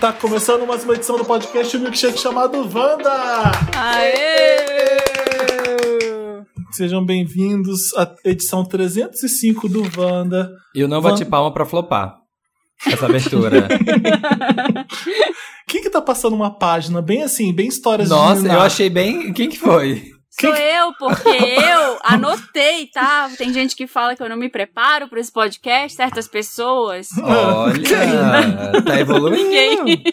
Tá começando mais uma edição do podcast o Milkshake chamado Wanda! Aê! Sejam bem-vindos à edição 305 do Wanda. Eu não bati palma pra flopar essa abertura. Quem que tá passando uma página bem assim, bem histórias de Nossa, eu achei bem. Quem que foi? Sou eu, porque eu anotei, tá? Tem gente que fala que eu não me preparo para esse podcast, certas pessoas. Olha, tá evoluindo. Ninguém.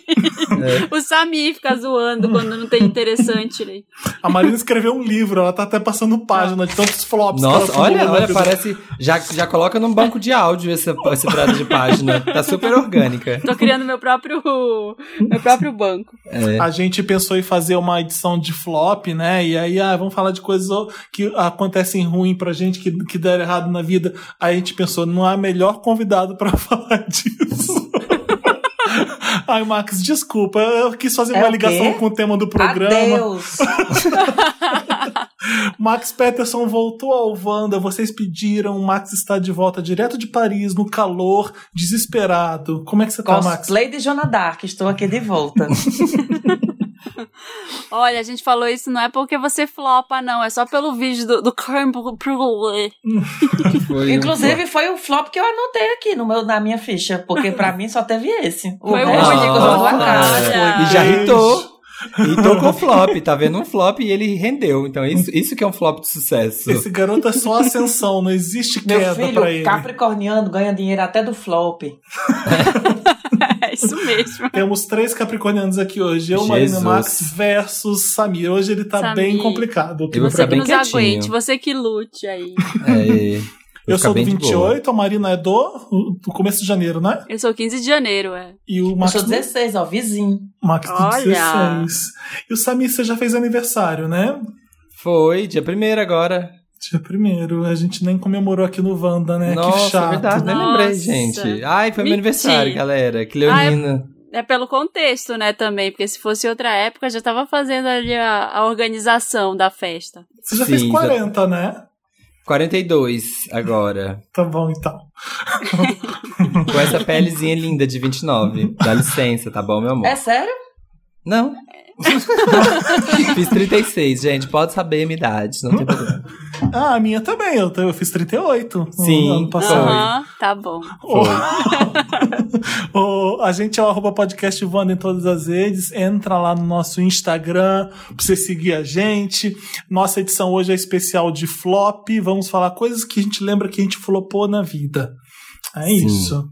O Samir fica zoando quando não tem interessante. Né? A Marina escreveu um livro, ela tá até passando página de tantos flops. que Nossa, ela olha, olha, parece. Já, já coloca num banco de áudio essa, essa de página. Tá super orgânica. Tô criando meu próprio, meu próprio banco. É. A gente pensou em fazer uma edição de flop, né? E aí, ah, vamos falar de coisas que acontecem ruim pra gente, que, que deram errado na vida. Aí a gente pensou, não há melhor convidado pra falar disso. Ai, Max, desculpa, eu quis fazer É uma ligação com o tema do programa. Adeus! Max Peterson voltou ao Wanda, vocês pediram, o Max está de volta direto de Paris, no calor, desesperado. Como é que você tá, Max? Cosplay de Dark, estou aqui de volta. Olha, a gente falou isso não é porque você flopa, não. É só pelo vídeo do, do. Foi um Inclusive, foi o flop que eu anotei aqui no meu, na minha ficha, porque pra mim só teve esse. O Foi o único, cara. Olha. E já hitou. Hitou com flop, tá vendo um flop e ele rendeu. Então, isso, isso que é um flop de sucesso. Esse garoto é só ascensão, não existe Meu queda filho, pra ele. capricorniano, ganha dinheiro até do flop. Isso mesmo. Temos três capricornianos aqui hoje. Eu, Marina. Max versus Samir. Hoje ele tá Samir. bem complicado. Eu vou Você que bem nos quietinho. aguente, você que lute aí. É, Eu sou do bem de boa. 28, a Marina é do, do começo de janeiro, né? Eu sou 15 de janeiro, é. E o Eu Max, sou 16, ó, vizinho. Max Olha. 16. E o Samir, você já fez aniversário, né? Foi, dia primeiro agora. Dia primeiro. A gente nem comemorou aqui no Wanda, né? Nossa, que chato. é verdade, nem Nossa. lembrei, gente. Ai, foi meu aniversário, galera. Que leonina. É pelo contexto, né, também. Porque se fosse outra época, já tava fazendo ali a, a organização da festa. Você já Sim, fez já- 40, né? 42 agora. Tá bom, então. Com essa pelezinha linda de 29. Dá licença, tá bom, meu amor? É sério? Não. Fiz 36, gente. Pode saber a minha idade, não tem problema. Ah, a minha também. Eu, eu fiz 38 no Sim. ano passado. Aham, tá bom. O- a gente é o arroba podcast Wanda em todas as redes. Entra lá no nosso Instagram pra você seguir a gente. Nossa edição hoje é especial de flop. Vamos falar coisas que a gente lembra que a gente flopou na vida. É Sim. isso.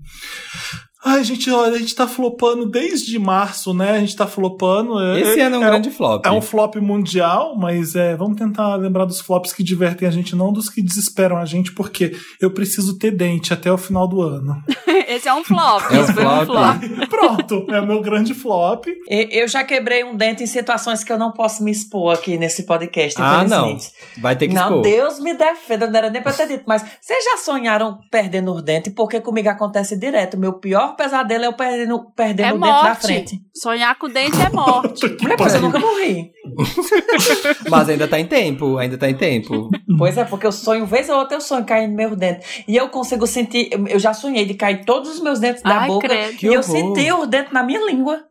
Ai, gente, olha, a gente tá flopando desde março, né? A gente tá flopando. É- Esse ano é um grande flop. é um flop mundial, mas é, vamos tentar lembrar dos flops que divertem a gente, não dos que desesperam a gente, porque eu preciso ter dente até o final do ano. Esse é um flop. É um Esse foi um flop. flop. Pronto, é o meu grande flop. E- Eu já quebrei um dente em situações que eu não posso me expor aqui nesse podcast, Ah, não. infelizmente. Vai ter que Não, expor. Deus me defenda, não era nem pra ter dito. Mas vocês já sonharam perdendo os dentes? Porque comigo acontece direto. Meu pior pesadelo é eu perdendo, perdendo É o dente da frente. Sonhar com dente é morte. Mulher, mas eu nunca morri. Mas ainda tá em tempo, ainda tá em tempo. Pois é, porque eu sonho, vez ou outra, eu sonho caindo meus dentes. E eu consigo sentir. eu- já sonhei de cair todos os meus dentes da Ai, boca. credo. E eu senti os dentes na minha língua.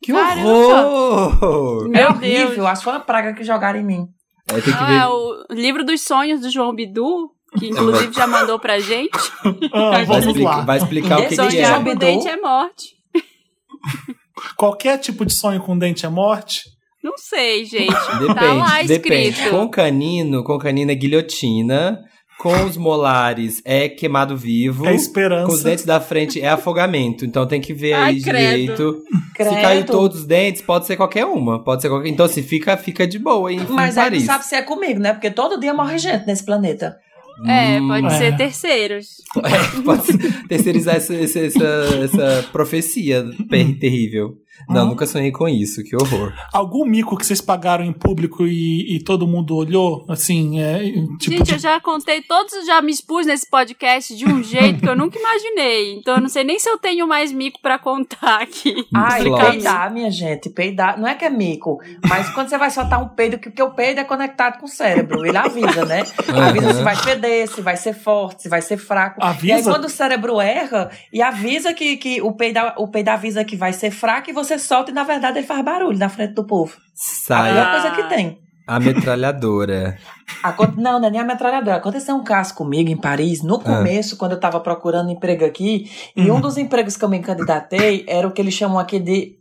Que Caramba. horror! é Meu horrível. Deus. Acho que foi uma praga que jogaram em mim. É, Ah, ver. é o livro dos sonhos do João Bidu, que inclusive já mandou pra gente. Ah, Vai vamos explicar, lá. vai explicar o que, que Sonhar é. Bidu. com dente é morte. Qualquer tipo de sonho com dente é morte? Não sei, gente. Depende, tá lá depende. escrito. Com canino, com canino é guilhotina. Com os molares é queimado vivo. É Com os esperança. dentes da frente é afogamento. Então tem que ver Ai, aí credo. direito. Credo. Se caiu todos os dentes, pode ser qualquer uma. Pode ser qualquer. Então, se fica, fica de boa em, em Mas aí não Paris. sabe se é comigo, né? Porque todo dia morre gente nesse planeta. É, Hum, pode é. ser terceiros. É, pode ser- terceirizar essa, essa, essa, essa profecia terrível. Não, Hum. nunca sonhei com isso, que horror. Algum mico que vocês pagaram em público e, e todo mundo olhou? Assim, é. Tipo, Gente, eu já contei todos, já me expus nesse podcast de um jeito que eu nunca imaginei. Então eu não sei nem se eu tenho mais mico pra contar aqui. Ai, peidar, minha gente, peidar. Não é que é mico, mas quando você vai soltar um peido, que porque o peido é conectado com o cérebro, ele avisa, né? Avisa Uhum. se vai feder, se vai ser forte, se vai ser fraco. Avisa? E aí quando o cérebro erra, e avisa que, que o, peido, o peido avisa que vai ser fraco e você solta e na verdade ele faz barulho na frente do povo. A Sai pior Ah. coisa que tem. a metralhadora. Não, não é nem a metralhadora. Aconteceu um caso comigo em Paris, no começo, quando eu tava procurando emprego aqui, e um dos empregos que eu me candidatei era o que eles chamam aqui de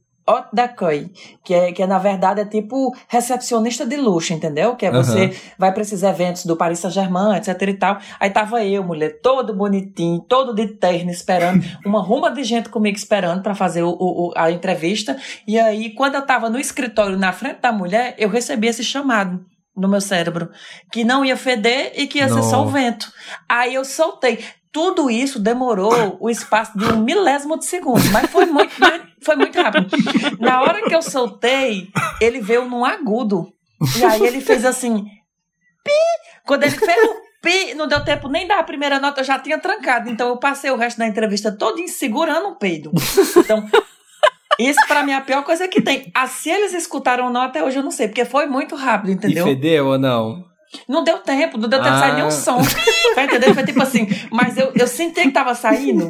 d'accueil, que é, que é, na verdade, é tipo recepcionista de luxo, entendeu? Que é você Aham. vai para esses eventos do Paris Saint-Germain, etc e tal. Aí tava eu, mulher, todo bonitinho, todo de terno, esperando, uma ruma de gente comigo esperando para fazer o, o- a entrevista. E aí, quando eu tava no escritório, na frente da mulher, eu recebi esse chamado no meu cérebro, que não ia feder e que ia ser só o Não. vento. Aí eu soltei. Tudo isso demorou o espaço de um milésimo de segundo, mas foi muito, foi muito rápido. Na hora que eu soltei, ele veio num agudo. E aí ele fez assim, pi! Quando ele fez o pi, não deu tempo nem dar a primeira nota, eu já tinha trancado. Então eu passei o resto da entrevista todo segurando o peido. Então, isso pra mim é a pior coisa que tem. Ah, se eles escutaram ou não, até hoje eu não sei, porque foi muito rápido, entendeu? E fedeu ou não? Não deu tempo, não deu tempo de sair Ah. nenhum som. Tá entendendo? Foi tipo assim, mas eu, eu senti que tava saindo.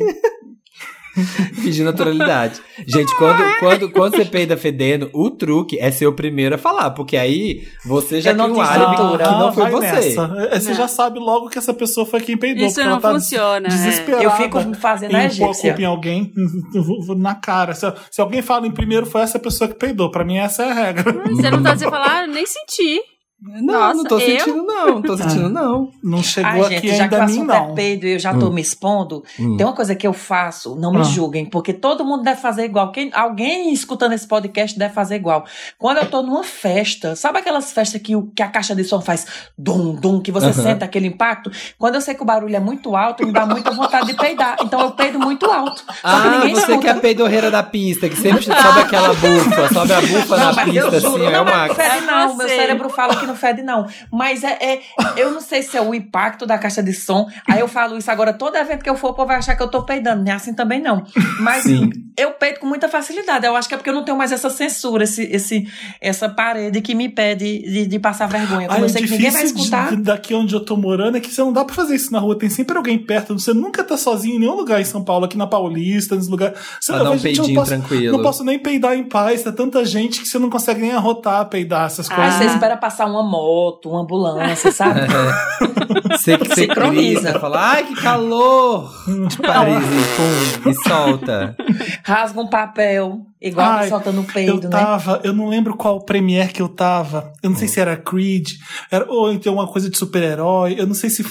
Fingir naturalidade. Gente, quando, quando, quando você peida fedendo, o truque é ser o primeiro a falar, porque aí você já Eu tem não um álibi que não foi Ah, você. nessa. É, Você Não. já sabe logo que essa pessoa foi quem peidou. Isso não ela tá funciona, é. Desesperada. Eu fico fazendo a egípcia. culpa em alguém na cara. Se, se alguém fala em primeiro, foi essa pessoa que peidou. Pra mim, essa é a regra. Você não tá dizendo falar, ah, nem senti. Não, Nossa, não tô eu? sentindo, não. Não tô sentindo, não. Não chegou Ai, aqui gente, já que o ainda a mim, é não. peido e eu já tô me expondo, Hum. tem uma coisa que eu faço, não me Ah. julguem, porque todo mundo deve fazer igual. Quem, alguém escutando esse podcast deve fazer igual. Quando eu tô numa festa, sabe aquelas festas que, o- que a caixa de som faz dum, dum, que você sente aquele impacto? Quando eu sei que o barulho é muito alto, me dá muita vontade de peidar. Então eu peido muito alto. Que Ah, você escuta. que é a peidorreira da pista, que sempre sobe aquela bufa, sobe a bufa Não, na pista, eu assim, juro, é não, uma... mas não É. Meu cérebro fala que não fede não. Mas é, é- eu não sei se é o impacto da caixa de som. Aí eu falo isso agora, todo evento que eu for, o povo vai achar que eu tô peidando. Não é assim também não. Mas Sim. eu peido com muita facilidade. Eu acho que é porque eu não tenho mais essa censura, esse, esse, essa parede que me impede de, de passar vergonha. Como Aí eu o sei que ninguém vai escutar. de- daqui onde eu tô morando é que você não dá pra fazer isso na rua. Tem sempre alguém perto. Você nunca tá sozinho em nenhum lugar em São Paulo, aqui na Paulista, nos lugares. Você dar um gente, não posso, tranquilo. Não posso nem peidar em paz. Tem tanta gente que você não consegue nem arrotar, peidar essas Aí coisas. você espera passar uma moto, uma ambulância, sabe? Você que você Sincroniza. fala, ai, que calor! De Paris, e pum, e solta. Rasga um papel, igual Ai, soltando peido, eu né? tava, eu não lembro qual premiere que eu tava. Eu não sei se era Creed, era, ou então uma coisa de super-herói. Eu não sei se.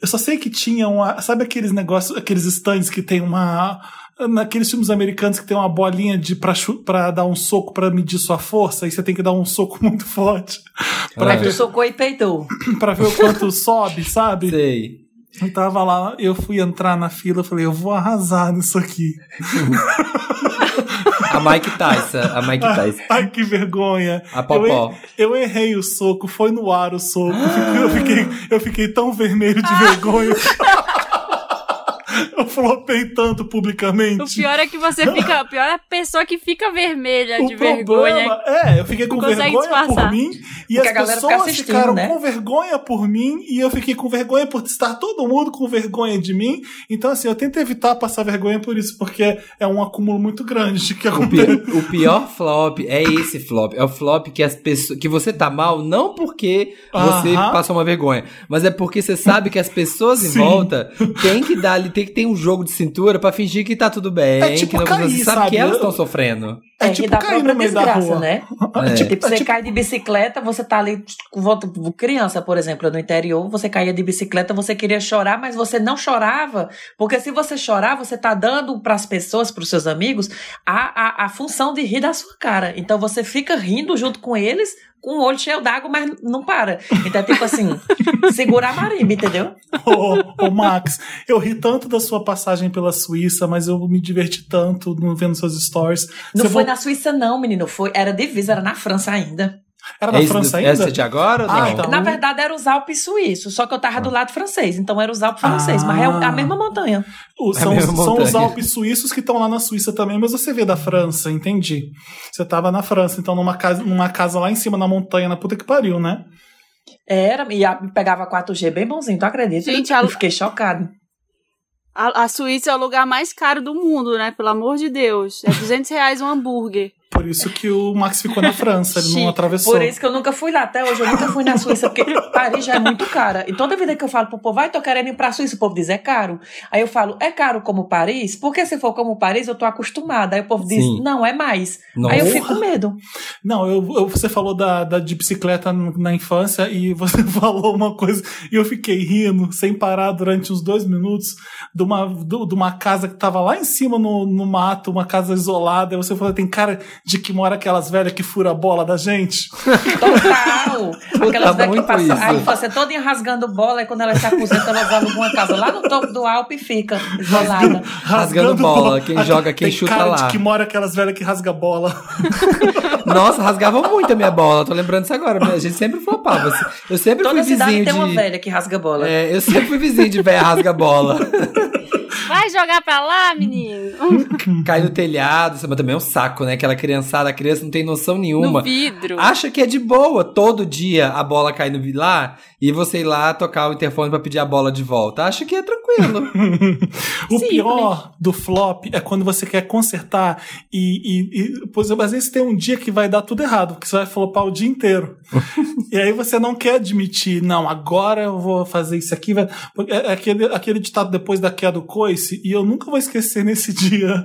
Eu só sei que tinha uma. Sabe aqueles negócios, aqueles stands que tem uma. Naqueles filmes americanos que tem uma bolinha de pra, pra dar um soco pra medir sua força, e você tem que dar um soco muito forte pra, Ah. Aí tu ver, socou e peidou. pra ver o quanto sobe, sabe? Sei. Eu tava lá, eu fui entrar na fila, eu falei, eu vou arrasar nisso aqui. A Mike Tyson, a Mike Tyson. Ai, que vergonha. A Popó. Eu, eu errei o soco, foi no ar o soco. Eu fiquei, eu fiquei tão vermelho de vergonha. eu flopei tanto publicamente. O pior é que você fica. O pior é a pessoa que fica vermelha O de vergonha. é, eu fiquei com vergonha por disfarçar. mim e Porque as pessoas ficaram né? com vergonha por mim e eu fiquei com vergonha por estar todo mundo com vergonha de mim. Então, assim, eu tento evitar passar vergonha por isso, porque é um acúmulo muito grande de que O acontece. pior, o pior flop é esse flop. É o flop que as pessoas. Que você tá mal, não porque você Aham. passou uma vergonha, mas é porque você sabe que as pessoas em Sim. volta tem que dar ali, tem que ter um jogo de cintura pra fingir que tá tudo bem. É tipo que não, cair, você sabe, sabe? que elas estão sofrendo. É É, tipo cair própria da desgraça, rua. né? É. tipo, Tipo, é você tipo- cai de bicicleta, você tá ali com volta criança, por exemplo, no interior, você caía de bicicleta, você queria chorar, mas você não chorava, porque se você chorar, você tá dando pras pessoas, pros seus amigos, a, a, a função de rir da sua cara. Então você fica rindo junto com eles, com o olho cheio d'água, mas não para. Então é tipo assim, segurar a marimba, entendeu? Ô, ô, Max, eu ri tanto da sua passagem pela Suíça, mas eu me diverti tanto vendo suas stories. Não Você foi vo- na Suíça, não, menino. Foi, era divisa, era na França ainda. Era na é França do- ainda? Essa de agora Ah, não? então. Na verdade, era os Alpes suíços, só que eu tava do lado francês, então era os Alpes franceses, mas é Ah. a mesma montanha. O- são, É a mesma são os montanha. Alpes suíços que estão lá na Suíça também, mas você vê da França, entendi. Você tava na França, então numa casa, numa casa lá em cima na montanha, na puta que pariu, né? Era, e a- pegava 4G bem bonzinho, tu acredita? Gente, eu fiquei chocado. A, a Suíça é o lugar mais caro do mundo, né? Pelo amor de Deus. É 200 reais um hambúrguer. Por isso que o Max ficou na França, ele não atravessou. Por isso que eu nunca fui lá. Até hoje eu nunca fui na Suíça, porque Paris já é muito cara. E toda vida que eu falo pro povo, vai, tô querendo ir pra Suíça, o povo diz, é caro. Aí eu falo, é caro como Paris? Porque se for como Paris, eu tô acostumada. Aí o povo diz, Sim. não, é mais. Nossa. Aí eu fico com medo. Não, eu, eu- você falou da, da de bicicleta na infância e você falou uma coisa e eu fiquei rindo sem parar durante uns dois minutos de uma, do- de uma casa que tava lá em cima no, no mato, uma casa isolada. E você falou, tem cara de que mora aquelas velhas que fura a bola da gente. Total. Aquelas velhas que muito passam a infância toda rasgando bola e quando ela se aposenta, ela vai alguma casa lá no topo do Alpe e fica isolada. Rasgando bola, quem joga, quem tem chuta cara lá. de que mora aquelas velhas que rasga bola. Nossa, rasgava muito a minha bola. Tô lembrando isso agora. A gente sempre flopava. assim. Eu sempre Toda fui cidade vizinho tem de. uma velha que rasga bola. É, eu sempre fui vizinho de velha rasga-bola. Vai jogar pra lá, menino. Cai no telhado, mas também é um saco, né? Aquela criançada, a criança não tem noção nenhuma. No vidro. Acha que é de boa todo dia a bola cair no vidro lá e você ir lá tocar o interfone pra pedir a bola de volta. Acha que é tranquilo. O Sim, pior do flop é quando você quer consertar e, e, e por exemplo, às vezes tem um dia que vai dar tudo errado, porque você vai flopar o dia inteiro. e aí você não quer admitir, não, agora eu vou fazer isso aqui. vai- porque É aquele, aquele ditado depois da queda do coice, e eu nunca vou esquecer nesse dia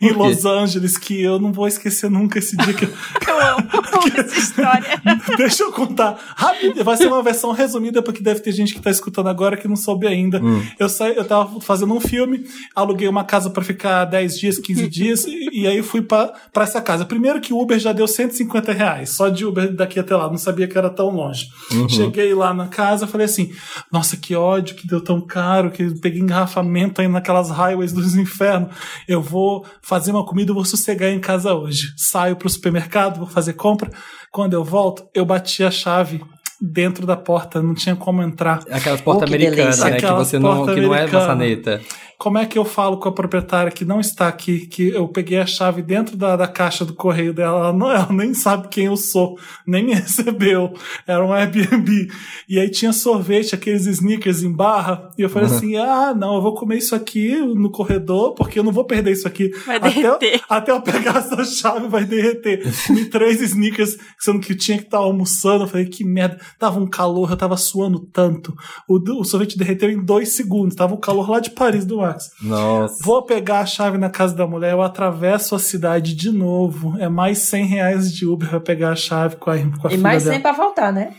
em? Los Angeles, que eu não vou esquecer nunca esse dia que eu, Eu amo essa história. Deixa eu contar. Rápido, vai ser uma versão resumida, porque deve ter gente que tá escutando agora que não soube ainda. Eu, saí, eu tava fazendo um filme, aluguei uma casa pra ficar 10 dias, 15 dias, e, e aí fui pra, pra essa casa. Primeiro que o Uber já deu 150 reais, só de Uber daqui até lá, não sabia que era tão longe. Cheguei lá na casa, falei assim: nossa, que ódio que deu tão caro, que eu peguei engarrafamento aí naquelas highways dos infernos. Eu vou fazer uma comida, vou sossegar em casa hoje. Saio pro supermercado, vou fazer compra. Quando eu volto, eu bati a chave dentro da porta, não tinha como entrar. Aquelas portas Oh, americanas, né? Que você não, porta que não é americana. maçaneta. Como é que eu falo com a proprietária que não está aqui, que eu peguei a chave dentro da, da caixa do correio dela? Ela, não, ela nem sabe quem eu sou, nem me recebeu. Era um Airbnb. E aí tinha sorvete, aqueles sneakers em barra. E eu falei Uhum. assim: ah, não, eu vou comer isso aqui no corredor, porque eu não vou perder isso aqui. Vai até, derreter. até eu pegar essa chave, vai derreter. Comi três sneakers, sendo que eu tinha que estar almoçando. Eu falei, que merda. Tava um calor, eu tava suando tanto. O, o sorvete derreteu em dois segundos. Tava um calor lá de Paris do Max. Nossa. Vou pegar a chave na casa da mulher, eu atravesso a cidade de novo. É mais 100 reais de Uber pra pegar a chave com a, com a E filha mais dela. 100 pra voltar, né?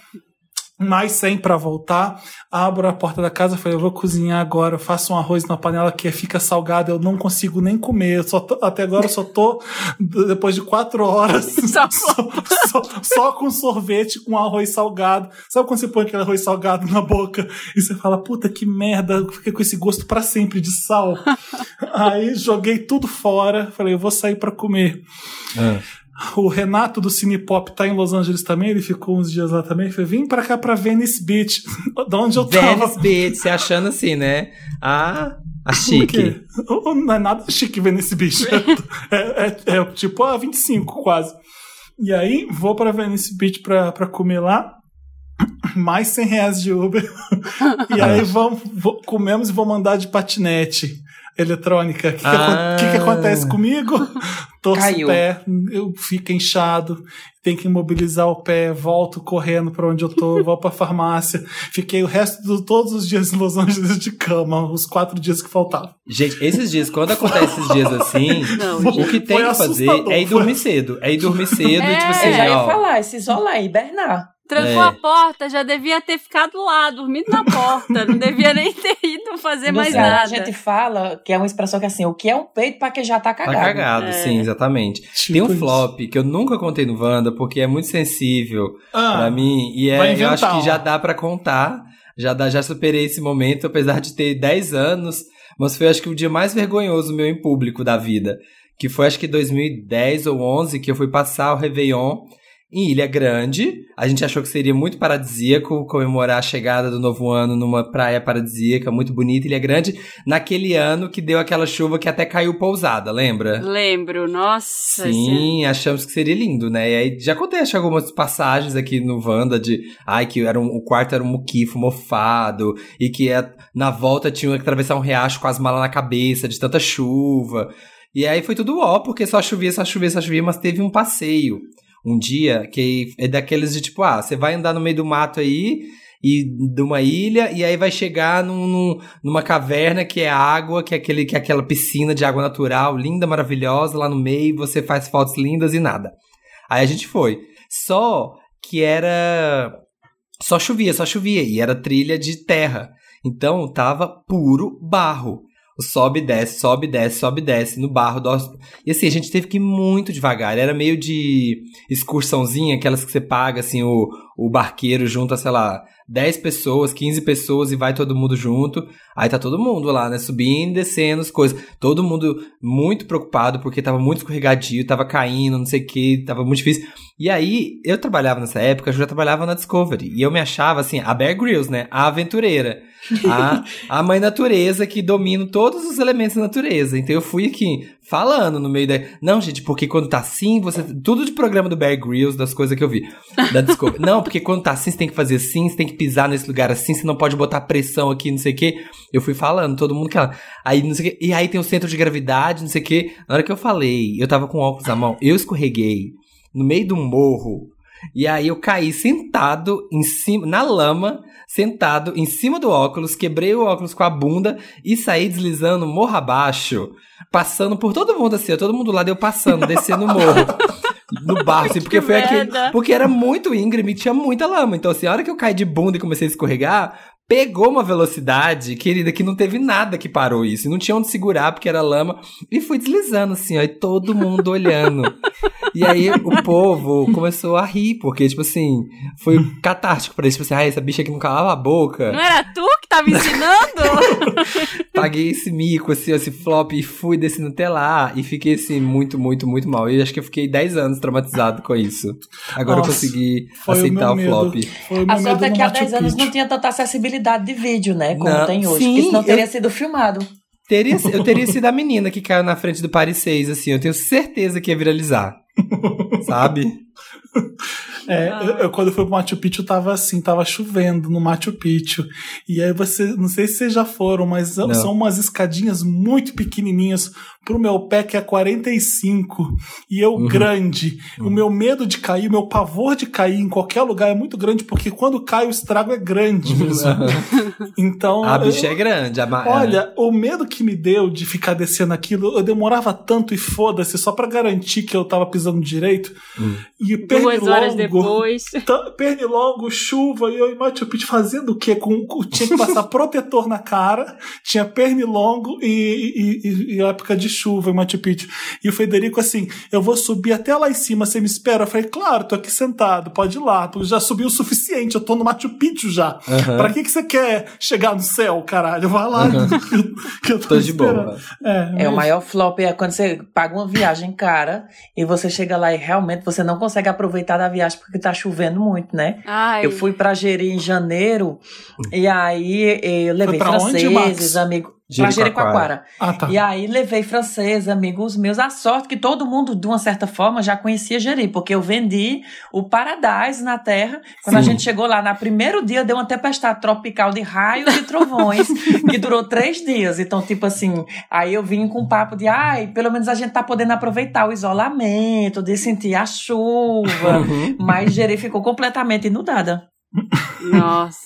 Mais 100 pra voltar. Abro a porta da casa, falei, eu vou cozinhar agora. Eu faço um arroz na panela que fica salgado, eu não consigo nem comer. Eu só tô- até agora eu só tô, depois de quatro horas, Só- só, só- só com sorvete com arroz salgado. Sabe quando você põe aquele arroz salgado na boca e você fala, puta que merda, eu fiquei com esse gosto pra sempre de sal. Aí joguei tudo fora, falei, eu vou sair pra comer. Ah. O Renato do Cine Pop tá em Los Angeles também, ele ficou uns dias lá também. Falei, vim pra cá pra Venice Beach, de onde eu tava. Venice Beach, você achando assim, né? Ah, a chique. Não é nada chique Venice Beach. É, é- é tipo a 25 quase. E aí, vou pra Venice Beach pra, pra comer lá. Mais 100 reais de Uber. E aí, vamos, vou- comemos e vou mandar de patinete eletrônica. O que, Ah. que que acontece comigo? Torço Caiu. o pé, eu fico inchado, tenho que imobilizar o pé, volto correndo pra onde eu tô, vou pra farmácia. Fiquei o resto de todos os dias em Los Angeles de cama, os quatro dias que faltavam. Gente, esses dias, quando acontece esses dias assim, Não, o que tem que fazer é ir foi. dormir cedo. É ir dormir cedo e tipo É. assim, Eu já ia ó. falar, se isolar, hibernar. Trancou É. a porta, já devia ter ficado lá, dormindo na porta. Não devia nem ter ido fazer No mais nada. A gente fala que é uma expressão que é assim, o que é um peito pra quem já tá Tá cagado. cagado, É. sim, exatamente. Tipo Tem um isso. flop que eu nunca contei no Wanda, porque é muito sensível pra Ah, mim. E é, eu acho que já dá pra contar. Já, dá, já superei esse momento, apesar de ter 10 anos. Mas foi, acho que, o dia mais vergonhoso meu em público da vida. Que foi, acho que 2010 ou 11, que eu fui passar o Réveillon em Ilha Grande. A gente achou que seria muito paradisíaco comemorar a chegada do novo ano numa praia paradisíaca, muito bonita, Ilha Grande. Naquele ano que deu aquela chuva que até caiu pousada, lembra? Lembro, nossa. esse- Sim, achamos que seria lindo, né? E aí já que algumas passagens aqui no Wanda de ai, que era um- o quarto era um muquifo mofado e que é- na volta tinha que atravessar um riacho com as malas na cabeça de tanta chuva. E aí foi tudo ó, porque só chovia, só chovia, só chovia, mas teve um passeio um dia que é daqueles de tipo, ah, você vai andar no meio do mato aí e de uma ilha e aí vai chegar num, num- numa caverna que é água, que é, aquele, que é aquela piscina de água natural, linda, maravilhosa, lá no meio, você faz fotos lindas e nada. Aí a gente foi. Só que era. Só chovia, só chovia. E era trilha de terra. Então tava puro barro. Sobe e desce, sobe e desce, sobe e desce no barro. Do... E assim, a gente teve que ir muito devagar. Era meio de excursãozinha, aquelas que você paga, assim, o, o barqueiro junta, sei lá, 10 pessoas, 15 pessoas e vai todo mundo junto. Aí tá todo mundo lá, né? Subindo descendo as coisas. Todo mundo muito preocupado porque tava muito escorregadio, tava caindo, não sei o que, tava muito difícil. E aí, eu trabalhava nessa época, eu já trabalhava na Discovery. E eu me achava, assim, a Bear Grylls, né? A aventureira. A, a mãe natureza que domina todos os elementos da natureza. Então eu fui aqui falando no meio da. Não, gente, porque quando tá assim, você. Tudo de programa do Bear Grylls, das coisas que eu vi. Da Discovery. não, porque quando tá assim, você tem que fazer assim, você tem que pisar nesse lugar assim, você não pode botar pressão aqui, não sei o quê. Eu fui falando, todo mundo que ela. Aí, não sei o quê. E aí tem o centro de gravidade, não sei o quê. Na hora que eu falei, eu tava com óculos na mão, eu escorreguei no meio do morro. E aí eu caí sentado em cima, na lama, sentado em cima do óculos, quebrei o óculos com a bunda e saí deslizando morro abaixo, passando por todo mundo assim, todo mundo lá deu passando, descendo o morro. No barro, assim, porque Que foi aquele. Porque era muito íngreme e tinha muita lama. Então, assim, a hora que eu caí de bunda e comecei a escorregar, pegou uma velocidade, querida, que não teve nada que parou isso. Não tinha onde segurar, porque era lama. E fui deslizando, assim, ó, e todo mundo olhando. E aí o povo começou a rir, porque, tipo assim, foi catártico pra eles. Tipo assim, ah, essa bicha aqui não calava a boca. Não era tu que tava ensinando? Paguei esse mico, assim, esse flop, e fui descendo até lá. E fiquei, assim, muito, muito, muito mal. E acho que eu fiquei 10 anos traumatizado com isso. Agora eu Nossa, consegui Foi aceitar o o, flop. medo. Foi o A sorte é que há Machu 10 anos não tinha tanta acessibilidade de vídeo, né? Como Não, tem hoje. sim, porque senão eu- teria sido filmado. Teria, eu teria sido a menina que caiu na frente do Paris 6, assim. Eu tenho certeza que ia viralizar. Sabe? É, Ah. eu, eu, quando eu fui pro Machu Picchu tava assim, tava chovendo no Machu Picchu. E aí você, não sei se vocês já foram, mas Não. são umas escadinhas muito pequenininhas pro meu pé que é 45 e eu Uhum. grande. O meu medo de cair, o meu pavor de cair em qualquer lugar é muito grande porque quando cai o estrago é grande mesmo. então, A eu- bicha é grande. A ma- Olha, o medo que me deu de ficar descendo aquilo, eu demorava tanto e foda-se, só pra garantir que eu tava pisando direito. Hum. E Duas horas pernilongo, depois. tá- pernilongo, chuva, e eu em Machu Picchu fazendo o quê? Com, tinha que passar protetor na cara, tinha pernilongo e, e, e- e época de chuva em Machu Picchu. E o Federico assim, eu vou subir até lá em cima, você me espera? Eu falei, claro, tô aqui sentado, pode ir lá, porque já subi o suficiente, eu tô no Machu Picchu já. Aham. Pra que, que você quer chegar no céu, caralho? Vai lá, que eu tô, Tô de esperando. boa. É, É, o maior flop é quando você paga uma viagem cara e você chega lá e realmente você não consegue aproveitar da viagem porque tá chovendo muito, né? Ai, Eu fui pra Jeri em janeiro e aí eu levei pra onde, Max? franceses, amigo. Pra Jericoacoara. Ah, tá. E aí levei francês, amigos meus. A sorte que todo mundo, de uma certa forma, já conhecia Jeri, porque eu vendi o Paradise na terra. Quando a Sim. gente chegou lá, no primeiro dia, deu uma tempestade tropical de raios e trovões, que durou três dias. Então, tipo assim, aí eu vim com um papo de, ai, pelo menos a gente tá podendo aproveitar o isolamento, de sentir a chuva. Uhum. Mas Jeri ficou completamente inundada. Nossa.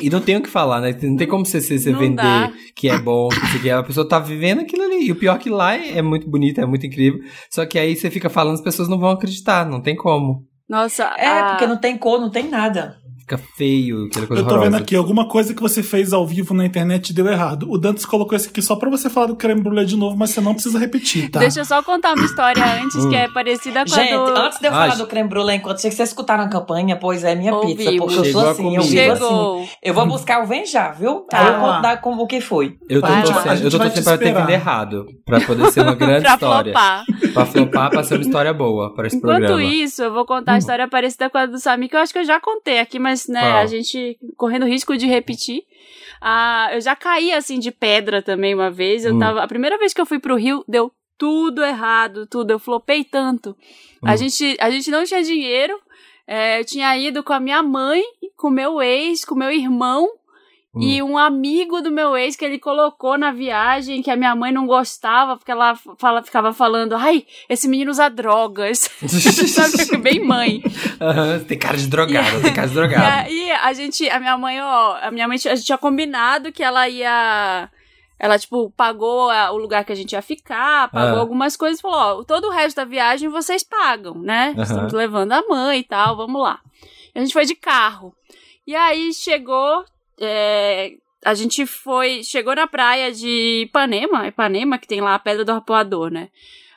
E não tem o que falar, né? Não tem como você, você, você vender dá. que é bom, que, a pessoa tá vivendo aquilo ali. E o pior é que lá é, é muito bonito, é muito incrível. Só que aí você fica falando, as pessoas não vão acreditar, não tem como. Nossa, É, a- porque não tem cor, não tem nada. Fica feio, aquela coisa Eu tô horrorosa. vendo aqui, alguma coisa que você fez ao vivo na internet deu errado. O Dantes colocou esse aqui só pra você falar do creme brulee de novo, mas você não precisa repetir, tá? Deixa eu só contar uma história antes Hum. que é parecida com Gente, a do... antes de eu Ai, falar do creme brulee, enquanto vocês escutaram a campanha, pois é minha Ouvimos. pizza, porque eu Chegou sou a assim, eu comida. vivo assim. Eu vou buscar o vem já, viu? Tá. Aí eu lá. dar como o que foi. Eu tô Vai torcendo, A gente eu tô vai torcendo te pra ter esperar. vindo errado. Pra poder ser uma grande pra história. flopar. Pra flopar, pra ser uma história boa para esse Enquanto programa. isso, eu vou contar a história parecida com a do Sami, que eu acho que eu já contei aqui, mas, né, Qual? a gente correndo risco de repetir. Ah, eu já caí, assim, de pedra também uma vez. Eu Hum. tava... A primeira vez que eu fui pro Rio, deu tudo errado, tudo. Eu flopei tanto. A, Hum. gente, a gente não tinha dinheiro. é, eu tinha ido com a minha mãe, com meu ex, com meu irmão. Hum. E um amigo do meu ex que ele colocou na viagem, que a minha mãe não gostava, porque ela fala, ficava falando, ai, esse menino usa drogas. Sabe, bem mãe. Aham, tem cara de drogada, tem cara de E drogada. aí a gente, a minha mãe, ó, a minha mãe, a gente tinha combinado que ela ia. Ela, tipo, pagou a- o lugar que a gente ia ficar, pagou Ah. algumas coisas e falou: ó, todo o resto da viagem vocês pagam, né? Aham. Estamos levando a mãe e tal, vamos lá. A gente foi de carro. E aí chegou. É, a gente foi. Chegou na praia de Ipanema, Ipanema, que tem lá a Pedra do Arpoador, né?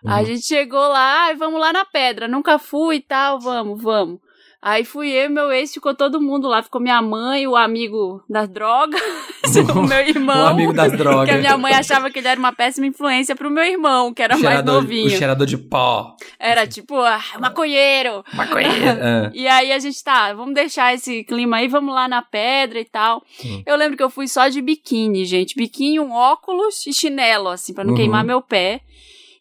A Uhum. gente chegou lá e vamos lá na pedra. Nunca fui e tal, vamos, vamos. Aí fui eu meu ex, ficou todo mundo lá. Ficou minha mãe, o amigo das drogas, o meu irmão. O amigo das drogas. Que a minha mãe achava que ele era uma péssima influência pro meu irmão, que era mais Cheirador- novinho. O cheirador de pó. Era tipo, ah, maconheiro. Maconheiro. Ah. E aí a gente tá, vamos deixar esse clima aí, vamos lá na pedra e tal. Hum. Eu lembro que eu fui só de biquíni, gente. Biquíni, um óculos e chinelo, assim, pra não Uhum. queimar meu pé.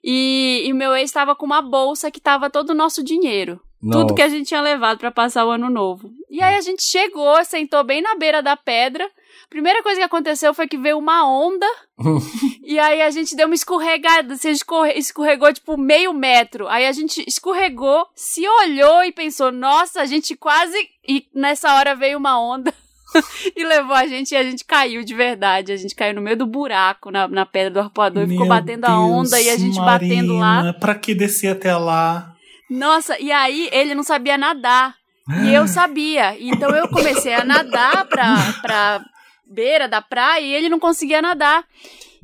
E, e meu ex tava com uma bolsa que tava todo o nosso dinheiro. Tudo que a gente tinha levado pra passar o ano novo. E aí a gente chegou, sentou bem na beira da pedra. Primeira coisa que aconteceu foi que veio uma onda. e aí a gente deu uma escorregada. Assim, a gente escorre- escorregou tipo meio metro. Aí a gente escorregou, se olhou e pensou: nossa, a gente quase. E nessa hora veio uma onda. e levou a gente e a gente caiu de verdade. A gente caiu no meio do buraco na, na pedra do arpoador e ficou Meu batendo a Deus, onda e a gente batendo lá. Pra que descer até lá? Nossa, e aí ele não sabia nadar. E eu sabia. Então eu comecei a nadar pra, pra beira da praia e ele não conseguia nadar.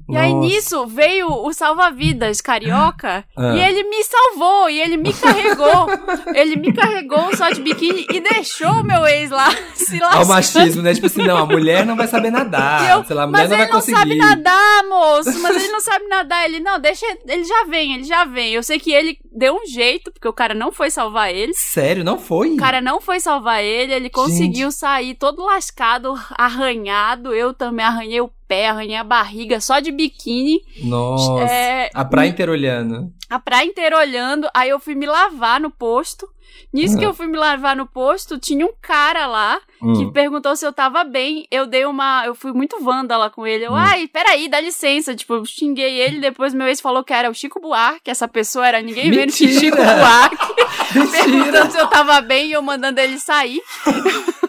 E aí Nossa. nisso veio o salva-vidas carioca Ah. e ele me salvou e ele me carregou. ele me carregou só de biquíni e deixou o meu ex lá se Olha o lascando. machismo, né? Tipo assim, não, a mulher não vai saber nadar. Eu, sei lá, a mulher mas não ele vai não conseguir. sabe nadar, moço. Mas ele não sabe nadar. Ele, não, deixa. Ele já vem, ele já vem. Eu sei que ele deu um jeito, porque o cara não foi salvar ele. Sério, não foi? O cara não foi salvar ele, ele conseguiu sair todo lascado, arranhado. Eu também arranhei o arranhei a barriga, só de biquíni. Nossa. É, A praia inteira olhando. a praia inteira olhando. Aí eu fui me lavar no posto. Nisso Ah. que eu fui me lavar no posto, tinha um cara lá que Hum. perguntou se eu tava bem. Eu dei uma. Eu fui muito vândala com ele. Eu, Hum. ai, peraí, dá licença. Tipo, eu xinguei ele. Depois meu ex falou que era o Chico Buarque. Essa pessoa era ninguém menos que! Chico Buarque. Mentira! perguntando se eu tava bem e eu mandando ele sair.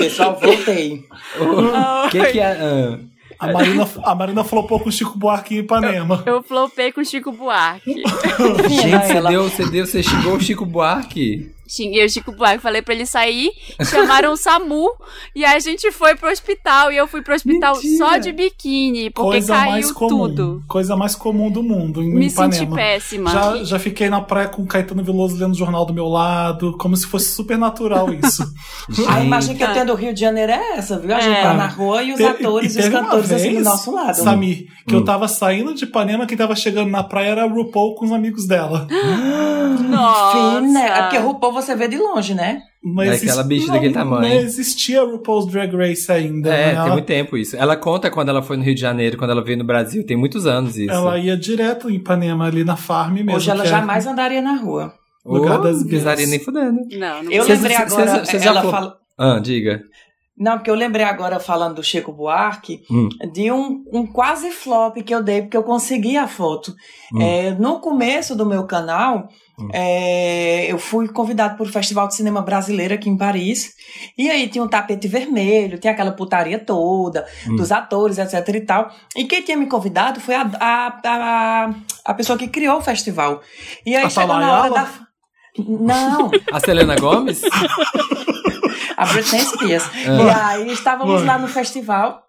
Pessoal, voltei. O que que é? ah. A Marina, a Marina flopou com o Chico Buarque em Ipanema. Eu flopei com o Chico Buarque. Gente, você ela. deu, você deu, você xingou o Chico Buarque. Xinguei o Chico Buarque, falei pra ele sair, chamaram o SAMU e aí a gente foi pro hospital e eu fui pro hospital Mentira. só de biquíni, porque Coisa mais caiu comum. tudo. Coisa mais comum do mundo em Me Ipanema. senti péssima. Já, já fiquei na praia com o Caetano Veloso lendo o jornal do meu lado, como se fosse super natural isso. A imagem que eu tenho do Rio de Janeiro é essa, viu? A gente É. tá na rua e os Te- atores e os cantores assim do vez, nosso lado. Samir, que Hum. eu tava saindo de Ipanema, quem tava chegando na praia era a RuPaul com os amigos dela. Nossa. Fina. É porque RuPaul você vê de longe, né? Não É aquela bicha não- daquele tamanho. Não existia RuPaul's Drag Race ainda. É, né? tem ela, muito tempo isso. Ela conta quando ela foi no Rio de Janeiro, quando ela veio no Brasil. Tem muitos anos isso. ela ia direto em Ipanema, ali na farm mesmo. Hoje ela é- jamais andaria na rua. lugar Oh, das pisaria nem fudendo. Não, não Eu lembrei vocês- agora, já ela fal- fala... Ah, diga. Não, porque eu lembrei agora, falando do Chico Buarque, Hum. de um, um quase flop que eu dei, porque eu consegui a foto. Hum. É, no começo do meu canal, Hum. é, eu fui convidado para o Festival de Cinema Brasileiro aqui em Paris. E aí tinha um tapete vermelho, tinha aquela putaria toda, Hum. dos atores, etc e tal. E quem tinha me convidado foi a, a, a, a pessoa que criou o festival. E aí A chegou na hora da... Não, A Selena Gomes? a Britney Spears. E aí estávamos Mano. lá no festival.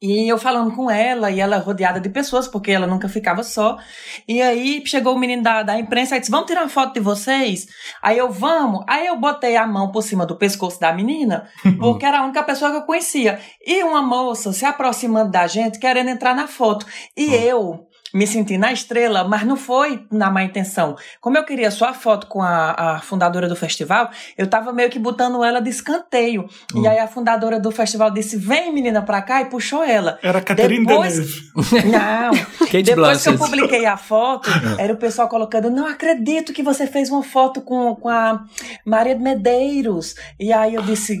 E eu falando com ela, e ela rodeada de pessoas, porque ela nunca ficava só. E aí chegou o menino da, da imprensa e disse: Vamos tirar uma foto de vocês? Aí eu, vamos. Aí eu botei a mão por cima do pescoço da menina, porque era a única pessoa que eu conhecia. E uma moça se aproximando da gente, querendo entrar na foto. E eu me senti na estrela, mas não foi na má intenção. Como eu queria só a foto com a, a fundadora do festival, eu tava meio que botando ela de escanteio. Hum. E aí a fundadora do festival disse: Vem, menina, pra cá, e puxou ela. Era a Catherine Depois- Deneuve. Não. Kate Depois que eu publiquei a foto, era o pessoal colocando: Não acredito que você fez uma foto com, com a Maria de Medeiros. E aí eu disse: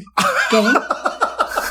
Quem?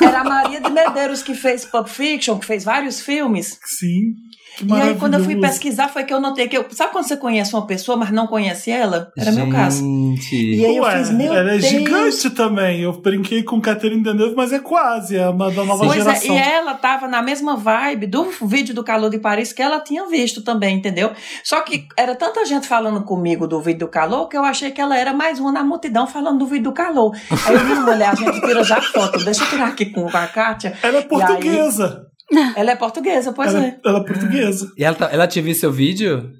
Era a Maria de Medeiros que fez Pulp Fiction, que fez vários filmes. Sim. E aí, quando eu fui pesquisar, foi que eu notei que eu. Sabe quando você conhece uma pessoa, mas não conhece ela? Era meu caso. Gente. E aí eu Ué, fiz, meu ela é Deus. gigante também. Eu brinquei com Catherine Deneuve, mas é quase, é uma da nova Pois é, geração. e ela tava na mesma vibe do vídeo do Calor de Paris que ela tinha visto também, entendeu? Só que era tanta gente falando comigo do vídeo do calor que eu achei que ela era mais uma na multidão falando do vídeo do calor. Aí eu vi, mulher, a gente tira já foto. Deixa eu tirar aqui com a Kátia. Ela é E aí- portuguesa. Ela é portuguesa, pois ela, é. ela é portuguesa. E ela, tá- ela te viu seu vídeo?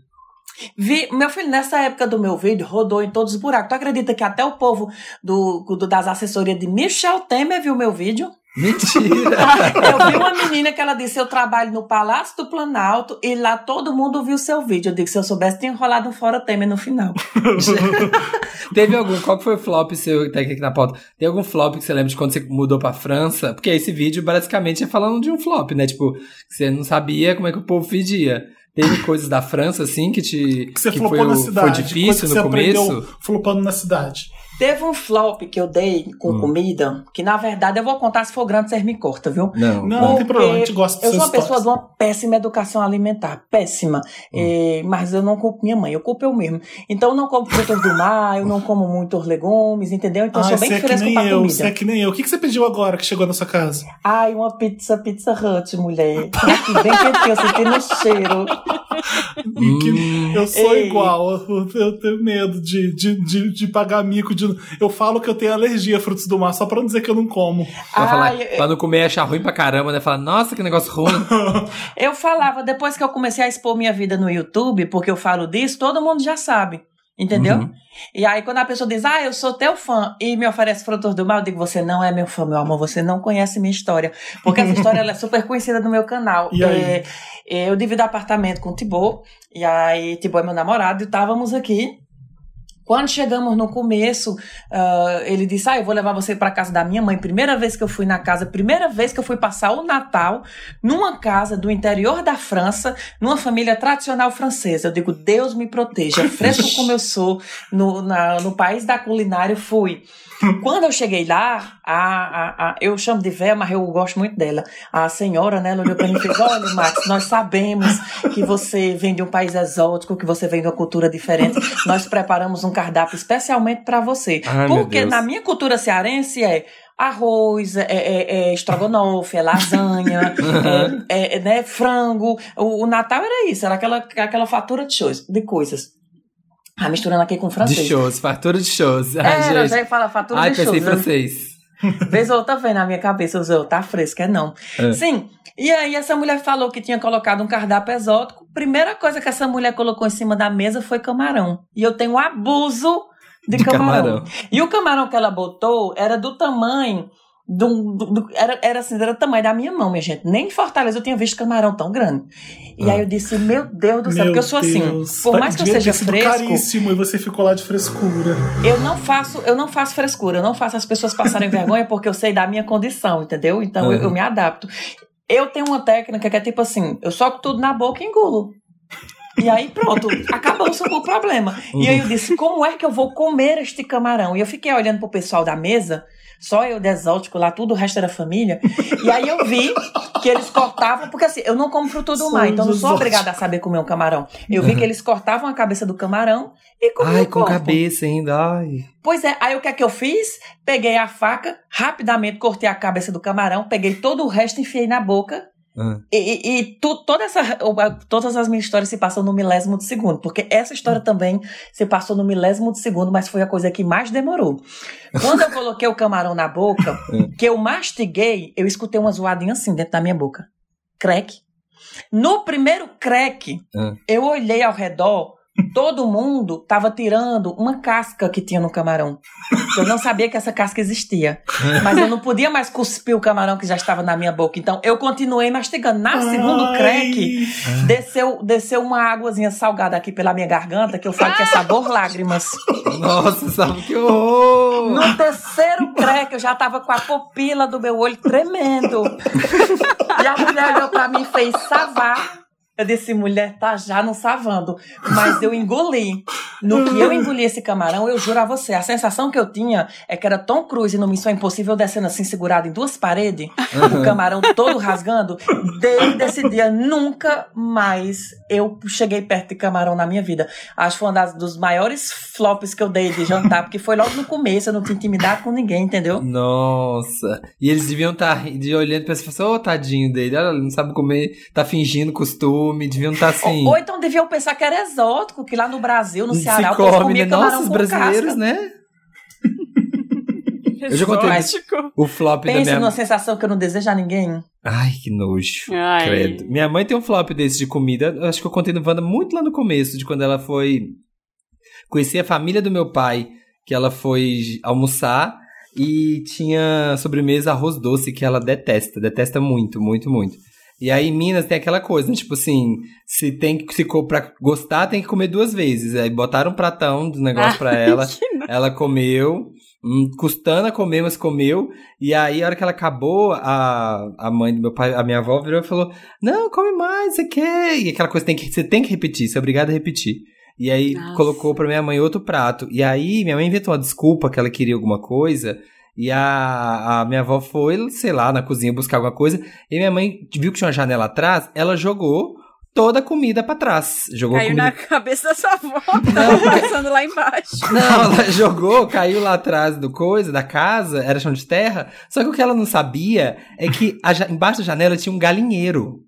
Vi, meu filho, nessa época do meu vídeo, rodou em todos os buracos. Tu acredita que até o povo do, do- das assessorias de Michel Temer viu meu vídeo? Mentira! Eu vi uma menina que ela disse: Eu trabalho no Palácio do Planalto e lá todo mundo viu seu vídeo. Eu digo: Se eu soubesse, tinha rolado um fora Temer no final. Teve algum, qual que foi o flop seu, tá aqui na pauta? Tem algum flop que você lembra de quando você mudou pra França? Porque esse vídeo basicamente é falando de um flop, né? Tipo, que você não sabia como é que o povo pedia. Teve coisas da França, assim, que te. Que você que flopou foi, na cidade. foi difícil que no você começo? flopando na cidade. Teve um flop que eu dei com Hum. comida, que na verdade eu vou contar se for grande, vocês me cortam, viu? Não. Não, não tem problema, a gente gosta Eu sou uma pessoa histórias. de uma péssima educação alimentar, péssima. Hum. Eh, mas eu não culpo minha mãe, eu culpo eu mesmo. Então eu não como frutas do mar, eu não como muitos legumes, entendeu? Então eu Ah, sou você bem é fresco nem pra eu, comida. você é que nem eu. O que, que você pediu agora que chegou na sua casa? Ai, uma pizza, pizza hut, mulher. Aqui, bem quentinho, eu senti no cheiro. Hum. eu sou Ei. igual, eu, eu tenho medo de, de, de, de pagar mico. De, eu falo que eu tenho alergia a frutos do mar só pra não dizer que eu não como. Pra, falar, Ai, pra não comer e achar ruim pra caramba, né? Falar, nossa, que negócio ruim. Eu falava, depois que eu comecei a expor minha vida no YouTube, porque eu falo disso, todo mundo já sabe. Entendeu? Uhum. E aí, quando a pessoa diz, ah, eu sou teu fã, e me oferece frutos do mal, eu digo, você não é meu fã, meu amor, você não conhece minha história. Porque essa história ela é super conhecida no meu canal. E aí? É, é, eu divido apartamento com o Tibor, e aí Tibor é meu namorado, e estávamos aqui. Quando chegamos no começo, ah, ele disse: Ah, eu vou levar você para casa da minha mãe. Primeira vez que eu fui na casa, primeira vez que eu fui passar o Natal numa casa do interior da França, numa família tradicional francesa. Eu digo: Deus me proteja. Fresco como eu sou, no, na- no país da culinária, fui. Quando eu cheguei lá, a, a, a- eu chamo de véia, mas eu gosto muito dela. A senhora, né, ela olhou pra mim e fez: Olha, Max, nós sabemos que você vem de um país exótico, que você vem de uma cultura diferente. Nós preparamos um cardápio especialmente para você. Ai, Porque na minha cultura cearense é arroz, é, é, é estrogonofe, é lasanha, é, é, né, frango. O, o Natal era isso, era aquela, aquela fatura de, shows, de coisas. Ah, misturando aqui com De francês. shows, fartura de shows. Ai, Era, gente. já ia falar fatura Ai, de pensei em shows. né? francês. Vez ou outra vem na minha cabeça, eu tá fresca, é não. É. Sim. E aí essa mulher falou que tinha colocado um cardápio exótico. Primeira coisa que essa mulher colocou em cima da mesa foi camarão. E eu tenho um abuso de, De camarão. camarão. E o camarão que ela botou era do tamanho do, do- do- era, era assim, era do tamanho da minha mão, minha gente. Nem em Fortaleza eu tinha visto camarão tão grande. E Ah. aí eu disse, meu Deus do céu, Meu porque eu sou assim. Deus. Por mais que eu seja fresco, caríssimo e você ficou lá de frescura. eu não faço, eu não faço frescura, eu não faço as pessoas passarem vergonha porque eu sei da minha condição, entendeu? Então eu, Uhum. eu me adapto. Eu tenho uma técnica que é tipo assim, eu soco tudo na boca e engulo. E aí pronto, acabou-se o problema. E aí eu disse, como é que eu vou comer este camarão? E eu fiquei olhando pro pessoal da mesa, só eu de exótico lá, tudo o resto era família. E aí eu vi que eles cortavam, porque assim, eu não como fruto do mar, então eu não sou obrigada a saber comer um camarão. Eu vi que eles cortavam a cabeça do camarão e comiam Ai, o com corpo. cabeça ainda. Ai. Pois é, aí o que é que eu fiz? Peguei a faca, rapidamente cortei a cabeça do camarão, peguei todo o resto e enfiei na boca. Ah. E, e- tu- toda essa, todas as minhas histórias se passam no milésimo de segundo, porque essa história também se passou no milésimo de segundo, mas foi a coisa que mais demorou. Quando eu coloquei o camarão na boca, que eu mastiguei, eu escutei uma zoadinha assim dentro da minha boca. Crack. No primeiro crack, Ah. eu olhei ao redor, todo mundo tava tirando uma casca que tinha no camarão. Eu não sabia que essa casca existia. Mas eu não podia mais cuspir o camarão que já estava na minha boca. Então eu continuei mastigando. Na segundo crack, desceu, desceu uma águazinha salgada aqui pela minha garganta, que eu falo que é sabor lágrimas. Nossa, sabe que horror! No terceiro crack, eu já tava com a pupila do meu olho tremendo. E a mulher olhou pra mim e fez savar. Eu disse, mulher, tá já não savando. Mas eu engoli. No que eu engoli esse camarão, eu juro a você, a sensação que eu tinha é que era Tom Cruise no Missão Impossível descendo assim, segurado em duas paredes, o camarão todo rasgando. Desde esse dia, nunca mais eu cheguei perto de camarão na minha vida. Acho que foi um das, dos maiores flops que eu dei de jantar, porque foi logo no começo, eu não tinha intimidade com ninguém, entendeu? Nossa. E eles deviam estar de olhando pra você e falar, ô tadinho dele, olha, ele não sabe comer, tá fingindo costume, deviam estar assim. Ou, ou então deviam pensar que era exótico, que lá no Brasil, no se Ceará, o come, povo comia né? camarão Nossa, os com brasileiros, casca. né? Eu já contei o flop da Pensa minha numa sensação que eu não desejo a ninguém. Ai, que nojo. Ai. Credo. Minha mãe tem um flop desse de comida. Eu acho que eu contei no Wanda muito lá no começo, de quando ela foi conhecer a família do meu pai, que ela foi almoçar e tinha sobremesa arroz doce que ela detesta, detesta muito, muito, muito. E aí em Minas tem aquela coisa, né? tipo assim, se tem que se co- pra gostar tem que comer duas vezes. Aí botaram um pratão do negócio pra ela, ela comeu, hum, custando a comer, mas comeu. E aí, a hora que ela acabou, a, a mãe do meu pai, a minha avó virou e falou: Não, come mais, você quer? E aquela coisa tem que, você tem que repetir, você é obrigado a repetir. E aí Nossa. colocou pra minha mãe outro prato. E aí minha mãe inventou uma desculpa que ela queria alguma coisa. E a, a minha avó foi, sei lá, na cozinha buscar alguma coisa. E minha mãe viu que tinha uma janela atrás, ela jogou toda a comida pra trás. Jogou Caiu comida na cabeça da sua avó, tava passando lá embaixo. não, ela jogou, caiu lá atrás do coisa, da casa, era chão de terra. Só que o que ela não sabia é que a embaixo da janela tinha um galinheiro.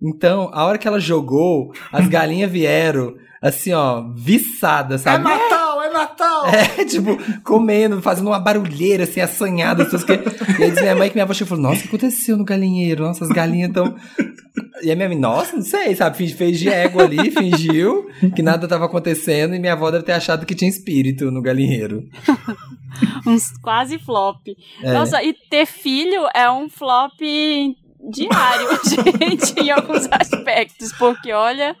Então, a hora que ela jogou, as galinhas vieram, assim, ó, viçadas, É sabe? É Natal! É, tipo, comendo, fazendo uma barulheira, assim, assanhada. As que... E aí diz minha mãe que minha avó chegou e falou, nossa, o que aconteceu no galinheiro? Nossa, as galinhas estão... E a minha mãe, nossa, não sei, sabe? Finge- Fez de égua ali, fingiu que nada tava acontecendo e minha avó deve ter achado que tinha espírito no galinheiro. Uns quase flop. É. Nossa, e ter filho é um flop diário, gente, em alguns aspectos, porque olha.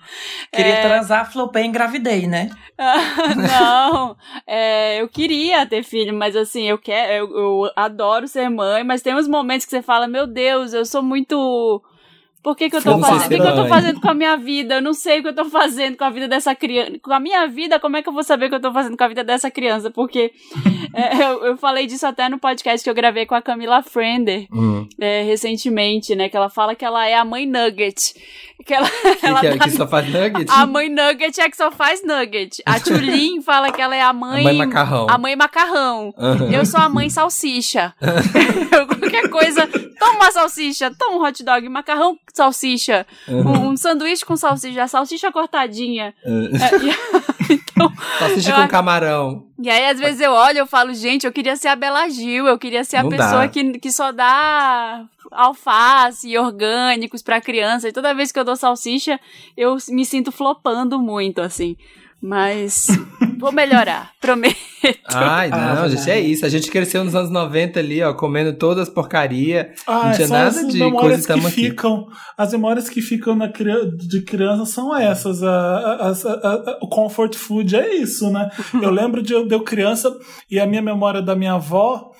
Queria é, transar, flopei engravidei, né? não, é, eu queria ter filho, mas assim, eu quero, eu, eu adoro ser mãe, mas tem uns momentos que você fala, meu Deus, eu sou muito. Por que, que eu tô fazendo? O que, que eu tô mãe? fazendo com a minha vida? Eu não sei o que eu tô fazendo com a vida dessa criança. Com a minha vida, como é que eu vou saber o que eu tô fazendo com a vida dessa criança? Porque é, eu, eu falei disso até no podcast que eu gravei com a Camila Frender Hum. é, recentemente, né? Que ela fala que ela é a mãe Nugget. Que ela, Que, ela que, é- dá- que só faz nugget? a mãe Nugget é que só faz Nugget. A Tulin fala que ela é a A mãe. mãe macarrão. A mãe macarrão. Aham. Eu sou a mãe salsicha. Qualquer coisa, toma uma salsicha, toma um hot dog, macarrão salsicha, um, um sanduíche com salsicha, a salsicha cortadinha. É, e- então, Salsicha com camarão. e aí, às vezes, eu olho e eu falo, gente, eu queria ser a Bela Gil, eu queria ser a Não pessoa dá. que, que só dá alface e orgânicos pra criança. E toda vez que eu dou salsicha, eu me sinto flopando muito, assim. Mas vou melhorar, prometo. Ai, não, Ah, gente, é isso. A gente cresceu nos anos 90 ali, ó, comendo todas as porcaria. Ah, não tinha são nada as de memórias coisa que tamo aqui. ficam. As memórias que ficam na de criança são essas. A, a- a- a- o comfort food é isso, né? Eu lembro de eu, de eu criança e a minha memória da minha avó.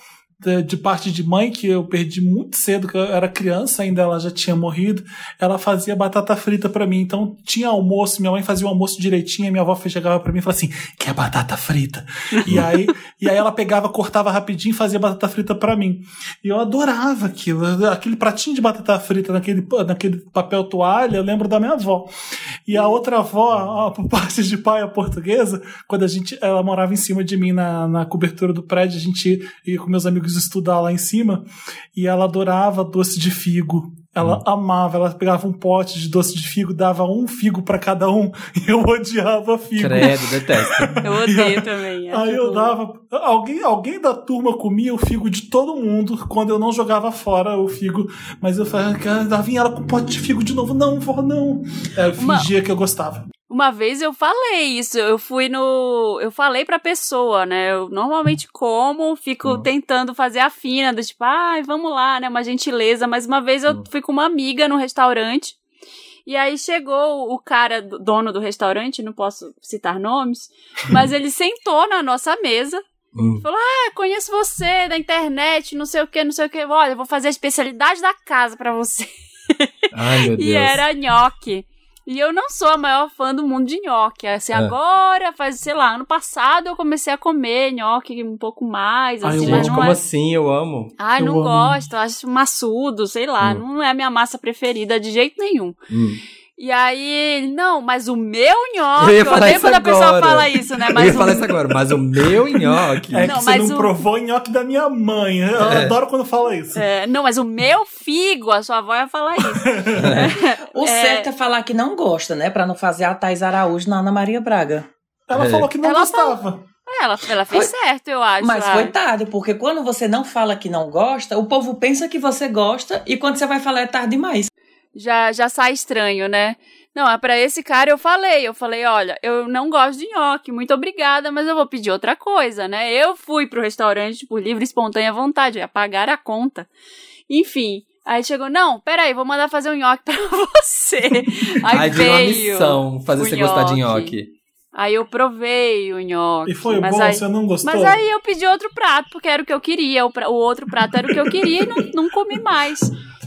De, parte de mãe, que eu perdi muito cedo, que eu era criança ainda, ela já tinha morrido, ela fazia batata frita pra mim. Então tinha almoço, minha mãe fazia o almoço direitinho, minha avó chegava pra mim e falava assim: quer batata frita? E aí, e aí ela pegava, cortava rapidinho e fazia batata frita pra mim. E eu adorava aquilo. Aquele pratinho de batata frita naquele, naquele papel toalha, eu lembro da minha avó. E a outra avó, por parte de pai, a portuguesa, quando a gente, ela morava em cima de mim na, na cobertura do prédio, a gente ia com meus amigos estudar lá em cima, e ela adorava doce de figo. Ela amava, ela pegava um pote de doce de figo, dava um figo pra cada um, e eu odiava figo. Credo, detesto. Eu odeio também. é Aí eu tipo- dava. Alguém, alguém da turma comia o figo de todo mundo quando eu não jogava fora o figo. Mas eu falava, lá vinha ela com pote de figo de novo. Não, vó, não. É, eu Uma- fingia que eu gostava. Uma vez eu falei isso, eu fui no. Eu falei pra pessoa, né? Eu normalmente como, fico Hum. tentando fazer a fina, do tipo, ai, vamos lá, né? Uma gentileza. Mas uma vez eu fui com uma amiga no restaurante. E aí chegou o cara, do- dono do restaurante, não posso citar nomes, mas ele sentou na nossa mesa. Hum. Falou, ah, conheço você da internet, não sei o que, não sei o que. Olha, eu vou fazer a especialidade da casa pra você. Ai, meu Deus. E era nhoque. E eu não sou a maior fã do mundo de nhoque. Assim, É. agora, faz, sei lá, ano passado eu comecei a comer nhoque um pouco mais, Ai, assim, eu mas Gente, como é... assim? Eu amo. Ai, Eu não amo. gosto, acho maçudo, sei lá, Hum. não é a minha massa preferida de jeito nenhum. Hum. E aí, não, mas o meu nhoque, Eu ia eu falar odeio isso quando a pessoa agora. fala isso, né? eu Mas ia o falar isso agora, mas o meu nhoque. É Não, que você mas não o- provou o nhoque da minha mãe. Eu É. adoro quando fala isso. É, não, mas o meu figo, a sua avó ia falar isso. O É. certo é falar que não gosta, né? Pra não fazer a Thais Araújo na Ana Maria Braga. Ela É. falou que não Ela gostava. Ela, ela fez certo, eu acho. Mas foi tarde, porque quando você não fala que não gosta, o povo pensa que você gosta e quando você vai falar é tarde demais. Já, já sai estranho, né? Não, é pra esse cara eu falei, eu falei, olha, eu não gosto de nhoque, muito obrigada, mas eu vou pedir outra coisa, né? Eu fui pro restaurante por livre e espontânea vontade, ia pagar a conta. Enfim, aí chegou, não, peraí, vou mandar fazer um nhoque pra você. Aí, Aí virou uma veio missão fazer você gostar de nhoque. nhoque. Aí eu provei o nhoque. E foi mas bom, aí, você não gostou? Mas aí eu pedi outro prato, porque era o que eu queria. O, pra- o outro prato era o que eu queria e não, não comi mais.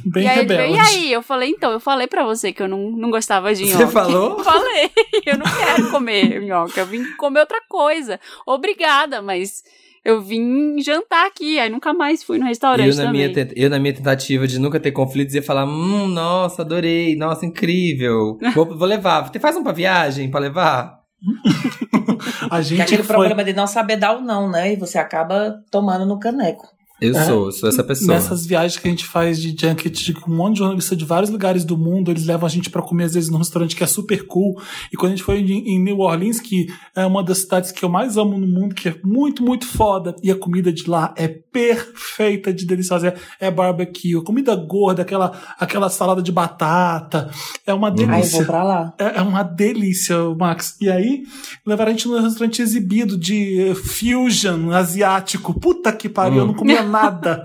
Bem e aí ele veio, e aí? Eu falei, então, eu falei pra você que eu não, não gostava de nhoque. Você falou? Falei, eu não quero comer nhoque, eu vim comer outra coisa. Obrigada, mas eu vim jantar aqui, aí nunca mais fui no restaurante Eu na, também. minha, eu, na minha tentativa de nunca ter conflitos, ia falar: Hum, nossa, adorei, nossa, incrível. Vou, vou levar. Você faz um pra viagem pra levar? A Que é gente aquele foi problema de não saber dar o não, né? E você acaba tomando no caneco. Eu É. sou, eu sou essa pessoa. Nessas viagens que a gente faz de junket, de um monte de jornalista de vários lugares do mundo, eles levam a gente pra comer, às vezes, num restaurante que é super cool. E quando a gente foi em, em New Orleans, que é uma das cidades que eu mais amo no mundo, que é muito, muito foda, e a comida de lá é perfeita de deliciosa. É, é barbecue, comida gorda, aquela, aquela salada de batata. É uma eu delícia. vou pra lá. É é uma delícia, Max. E aí, levaram a gente num restaurante exibido de fusion asiático. Puta que pariu, eu Hum. não comia nada.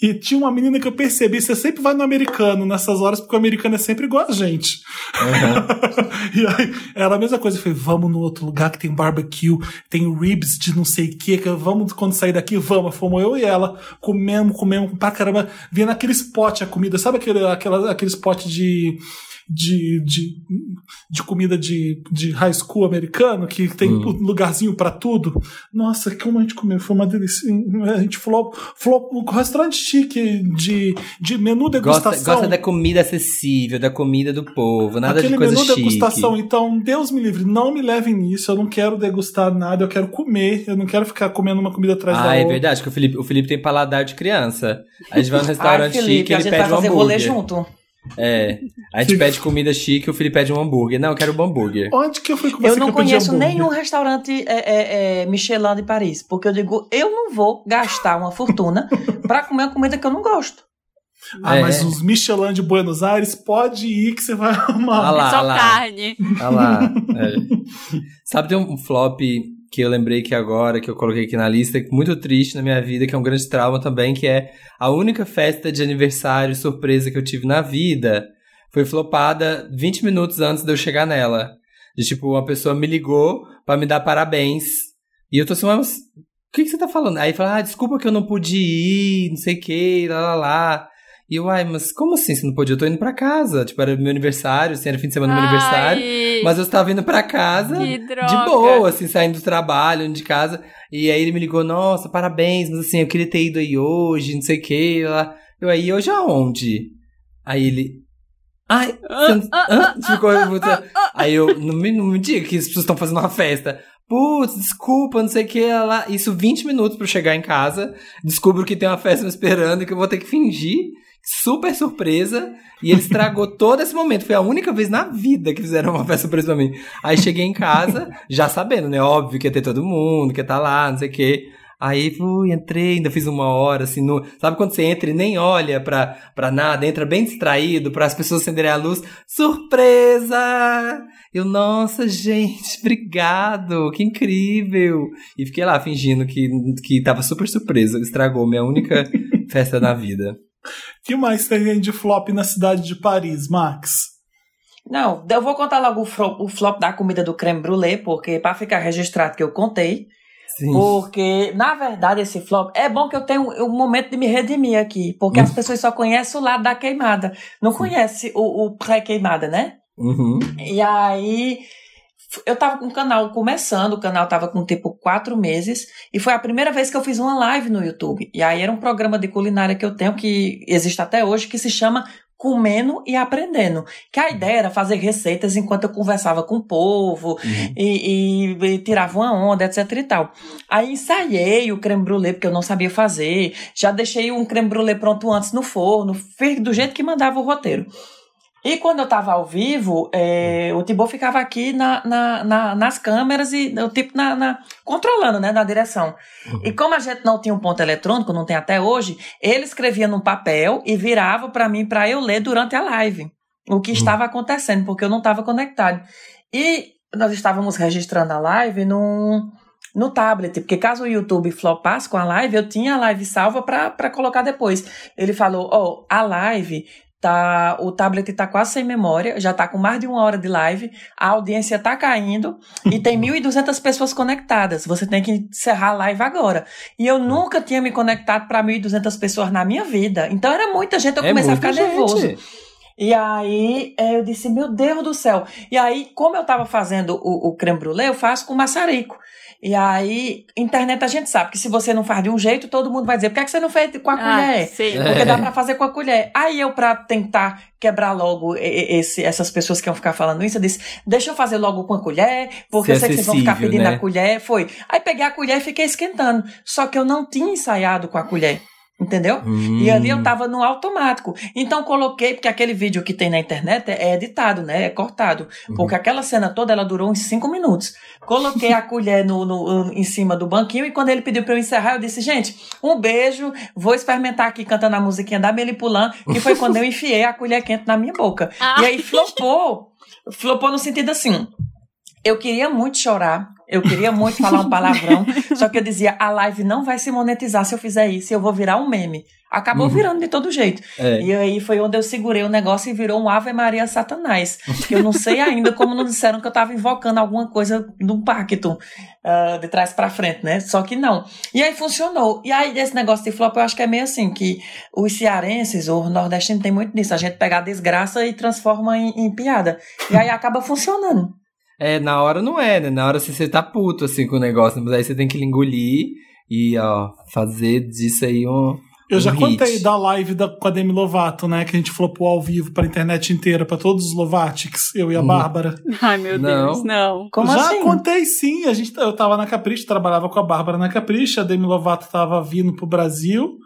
E tinha uma menina que eu percebi, você sempre vai no americano nessas horas, porque o americano é sempre igual a gente. e aí, era a mesma coisa. Eu falei, vamos no outro lugar que tem barbecue, tem ribs de não sei o que, que vamos quando sair daqui, vamos. Fomos eu e ela, comemos, comemos pra caramba. Vinha naquele spot a comida, sabe aquele, aquela, aquele spot de de, de, de comida de, de high school americano, que tem Hum. um lugarzinho pra tudo. Nossa, como a gente comeu, foi uma delícia. A gente falou, falou um restaurante chique de, de menu Gosta, degustação. gosta da comida acessível, da comida do povo, nada Aquele de coisa menu chique. degustação, então, Deus me livre, não me levem nisso, eu não quero degustar nada, eu quero comer, eu não quero ficar comendo uma comida atrás da Ah, é outra. verdade, que o Felipe, o Felipe tem paladar de criança. A gente vai no Ai, restaurante Felipe, chique, a ele gente pede vai um fazer rolê hambúrguer. junto. É. A gente pede comida chique, o Felipe pede um hambúrguer. Não, eu quero um hambúrguer. Onde que eu fui com você Eu não que eu pedi conheço hambúrguer? nenhum restaurante é, é, é, Michelin de Paris, porque eu digo, eu não vou gastar uma fortuna pra comer uma comida que eu não gosto. Ah, É. mas os Michelin de Buenos Aires, pode ir que você vai amar. Ah lá, É só ah lá. carne. Olha lá. é. Sabe, tem um flop que eu lembrei que agora, que eu coloquei aqui na lista, muito triste na minha vida, que é um grande trauma também, que é a única festa de aniversário surpresa que eu tive na vida foi flopada 20 minutos antes de eu chegar nela. De tipo, uma pessoa me ligou pra me dar parabéns. E eu tô assim, mas o que, que você tá falando? Aí fala, ah, desculpa que eu não pude ir, não sei o que, lá lá lá. E eu, ai, mas como assim você não podia? Eu tô indo pra casa. Tipo, era meu aniversário, assim, era fim de semana do meu aniversário. Mas eu estava indo pra casa que droga. de boa, assim, saindo do trabalho, indo de casa. E aí ele me ligou, nossa, parabéns, mas assim, eu queria ter ido aí hoje, não sei o que. Lá. Eu aí, hoje aonde? Aí ele. Ai, você não- hã? Ficou muito- Aí eu, não me, não me diga que as pessoas estão fazendo uma festa. Putz, desculpa, não sei o que lá. Isso 20 minutos pra eu chegar em casa. Descubro que tem uma festa me esperando e que eu vou ter que fingir. Super surpresa. E ele estragou todo esse momento. Foi a única vez na vida que fizeram uma festa surpresa pra mim. Aí cheguei em casa, já sabendo, né? Óbvio que ia ter todo mundo, que ia estar lá, não sei o quê. Aí fui, entrei, ainda fiz uma hora, assim, no... sabe quando você entra e nem olha pra, pra nada, entra bem distraído, para as pessoas acenderem a luz, surpresa! Eu, nossa, gente, obrigado, que incrível! E fiquei lá fingindo que, que tava super surpresa, estragou minha única festa da vida. O que mais tem de flop na cidade de Paris, Max? Não, eu vou contar logo o flop, o flop da comida do creme brulee, porque pra ficar registrado que eu contei. Sim. Porque, na verdade, esse flop é bom que eu tenho um momento de me redimir aqui, porque as pessoas só conhecem o lado da queimada, não conhece o, o pré-queimada, né? Uhum. E aí eu tava com o canal começando, o canal tava com tipo quatro meses, e foi a primeira vez que eu fiz uma live no YouTube. E aí era um programa de culinária que eu tenho, que existe até hoje, que se chama Comendo e Aprendendo. Que a ideia era fazer receitas enquanto eu conversava com o povo Uhum. e, e- e tirava uma onda, etc e tal. Aí ensaiei o creme brulee, porque eu não sabia fazer, já deixei um creme brulee pronto antes no forno, fiz do jeito que mandava o roteiro. E quando eu tava ao vivo, é, o Tibor ficava aqui na, na- na- nas câmeras e tipo na, controlando, né, na direção. E como a gente não tinha um ponto eletrônico, não tem até hoje, ele escrevia num papel e virava para mim para eu ler durante a live o que estava acontecendo, porque eu não estava conectado. E nós estávamos registrando a live num, no tablet, porque caso o YouTube flopasse com a live, eu tinha a live salva para colocar depois. Ele falou: Ó, a live. Tá, o tablet tá quase sem memória, já tá com mais de uma hora de live, a audiência tá caindo e tem 1.200 pessoas conectadas. Você tem que encerrar a live agora. E eu nunca tinha me conectado para 1.200 pessoas na minha vida. Então era muita gente, eu É comecei a ficar gente. nervoso. E aí é, eu disse, meu Deus do céu. E aí, como eu tava fazendo o, o creme brulee, eu faço com maçarico. E aí, internet a gente sabe que se você não faz de um jeito, todo mundo vai dizer, por que, é que você não fez com a Ah, colher? sim. É. Porque dá pra fazer com a colher. Aí eu, pra tentar quebrar logo esse, essas pessoas que iam ficar falando isso, eu disse, deixa eu fazer logo com a colher, porque eu sei que vocês vão ficar pedindo né? a colher. Foi. Aí peguei a colher e fiquei esquentando. Só que eu não tinha ensaiado com a colher. Entendeu? E ali Hum. eu tava no automático. Então coloquei, porque aquele vídeo que tem na internet é é editado, né? É cortado. Uhum. Porque aquela cena toda ela durou uns cinco minutos. Coloquei a colher no, no- em cima do banquinho e quando ele pediu pra eu encerrar, eu disse, gente, um beijo, vou experimentar aqui cantando a musiquinha da Melipulan, que foi quando eu enfiei a colher quente na minha boca. Ah. E aí flopou. Flopou no sentido assim. Eu queria muito chorar, eu queria muito falar um palavrão, só que eu dizia, a live não vai se monetizar se eu fizer isso, eu vou virar um meme. Acabou Uhum. virando de todo jeito. É. E aí foi onde eu segurei o negócio e virou um Ave Maria Satanás. Que eu não sei ainda como não disseram que eu tava invocando alguma coisa num pacto ah, de trás pra frente, né? Só que não. E aí funcionou. E aí esse negócio de flop eu acho que é meio assim, que os cearenses, ou nordestinos tem muito nisso. A gente pega a desgraça e transforma em, em piada. E aí acaba funcionando. É, na hora não é, né? Na hora assim, você tá puto assim com o negócio, mas aí você tem que engolir e, ó, fazer disso aí um. Eu já um contei hit. da live da, com a Demi Lovato, né? Que a gente flopou ao vivo pra internet inteira, pra todos os Lovatics, eu e a Uhum. Bárbara. Ai, meu Não. Deus, não. Como já assim? contei sim. A gente, eu tava na Capricho, trabalhava com a Bárbara na Capricho, a Demi Lovato tava vindo pro Brasil.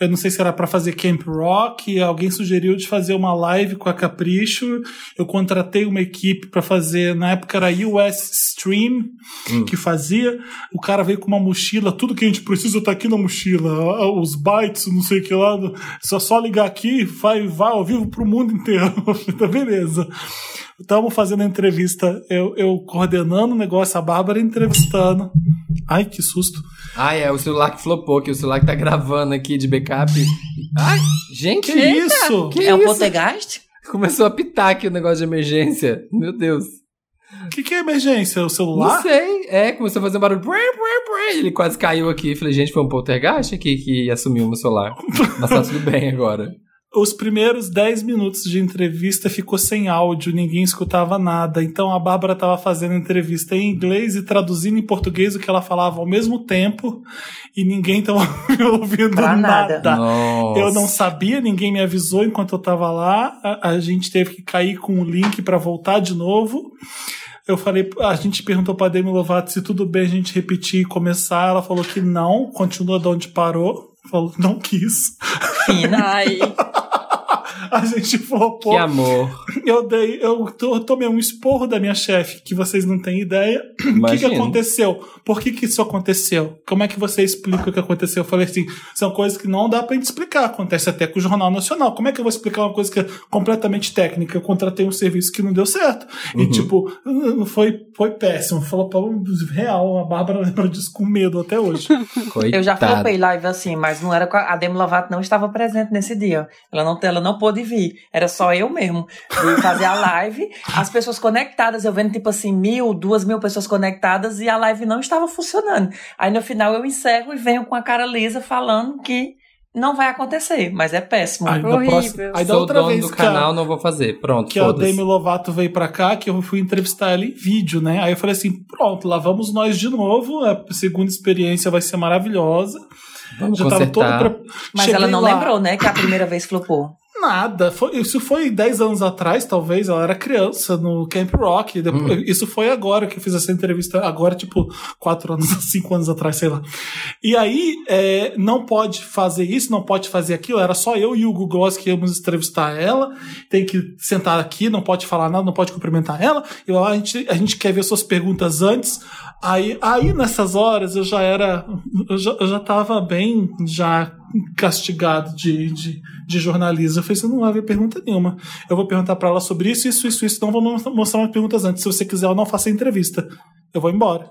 Eu não sei se era pra fazer Camp Rock, alguém sugeriu de fazer uma live com a Capricho. Eu contratei uma equipe pra fazer, na época era US Stream, Hum. que fazia. O cara veio com uma mochila, tudo que a gente precisa tá aqui na mochila. Os bytes, não sei o que lá. Só só ligar aqui, vai, vai ao vivo pro mundo inteiro. tá beleza. Estamos fazendo a entrevista, eu, eu coordenando o negócio, a Bárbara entrevistando. Ai, que susto. Ah, é o celular que flopou, que o celular que tá gravando aqui de backup. Ai, gente, Que isso? que é um poltergeist? Começou a pitar aqui o negócio de emergência. Meu Deus. O que, que é emergência? O Não celular? sei. É, começou a fazer um barulho. Ele quase caiu aqui. Falei, gente, foi um poltergeist aqui que assumiu o meu celular. Mas tá tudo bem agora. Os primeiros 10 minutos de entrevista ficou sem áudio, ninguém escutava nada. Então a Bárbara estava fazendo a entrevista em inglês e traduzindo em português o que ela falava ao mesmo tempo e ninguém estava ouvindo Pra nada. nada. Eu não sabia, ninguém me avisou enquanto eu tava lá. A, a gente teve que cair com o link para voltar de novo. Eu falei, a gente perguntou pra Demi Lovato se tudo bem a gente repetir e começar. Ela falou que não, continua de onde parou. Fall, don't kiss. Fine. Nei. A gente flopou. Que amor. Eu dei, eu, to- eu tomei um esporro da minha chefe, que vocês não têm ideia. O que, que aconteceu? Por que, que isso aconteceu? Como é que você explica o que aconteceu? Eu falei assim: são coisas que não dá pra gente explicar. Acontece até com o Jornal Nacional. Como é que eu vou explicar uma coisa que é completamente técnica? Eu contratei um serviço que não deu certo. E, Uhum. tipo, foi, foi péssimo. Falou pra real. A Bárbara lembra disso com medo até hoje. Coitado. Eu já flopei live assim, mas não era com a, a Demi Lovato não estava presente nesse dia. Ela não, ela não pôde vir. Era só eu mesmo. De fazer a live, as pessoas conectadas, eu vendo tipo assim, mil, duas mil pessoas conectadas e a live não estava funcionando. Aí no final eu encerro e venho com a cara lisa falando que não vai acontecer, mas é péssimo. Aí, Horrível. próxima- aí da Sou outra dono vez do que a- canal, não vou fazer. Pronto, que a. Demi Lovato veio pra cá, que eu fui entrevistar ela em vídeo, né? Aí eu falei assim: pronto, lá vamos nós de novo. A segunda experiência vai ser maravilhosa. Vamos Já tava todo consertar. pre... Mas Cheguei ela não lá, lembrou, né, que a primeira vez flopou. Nada. Foi- isso foi 10 anos atrás, talvez. Ela era criança no Camp Rock. Depois- Hum. Isso foi agora que eu fiz essa entrevista. Agora, tipo, 4 anos, 5 anos atrás, sei lá. E aí, é, não pode fazer isso, não pode fazer aquilo. Era só eu e o Hugo Gloss que íamos entrevistar ela. Tem que sentar aqui, não pode falar nada, não pode cumprimentar ela. E lá a gente, a gente quer ver suas perguntas antes. Aí, aí nessas horas eu já era. Eu já, eu já tava bem já castigado de, de, de jornalismo. Eu falei, você não vai ver pergunta nenhuma. Eu vou perguntar pra ela sobre isso, isso, isso, isso. Não vou mo- mostrar umas perguntas antes. Se você quiser, eu não faço a entrevista. Eu vou embora.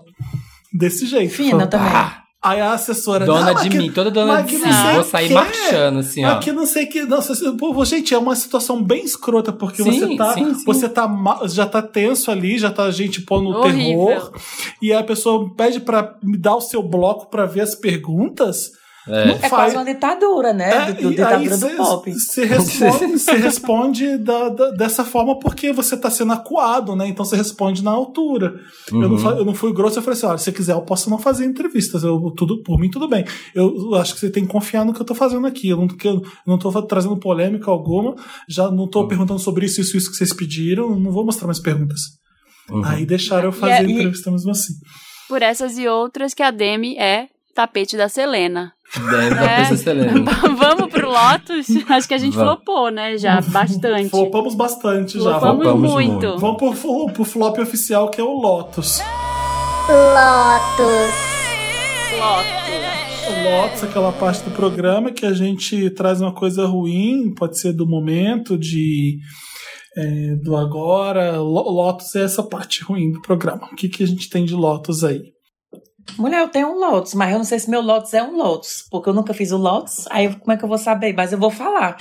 Desse jeito. Fina Falei, também. "Ah." Aí a assessora. Dona "Não, mas de que- mim, toda dona de que sei Vou sair quê. marchando, assim, ó. Aqui não sei que. Nossa, assim, pô, gente, é uma situação bem escrota, porque Sim, você tá. sim, sim. Você tá já tá tenso ali, já tá a gente pondo no Horrível. terror. E a pessoa pede pra me dar o seu bloco pra ver as perguntas. É. É faz- quase uma ditadura, né? É, do, do e ditadura aí do cê- pop. Você responde, cê responde da- da- dessa forma porque você tá sendo acuado, né? Então você responde na altura. Eu, não, Uhum. eu não fui grosso, eu falei assim: olha, se você quiser, eu posso não fazer entrevistas. Eu, tudo, por mim, tudo bem. Eu acho que você tem que confiar no que eu tô fazendo aqui. Eu não, que eu não tô trazendo polêmica alguma, já não Uhum. tô perguntando sobre isso, isso, isso que vocês pediram, não vou mostrar mais perguntas. Uhum. Aí deixaram eu E fazer a e- entrevista mesmo assim. Por essas e outras que a Demi é tapete da Selena. Deve da É. Princesa Selena. Vamos pro Lotus? Acho que a gente Vamos. flopou, né? Já bastante. Flopamos bastante já. Flopamos Flopamos muito. muito. Vamos pro, pro flop oficial, que é o Lotus. O Lotus, aquela parte do programa que a gente traz uma coisa ruim, pode ser do momento, de é, do agora. Lo- Lotus é essa parte ruim do programa. O que, que a gente tem de Lotus aí? Mulher, eu tenho um Lotus, mas eu não sei se meu Lotus é um Lotus, porque eu nunca fiz o Lotus, aí como é que eu vou saber? Mas eu vou falar,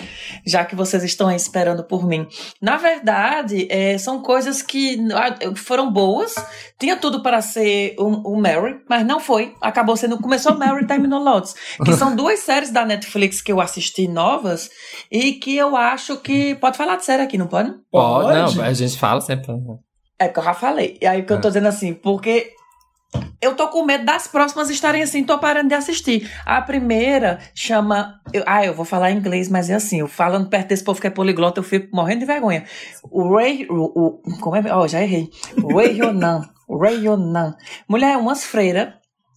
já que vocês estão aí esperando por mim. Na verdade, é, são coisas que ah, foram boas, tinha tudo para ser um, um Mary, mas não foi. Acabou sendo, começou Mary e terminou Lotus. Que são duas séries da Netflix que eu assisti novas e que eu acho que. Pode falar de série aqui, não pode? Pode, Pode? não, a gente fala sempre. É que eu já falei. E aí que eu tô É. dizendo assim, porque eu tô com medo das próximas estarem assim, tô parando de assistir. A primeira chama. eu- ah, eu vou falar inglês, mas é assim, eu falando perto desse povo que é poliglota, eu fico morrendo de vergonha. O Ray. O, o- como é? Ó, já errei. Ray Yonan. Ray Yonan. Mulher, é umas freiras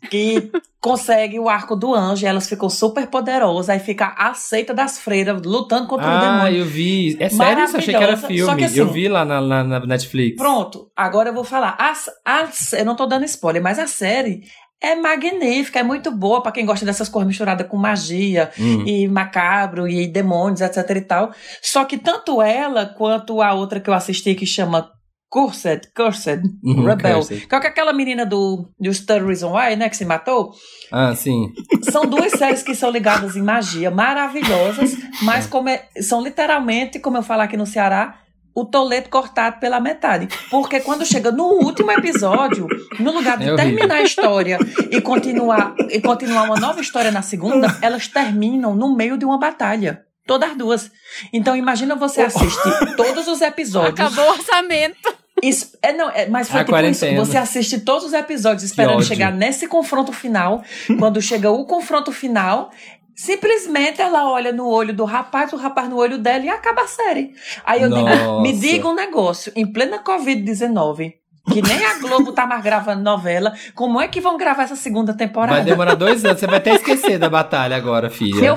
que consegue o arco do anjo, e elas ficam super poderosas, aí fica a seita das freiras lutando contra o Ah, demônio. eu vi. É sério isso? Achei que era filme. que assim- eu vi lá na, na- na Netflix. Pronto, agora eu vou falar. As, as, eu não tô dando spoiler, mas a série é magnífica, é muito boa pra quem gosta dessas coisas misturadas com magia Hum. e macabro e demônios, etc e tal. Só que tanto ela quanto a outra que eu assisti que chama Cursed, Cursed, Uhum, Rebel, Cursed. que é aquela menina do, do Third Reason Why, né, que se matou. Ah, sim. São duas séries que são ligadas em magia, maravilhosas, mas como é- são literalmente, como eu falo aqui no Ceará, o toleto cortado pela metade. Porque quando chega no último episódio, no lugar de É terminar a história e continuar, e continuar uma nova história na segunda, elas terminam no meio de uma batalha. Todas duas. Então imagina você assiste todos os episódios. Acabou o orçamento. Isso, é, não, é, mas foi A tipo isso. quarentena. Você assiste todos os episódios esperando chegar nesse confronto final. Quando chega o confronto final, simplesmente ela olha no olho do rapaz, o rapaz no olho dela e acaba a série. Aí eu digo, Nossa. me diga um negócio, em plena Covid-19, que nem a Globo tá mais gravando novela, como é que vão gravar essa segunda temporada? Vai demorar dois anos. Você vai até esquecer da batalha agora, filha. Eu,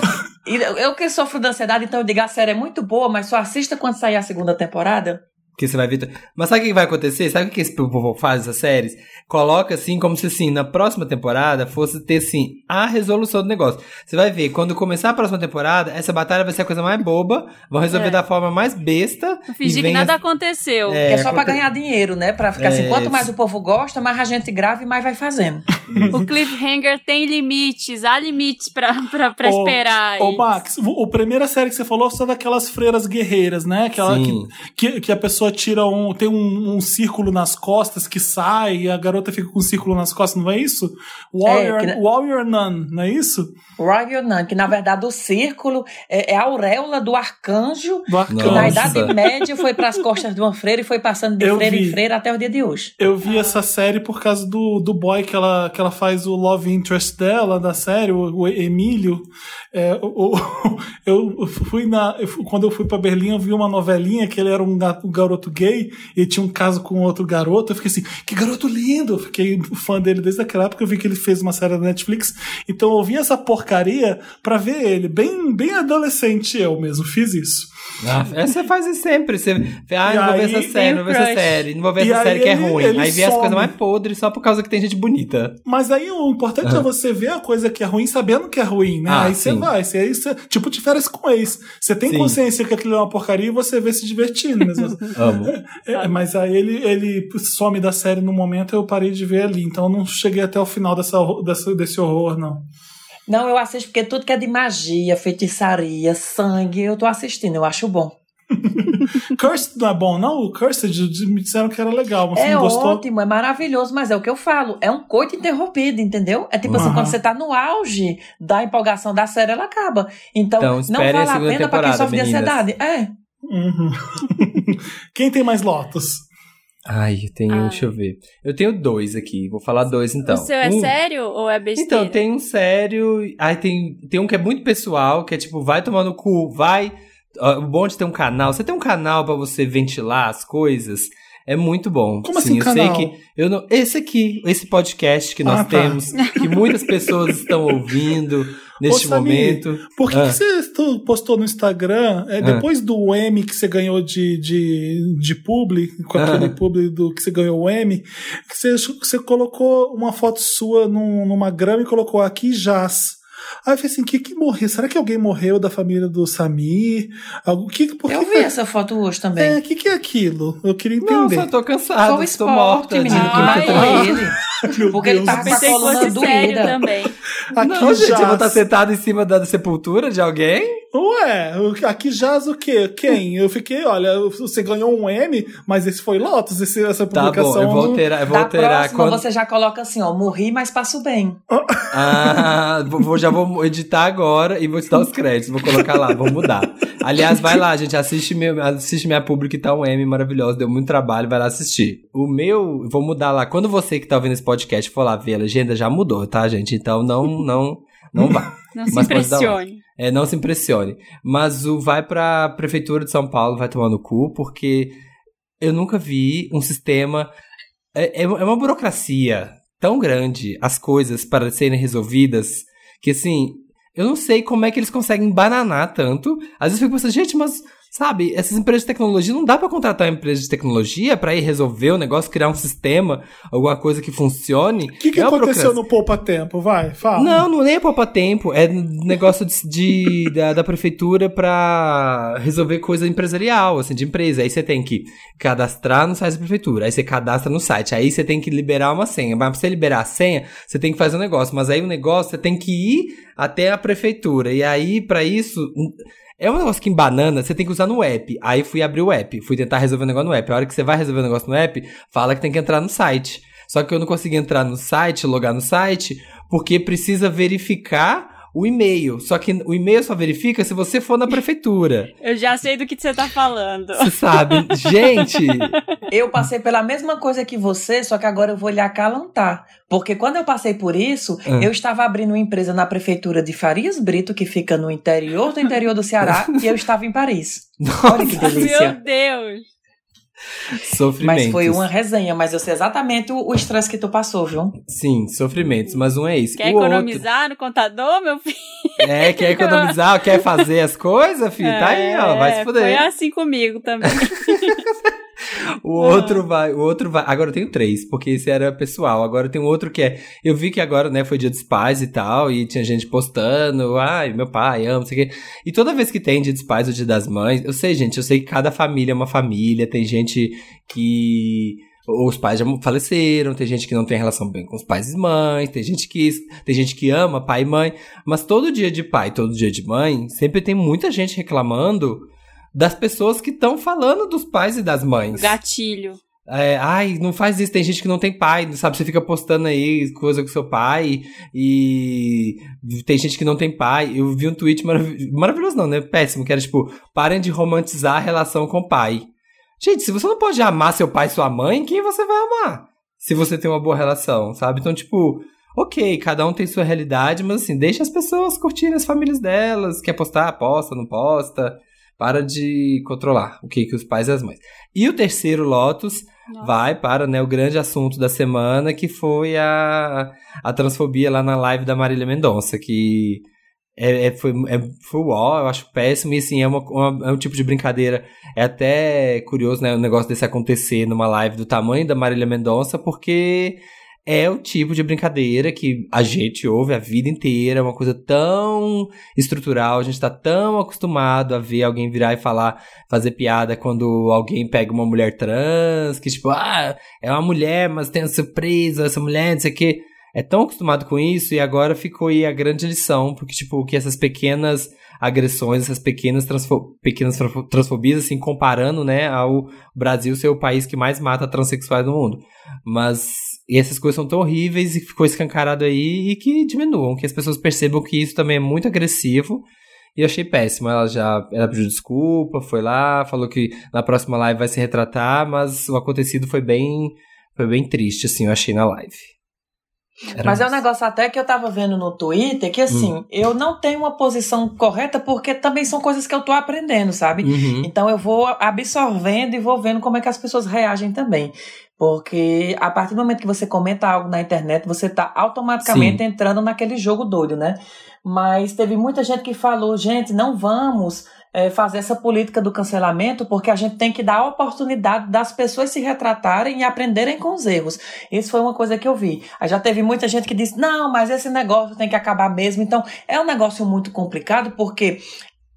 eu, que sofro de ansiedade, então eu digo, a série é muito boa, mas só assista quando sair a segunda temporada. Que você vai ver. Mas sabe o que vai acontecer? Sabe o que esse povo faz essas séries? Coloca assim, como se assim, na próxima temporada fosse ter assim, a resolução do negócio. Você vai ver, quando começar a próxima temporada, essa batalha vai ser a coisa mais boba, vão resolver É. da forma mais besta. Fingir que nada aconteceu. É, É, só pra ganhar dinheiro, né? Pra ficar assim, É, quanto mais o povo gosta, mais a gente grava e mais vai fazendo. O cliffhanger tem limites, há limites pra, pra, pra Ô, esperar. Ô. Max, o, a primeira série que você falou foi daquelas freiras guerreiras, né? Aquela que, Sim. que, que a pessoa tira um. tem um, um círculo nas costas que sai e a garota fica com um círculo nas costas, não é isso? Warrior, É, que- Warrior Nun, não é isso? Warrior Nun, que na verdade o círculo é, é a auréola do arcanjo, Do arcanjo. que na. Idade Média foi para as costas de uma freira e foi passando de Eu freira vi. em freira até o dia de hoje. Eu vi essa série por causa do, do boy que ela, que ela faz o love interest dela, da série, o, o Emílio. É, o- o- eu fui na. eu quando eu fui pra Berlim, eu vi uma novelinha que ele era um, gato- um garoto gay e tinha um caso com outro garoto. Eu fiquei assim, que garoto lindo! Eu fiquei fã dele desde aquela época. Eu vi que ele fez uma série da Netflix. Então eu vi essa porcaria pra ver ele. Bem, bem adolescente eu mesmo, fiz isso. Ah, é, você faz isso sempre. Você, ah, não vou ver essa série, não vou ver essa série, não vou ver essa série que é ruim. Aí vê as coisas mais podres só por causa que tem gente bonita. Mas aí o importante é você ver a coisa que é ruim sabendo que é ruim, né? Ah, aí você vai, você, tipo de férias com ex. Você tem consciência que aquilo é uma porcaria e você vê se divertindo mesmo. Amo. É, mas aí ele, ele some da série no momento eu parei de ver ali. Então eu não cheguei até o final dessa, dessa- desse horror, não. Não, eu assisto porque tudo que é de magia, feitiçaria, sangue, eu tô assistindo, eu acho bom. Cursed não é bom, não? O Cursed me disseram que era legal, mas você é não gostou? ótimo, é maravilhoso, mas é o que eu falo, é um coito interrompido, entendeu? É tipo assim, Aham. quando você tá no auge da empolgação da série, ela acaba. Então, Então, não vale a pena pra quem sofre de meninas. ansiedade. É. Uhum. Quem tem mais Lotus? Ai, eu tenho, Ah. deixa eu ver. Eu tenho dois aqui, vou falar dois então. o seu é Um- sério ou é besteira? Então, tem um sério. Aí tem, tem um que é muito pessoal, que é tipo, vai tomar no cu, vai. O bom de ter um canal. Você tem um canal pra você ventilar as coisas. É muito bom. Como Sim, assim, eu canal? sei que. Eu não, esse aqui, esse podcast que nós Ah, tá. temos, que muitas pessoas estão ouvindo neste Ô, momento. Por que, Ah. que você postou no Instagram, é, depois do M que você ganhou de, de, de publi, com aquele Ah. publi do que você ganhou o M, que você, você colocou uma foto sua num- numa grama e colocou aqui jaz. Aí eu falei assim, que que morreu? Será que alguém morreu da família do Samir? Algo que por que Eu que- vi essa foto hoje também. É, o que, que é aquilo? Eu queria Não, entender. só tô cansado, Foi o tô esporte, de- menino, que matou ele. Porque ele Deus tava do com a coluna doída. também. Aqui Não, gente, eu vou jaz. estar sentado em cima da sepultura de alguém? Ué, aqui jaz o quê? Quem? Eu fiquei, olha, você ganhou um M, mas esse foi Lotus, esse, essa Tá publicação. bom, eu vou alterar, eu vou Da alterar próxima, quando. você já coloca assim, ó, morri, mas passo bem. Ah, vou, vou- já vou editar agora e vou te dar os créditos. Vou colocar lá, vou mudar. Aliás, vai lá, gente. Assiste, meu, assiste minha publi que tá um M maravilhosa. Deu muito trabalho, vai lá assistir. O meu, vou mudar lá. Quando você que tá ouvindo esse podcast for lá ver a legenda, já mudou, tá, gente? Então não, não, não vá. Não se Mas lá. impressione. É, não se impressione. Mas o vai pra Prefeitura de São Paulo, vai tomar no cu, porque eu nunca vi um sistema. É, é é uma burocracia tão grande, as coisas para serem resolvidas, que assim, eu não sei como é que eles conseguem bananar tanto. Às vezes eu fico pensando, gente, mas. Sabe, essas empresas de tecnologia, não dá pra contratar uma empresa de tecnologia pra ir resolver o negócio, criar um sistema, alguma coisa que funcione. O que, que É aconteceu no Poupa Tempo? Vai, fala. Não, não nem é poupa tempo. É negócio de, de- da, da prefeitura pra resolver coisa empresarial, assim, de empresa. Aí você tem que cadastrar no site da prefeitura. Aí você cadastra no site. Aí você tem que liberar uma senha. Mas pra você liberar a senha, você tem que fazer um negócio. Mas aí o negócio, você tem que ir até a prefeitura. E aí, pra isso... É um negócio que em banana você tem que usar no app. Aí fui abrir o app, fui tentar resolver o negócio no app. A hora que você vai resolver o negócio no app, fala que tem que entrar no site. Só que eu não consegui entrar no site, logar no site, porque precisa verificar o e-mail. Só que o e-mail só verifica se você for na prefeitura. Eu já sei do que você tá falando. Você sabe? Gente! Eu passei pela mesma coisa que você, só que agora eu vou lhe acalantar. Porque quando eu passei por isso, Ah. eu estava abrindo uma empresa na prefeitura de Farias Brito, que fica no interior do interior do Ceará, e eu estava em Paris. Olha que Meu delícia. Deus. Sofrimentos. Mas foi uma resenha, mas eu sei exatamente o estresse que tu passou, viu? Sim, sofrimentos. Mas um é isso. Quer o outro- economizar no contador, meu filho? É, quer economizar, quer fazer as coisas, filho? Tá aí, ó. Vai se É, fuder. Foi assim comigo também. O outro vai, o outro vai. Agora eu tenho três, porque esse era pessoal. Agora tem um outro que é. Eu vi que agora, né, foi dia dos pais e tal, e tinha gente postando, ai, meu pai, amo, não sei o quê. E toda vez que tem dia dos pais ou dia das mães, eu sei, gente, eu sei que cada família é uma família, tem gente que os pais já faleceram, tem gente que não tem relação bem com os pais e mães, tem gente que tem gente que ama pai e mãe, mas todo dia de pai, todo dia de mãe, sempre tem muita gente reclamando das pessoas que estão falando dos pais e das mães. Gatilho. É, ai, não faz isso. Tem gente que não tem pai, sabe? Você fica postando aí coisa com seu pai e tem gente que não tem pai. Eu vi um tweet marav maravilhoso, não, né? Péssimo, que era tipo, parem de romantizar a relação com o pai. Gente, se você não pode amar seu pai e sua mãe, quem você vai amar? Se você tem uma boa relação, sabe? Então, tipo, ok, cada um tem sua realidade, mas assim, deixa as pessoas curtirem as famílias delas. Quer postar? Posta, não posta. Para de controlar o que, que os pais e as mães. E o terceiro Lotus Nossa. vai para né, o grande assunto da semana, que foi a, a transfobia lá na live da Marília Mendonça, que é, é, foi, é, foi uó, eu acho péssimo, e assim, é, uma, uma, é um tipo de brincadeira. É até curioso, né, o negócio desse acontecer numa live do tamanho da Marília Mendonça, porque é o tipo de brincadeira que a gente ouve a vida inteira, é uma coisa tão estrutural, a gente tá tão acostumado a ver alguém virar e falar, fazer piada quando alguém pega uma mulher trans, que tipo, ah, é uma mulher, mas tem a surpresa, essa mulher, não sei o quê é tão acostumado com isso e agora ficou aí a grande lição, porque, tipo, que essas pequenas agressões, essas pequenas, transfo pequenas transfobias, assim, comparando, né, ao Brasil ser o país que mais mata transexuais no mundo. Mas essas coisas são tão horríveis e ficou escancarado aí e que diminuam, que as pessoas percebam que isso também é muito agressivo. E eu achei péssimo. Ela já ela pediu desculpa, foi lá, falou que na próxima live vai se retratar, mas o acontecido foi bem, foi bem triste, assim, eu achei na live. Era Mas é um negócio até que eu tava vendo no Twitter que assim, hum. eu não tenho uma posição correta porque também são coisas que eu tô aprendendo, sabe? Uhum. Então eu vou absorvendo e vou vendo como é que as pessoas reagem também. Porque a partir do momento que você comenta algo na internet, você tá automaticamente Sim. entrando naquele jogo doido, né? Mas teve muita gente que falou, gente, não vamos é, fazer essa política do cancelamento, porque a gente tem que dar a oportunidade das pessoas se retratarem e aprenderem com os erros. Isso foi uma coisa que eu vi. Aí já teve muita gente que disse: não, mas esse negócio tem que acabar mesmo. Então, é um negócio muito complicado, porque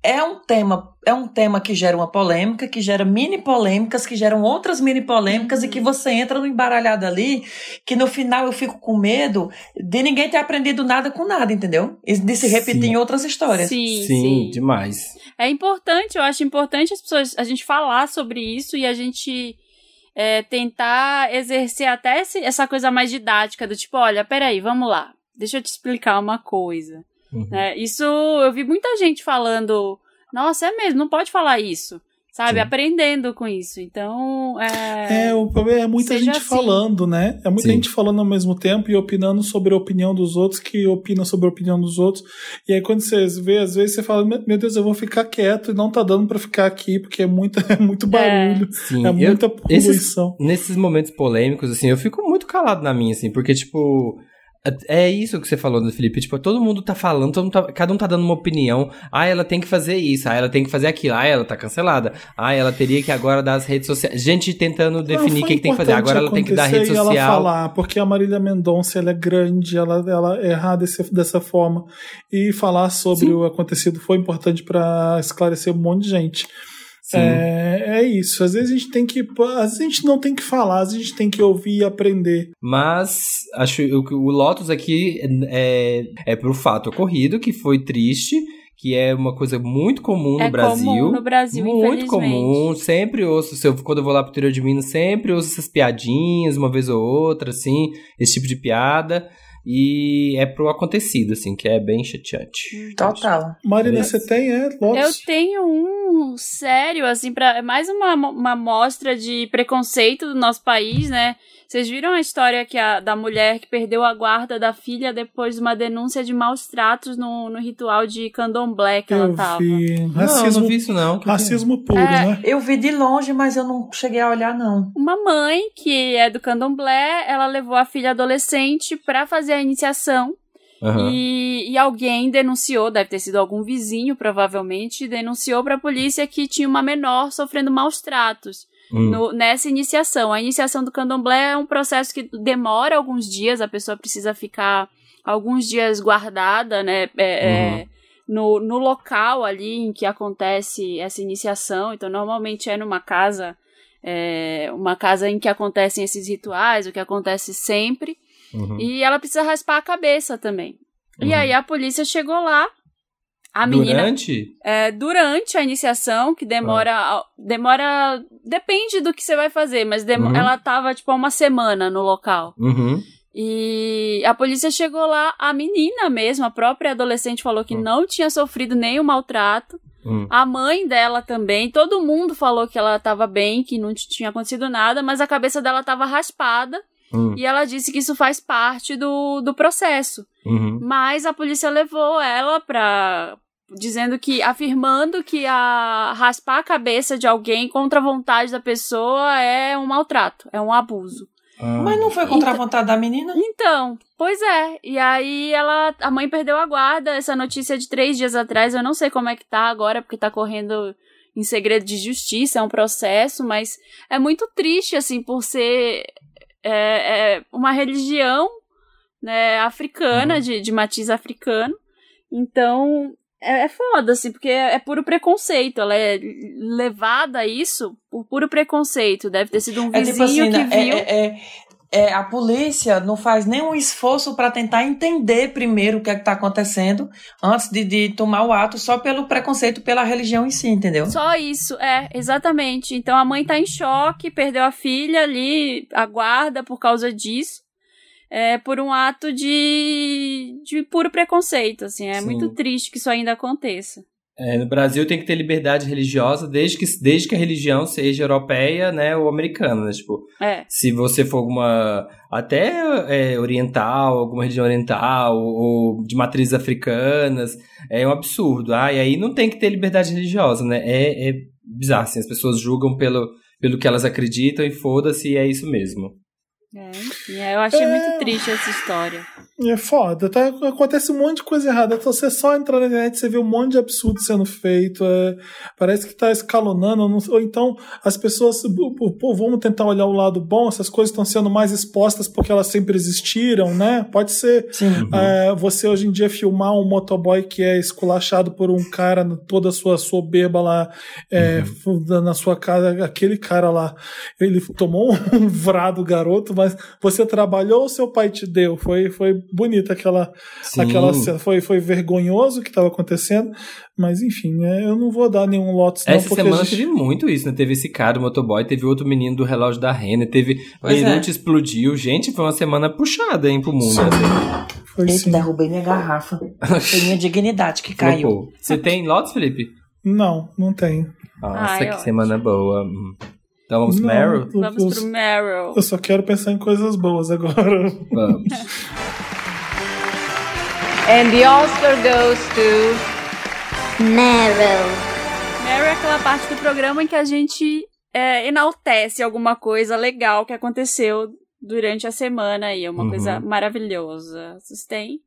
é um tema é um tema que gera uma polêmica, que gera mini polêmicas, que geram outras mini polêmicas e que uhum. você entra no embaralhado ali, que no final eu fico com medo de ninguém ter aprendido nada com nada, entendeu? E de se repetir sim. em outras histórias. Sim, sim, sim, demais. É importante, eu acho importante as pessoas, a gente falar sobre isso e a gente é, tentar exercer até esse, essa coisa mais didática do tipo, olha, peraí, vamos lá, deixa eu te explicar uma coisa. Uhum. É, isso eu vi muita gente falando nossa, é mesmo, não pode falar isso. Sabe, Sim. aprendendo com isso. Então. É, é o problema é muita gente assim. falando, né? É muita Sim. gente falando ao mesmo tempo e opinando sobre a opinião dos outros, que opina sobre a opinião dos outros. E aí, quando você vê, às vezes você fala: Meu Deus, eu vou ficar quieto e não tá dando para ficar aqui, porque é, muita, é muito barulho. É, é muita eu, poluição. Esses, nesses momentos polêmicos, assim, eu fico muito calado na minha, assim, porque, tipo. É isso que você falou, né, Felipe. Tipo, todo mundo tá falando, todo mundo tá, cada um tá dando uma opinião. Ah, ela tem que fazer isso, ah, ela tem que fazer aquilo, ah, ela tá cancelada. Ah, ela teria que agora dar as redes sociais. Gente tentando definir o que, que, tem que fazer. Agora ela tem que dar rede social. ela falar, porque a Marília Mendonça ela é grande, ela, ela é errada desse, dessa forma. E falar sobre Sim. o acontecido foi importante para esclarecer um monte de gente. É, é, isso. Às vezes a gente tem que. Às vezes a gente não tem que falar, às vezes a gente tem que ouvir e aprender. Mas acho que o Lotus aqui é, é pro fato ocorrido, que foi triste que é uma coisa muito comum é no Brasil. Comum no Brasil, muito comum. Sempre ouço, se eu, quando eu vou lá pro interior de Minas, sempre ouço essas piadinhas, uma vez ou outra, assim, esse tipo de piada. E é pro acontecido, assim, que é bem chateante. Total. Marina, você tem, é? Lotus? Eu tenho um sério, assim, pra, é mais uma, uma mostra de preconceito do nosso país, né? Vocês viram a história que a, da mulher que perdeu a guarda da filha depois de uma denúncia de maus tratos no, no ritual de candomblé que eu ela tava? Vi. Racismo, não, não vi isso não. racismo puro, é, né? Eu vi de longe, mas eu não cheguei a olhar, não. Uma mãe, que é do candomblé, ela levou a filha adolescente para fazer a iniciação Uhum. E, e, alguém denunciou, deve ter sido algum vizinho, provavelmente, denunciou para a polícia que tinha uma menor sofrendo maus tratos hum. no, nessa iniciação. A iniciação do candomblé é um processo que demora alguns dias, a pessoa precisa ficar alguns dias guardada, né? É, é uhum. é, no, no local ali em que acontece essa iniciação. Então, normalmente é numa casa é, uma casa em que acontecem esses rituais, o que acontece sempre. Uhum. E ela precisa raspar a cabeça também. E Uhum. aí a polícia chegou lá. A menina Durante? é, durante a iniciação, que demora. Demora. Depende do que você vai fazer, mas Uhum. ela tava, tipo, há uma semana no local. Uhum. E a polícia chegou lá, a menina mesmo, a própria adolescente, falou que Hum. não tinha sofrido nenhum maltrato. Hum. A mãe dela também, todo mundo falou que ela tava bem, que não tinha acontecido nada, mas a cabeça dela tava raspada. Hum. E ela disse que isso faz parte do, do processo. Uhum. Mas a polícia levou ela pra. Dizendo que. afirmando que a raspar a cabeça de alguém contra a vontade da pessoa é um maltrato, é um abuso. Ah. Mas não foi contra a vontade da menina? Então, pois é. E aí ela. A mãe perdeu a guarda. Essa notícia é de três dias atrás. Eu não sei como é que tá agora, porque tá correndo em segredo de justiça, é um processo, mas é muito triste, assim, por ser é, é uma religião né, africana, Uhum. de, de matiz africano. Então, é, é foda, assim, porque é, é puro preconceito. Ela é levada a isso por puro preconceito. Deve ter sido um É vizinho tipo assim, que né? viu. É, é, é- é, a polícia não faz nenhum esforço para tentar entender primeiro o que é está acontecendo antes de, de tomar o ato só pelo preconceito pela religião em si, entendeu? Só isso, é, exatamente. Então a mãe tá em choque, perdeu a filha ali, aguarda por causa disso. É, por um ato de, de puro preconceito, assim. É Sim. muito triste que isso ainda aconteça. É, no Brasil tem que ter liberdade religiosa desde que, desde que a religião seja europeia, né, ou americana, né? Tipo, É, se você for alguma até é, oriental, alguma religião oriental ou de matrizes africanas, é um absurdo. Ah, e aí não tem que ter liberdade religiosa, né? É, é bizarro, assim, as pessoas julgam pelo, pelo que elas acreditam e foda-se, e é isso mesmo. É, eu achei É. muito triste essa história. É foda, tá? Acontece um monte de coisa errada. Então, você só entrar na internet você vê um monte de absurdo sendo feito. é, parece que tá escalonando. não- ou então as pessoas. pô, vamos tentar olhar o lado bom, essas coisas estão sendo mais expostas porque elas sempre existiram, né? Pode ser. Sim. é, você hoje em dia filmar um motoboy que é esculachado por um cara, toda a sua soberba lá é, na sua casa, aquele cara lá, ele tomou um vrado garoto, mas você trabalhou ou seu pai te deu? Foi, foi bonita aquela, Sim. aquela cena. Foi, foi vergonhoso o que estava acontecendo, mas enfim, é, eu não vou dar nenhum lotes não, Essa semana gente- teve muito isso, né? Teve esse cara, o motoboy, teve outro menino do relógio da Renner, teve é. Beirute explodiu. Gente, foi uma semana puxada, hein, pro mundo. Sim. assim. foi Eita, sim. derrubei minha garrafa. Foi minha dignidade que caiu. Flopou. Você tem lotes, Felipe? Não, não tem. Nossa, Ai, que ótimo. semana boa. Hum. Então vamos pro Não, Meryl? eu- Vamos eu- pro Meryl. Eu só quero pensar em coisas boas agora. Vamos. And the Oscar goes to Meryl. Meryl é aquela parte do programa em que a gente é, enaltece alguma coisa legal que aconteceu durante a semana aí. É uma Uhum. coisa maravilhosa. Vocês têm?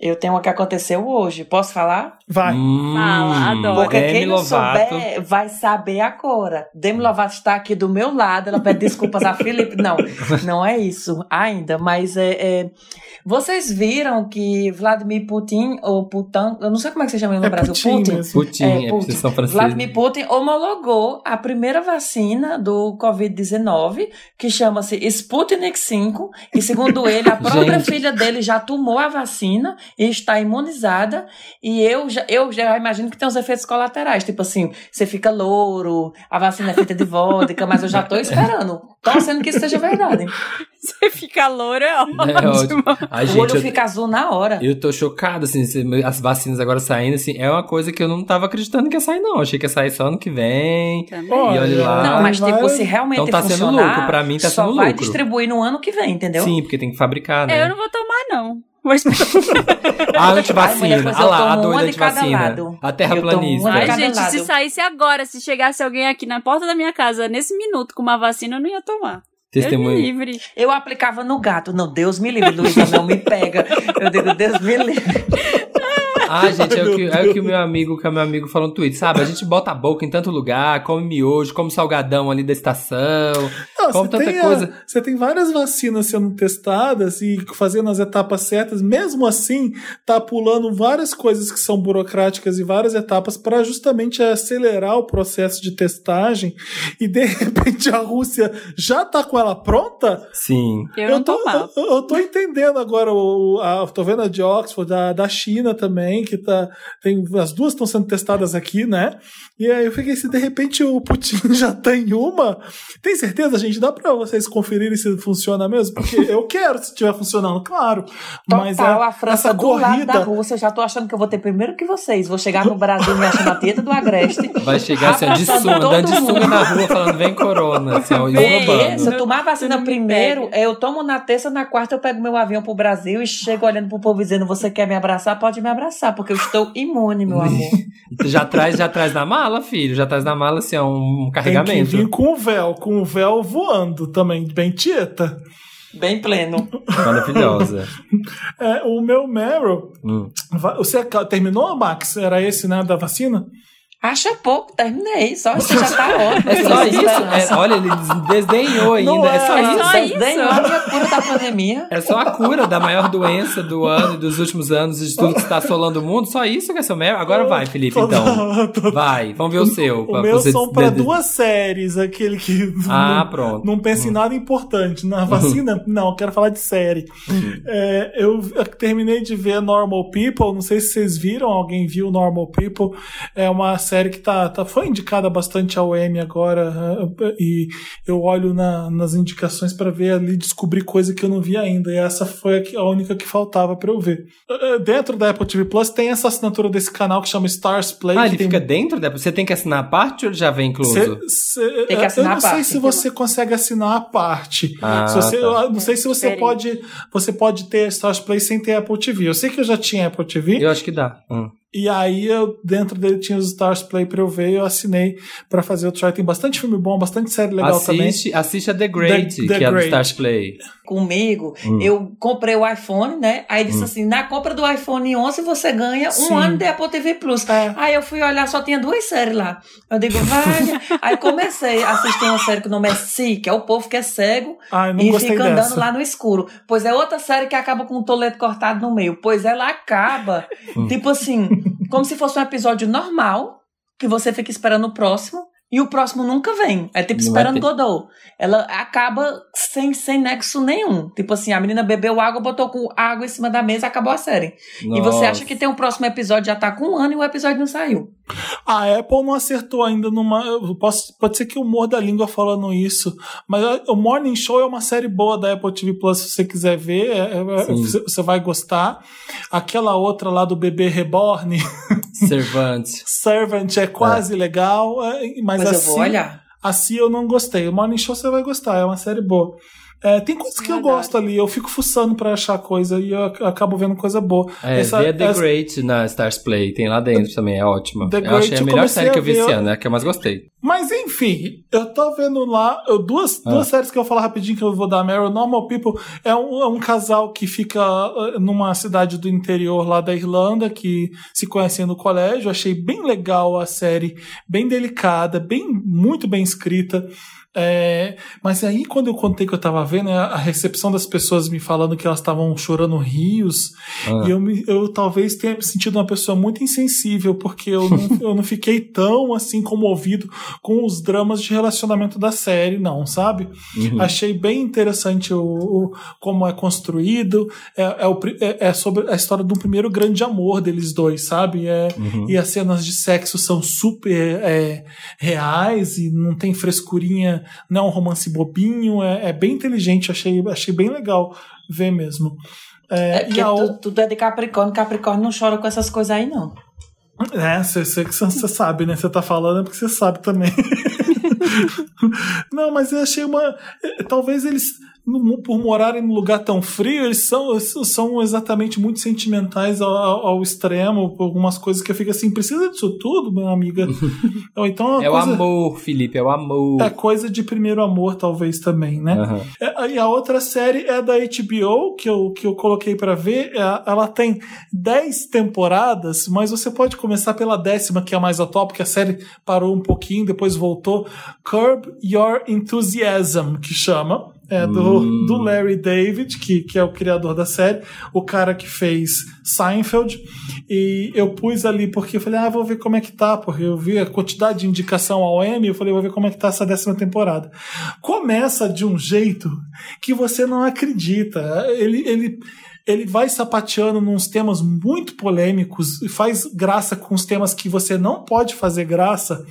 Eu tenho uma que aconteceu hoje. Posso falar? Vai. Hum, Fala, adoro. Porque Demi quem não Lovato. souber vai saber agora. Demi Lovato está aqui do meu lado. Ela pede desculpas a Felipe. Não, não é isso ainda. Mas é, é- vocês viram que Vladimir Putin, ou Putin, eu não sei como é que você chama ele no É Brasil. Putin mesmo. Putin, É, é, Putin. são. Vladimir Putin homologou a primeira vacina do Covid-19, que chama-se Sputnik 5, e segundo ele, a própria Gente. filha dele já tomou a vacina e está imunizada, e eu já, eu já imagino que tem os efeitos colaterais, tipo assim, você fica louro, a vacina é feita de vodka, mas eu já tô esperando, torcendo que isso seja verdade. Você fica loura, é ótimo. É ótimo. Ai, o gente, olho eu, fica azul na hora. eu tô chocado, assim, as vacinas agora saindo, assim, é uma coisa que eu não tava acreditando que ia sair, não. Achei que ia sair só ano que vem. Também. Olha, E olha lá. Não, mas vai- tipo, se realmente Então tá sendo funcionar, lucro, pra mim tá só sendo vai lucro. distribuir no ano que vem, entendeu? Sim, porque tem que fabricar, né? É, eu não vou tomar, não. Esperar. A antivacina. Ah eu lá, a doida de cada antivacina. lado. A Eu terraplanista. Ai, gente, lado. se saísse agora, se chegasse alguém aqui na porta da minha casa nesse minuto com uma vacina, eu não ia tomar. Deus me Testemunho. livre. Eu aplicava no gato. Não, Deus me livre, Luísa, não me pega. Eu digo, Deus me livre. Ah, gente, é o, que, é o que o meu amigo, que o meu amigo falou no Twitter, sabe? A gente bota a boca em tanto lugar, come miojo, come salgadão ali da estação, Não, come você, tanta tem a- coisa. você tem várias vacinas sendo testadas e fazendo as etapas certas, mesmo assim, tá pulando várias coisas que são burocráticas e várias etapas para justamente acelerar o processo de testagem e de repente a Rússia já tá com ela pronta? Sim. Eu não tô, eu, eu tô entendendo agora o, a, tô vendo a de Oxford, da, da China também, que tá, tem, as duas estão sendo testadas aqui, né? E aí eu fiquei, se de repente o Putin já tem uma, tem certeza, gente? Dá pra vocês conferirem se funciona mesmo? Porque eu quero se estiver funcionando, claro. mas Total, é, a França essa do lado da corrida, Rússia, já tô achando que eu vou ter primeiro que vocês. Vou chegar no Brasil me achando a teta do Agreste. Vai chegar assim, de sunga, andando de sunga na rua, falando, vem corona, assim, ó. Se eu tomar a vacina primeiro, é, eu tomo na terça, na quarta eu pego meu avião pro Brasil e chego olhando pro povo dizendo: Você quer me abraçar? Pode me abraçar, porque eu estou imune, meu amor. Já traz, já traz na mala, filho, já traz na mala, assim, ó, um tem que carregamento. vir com o véu, com o véu voando também, bem tieta. Bem pleno. Maravilhosa. É, o meu Meryl, Hum. você terminou, Max? Era esse, né, da vacina? Acha pouco, terminei. Só isso já tá ótimo. É só isso? É, olha, ele desdenhou ainda. Não é, só é. isso. Só isso? Desdenhou a minha cura da pandemia. É só a cura da maior doença do ano e dos últimos anos e de tudo que está assolando o mundo. Só isso que é seu Meryl? Agora vai, Felipe, então. Vai, vamos ver o seu. O meu você são para duas séries, aquele que Ah, não, pronto. não pensa em nada importante. Na vacina, não, quero falar de série. É, eu terminei de ver Normal People, não sei se vocês viram, alguém viu Normal People. É uma série que tá, tá, foi indicada bastante ao Emmy agora, eh, e eu olho na- nas indicações para ver ali, descobrir coisa que eu não vi ainda, e essa foi a, que- a única que faltava para eu ver. Eh, Dentro da Apple TV Plus tem essa assinatura desse canal que chama Stars Play. Ah, ele tem fica dentro? da- Você tem que assinar a parte ou ele já vem incluso? Cê- cê- Tem que eu assinar não a sei parte, se viu? você consegue assinar a parte. Ah, Se você- tá. eu não sei se você pode, você pode ter Stars Play sem ter Apple TV. Eu sei que eu já tinha Apple TV Eu acho que dá. Hum. E aí eu dentro dele tinha os Stars Play para eu ver, eu assinei para fazer o try. Tem bastante filme bom, bastante série legal também. Assiste, assiste a The Great, The- The que é do Great. Stars Play. Comigo, Hum. eu comprei o iPhone, né? Aí disse assim: na compra do iPhone 11 você ganha um Sim. ano de Apple TV Plus. É. Aí eu fui olhar, só tinha duas séries lá. Eu digo, vai. Aí comecei a assistir uma série que o nome é Si, que é o povo que é cego Ai, não e fica dessa. andando lá no escuro. Pois é outra série que acaba com o toleto cortado no meio. Pois ela acaba, Hum. tipo assim, como se fosse um episódio normal, que você fica esperando o próximo. E o próximo nunca vem. É tipo Não esperando. Godot. Ela acaba sem, sem nexo nenhum. Tipo assim, a menina bebeu água, botou com água em cima da mesa, acabou a série. E você acha que tem um próximo episódio, já tá com um ano e o episódio não saiu. A Apple não acertou ainda numa. eu Posso, pode ser que eu morda a língua falando isso, mas o Morning Show é uma série boa da Apple TV Plus, se você quiser ver, é- é- Sim. você vai gostar. Aquela outra lá do bebê Reborn, Servante. Servant, é quase legal, é, mas, Mas eu assim, vou olhar. assim eu não gostei. O Morning Show você vai gostar, é uma série boa. É, tem coisas que eu Verdade. gosto ali, eu fico fuçando pra achar coisa e eu ac- acabo vendo coisa boa. É, Essa- vê a The essa- Great na Stars Play, tem lá dentro também, é ótima. The eu Great achei a melhor série que eu vi esse ano, é a que eu mais gostei. Mas enfim, eu tô vendo lá eu- duas, Ah. duas séries que eu vou falar rapidinho que eu vou dar Meryl. Normal People é um, é um casal que fica uh, numa cidade do interior lá da Irlanda, que se conhecem no colégio. Achei bem legal a série, bem delicada, bem muito bem escrita. É, mas aí, quando eu contei que eu tava vendo, a a recepção das pessoas me falando que elas estavam chorando rios, Ah. e eu, me- eu talvez tenha me sentido uma pessoa muito insensível, porque eu não, eu não fiquei tão assim comovido com os dramas de relacionamento da série, não, sabe? Uhum. Achei bem interessante o, o- como é construído. É, é, o é- é sobre a história de um primeiro grande amor deles dois, sabe? É, Uhum. E as cenas de sexo são super é, reais e não tem frescurinha, não é um romance bobinho, é, é bem inteligente, achei, achei bem legal ver mesmo. É, É porque e a, tu- tudo é de Capricórnio, Capricórnio não chora com essas coisas aí, não. É, você sabe, né? Você tá falando é porque você sabe também. Não, mas eu achei uma. eh, Talvez eles. Por morarem num lugar tão frio, eles são, são exatamente muito sentimentais ao, ao- extremo, por algumas coisas que eu fico assim, precisa disso tudo, minha amiga? Ou então É o coisa, amor, Felipe, é o amor. é coisa de primeiro amor, talvez também, né? Aham. É, E a outra série é da HBO, que eu, que eu coloquei pra ver. É, Ela tem 10 temporadas, mas você pode começar pela décima, que é a mais atual, porque a série parou um pouquinho, depois voltou. Curb Your Enthusiasm, que chama. É do, Hum. do Larry David, que, que é o criador da série, o cara que fez Seinfeld. E eu pus ali porque eu falei, ah, vou ver como é que tá, porque eu vi a quantidade de indicação ao Emmy, eu falei, vou ver como é que tá essa décima temporada. Começa de um jeito que você não acredita. Ele, ele, ele vai sapateando nos temas muito polêmicos e faz graça com os temas que você não pode fazer graça,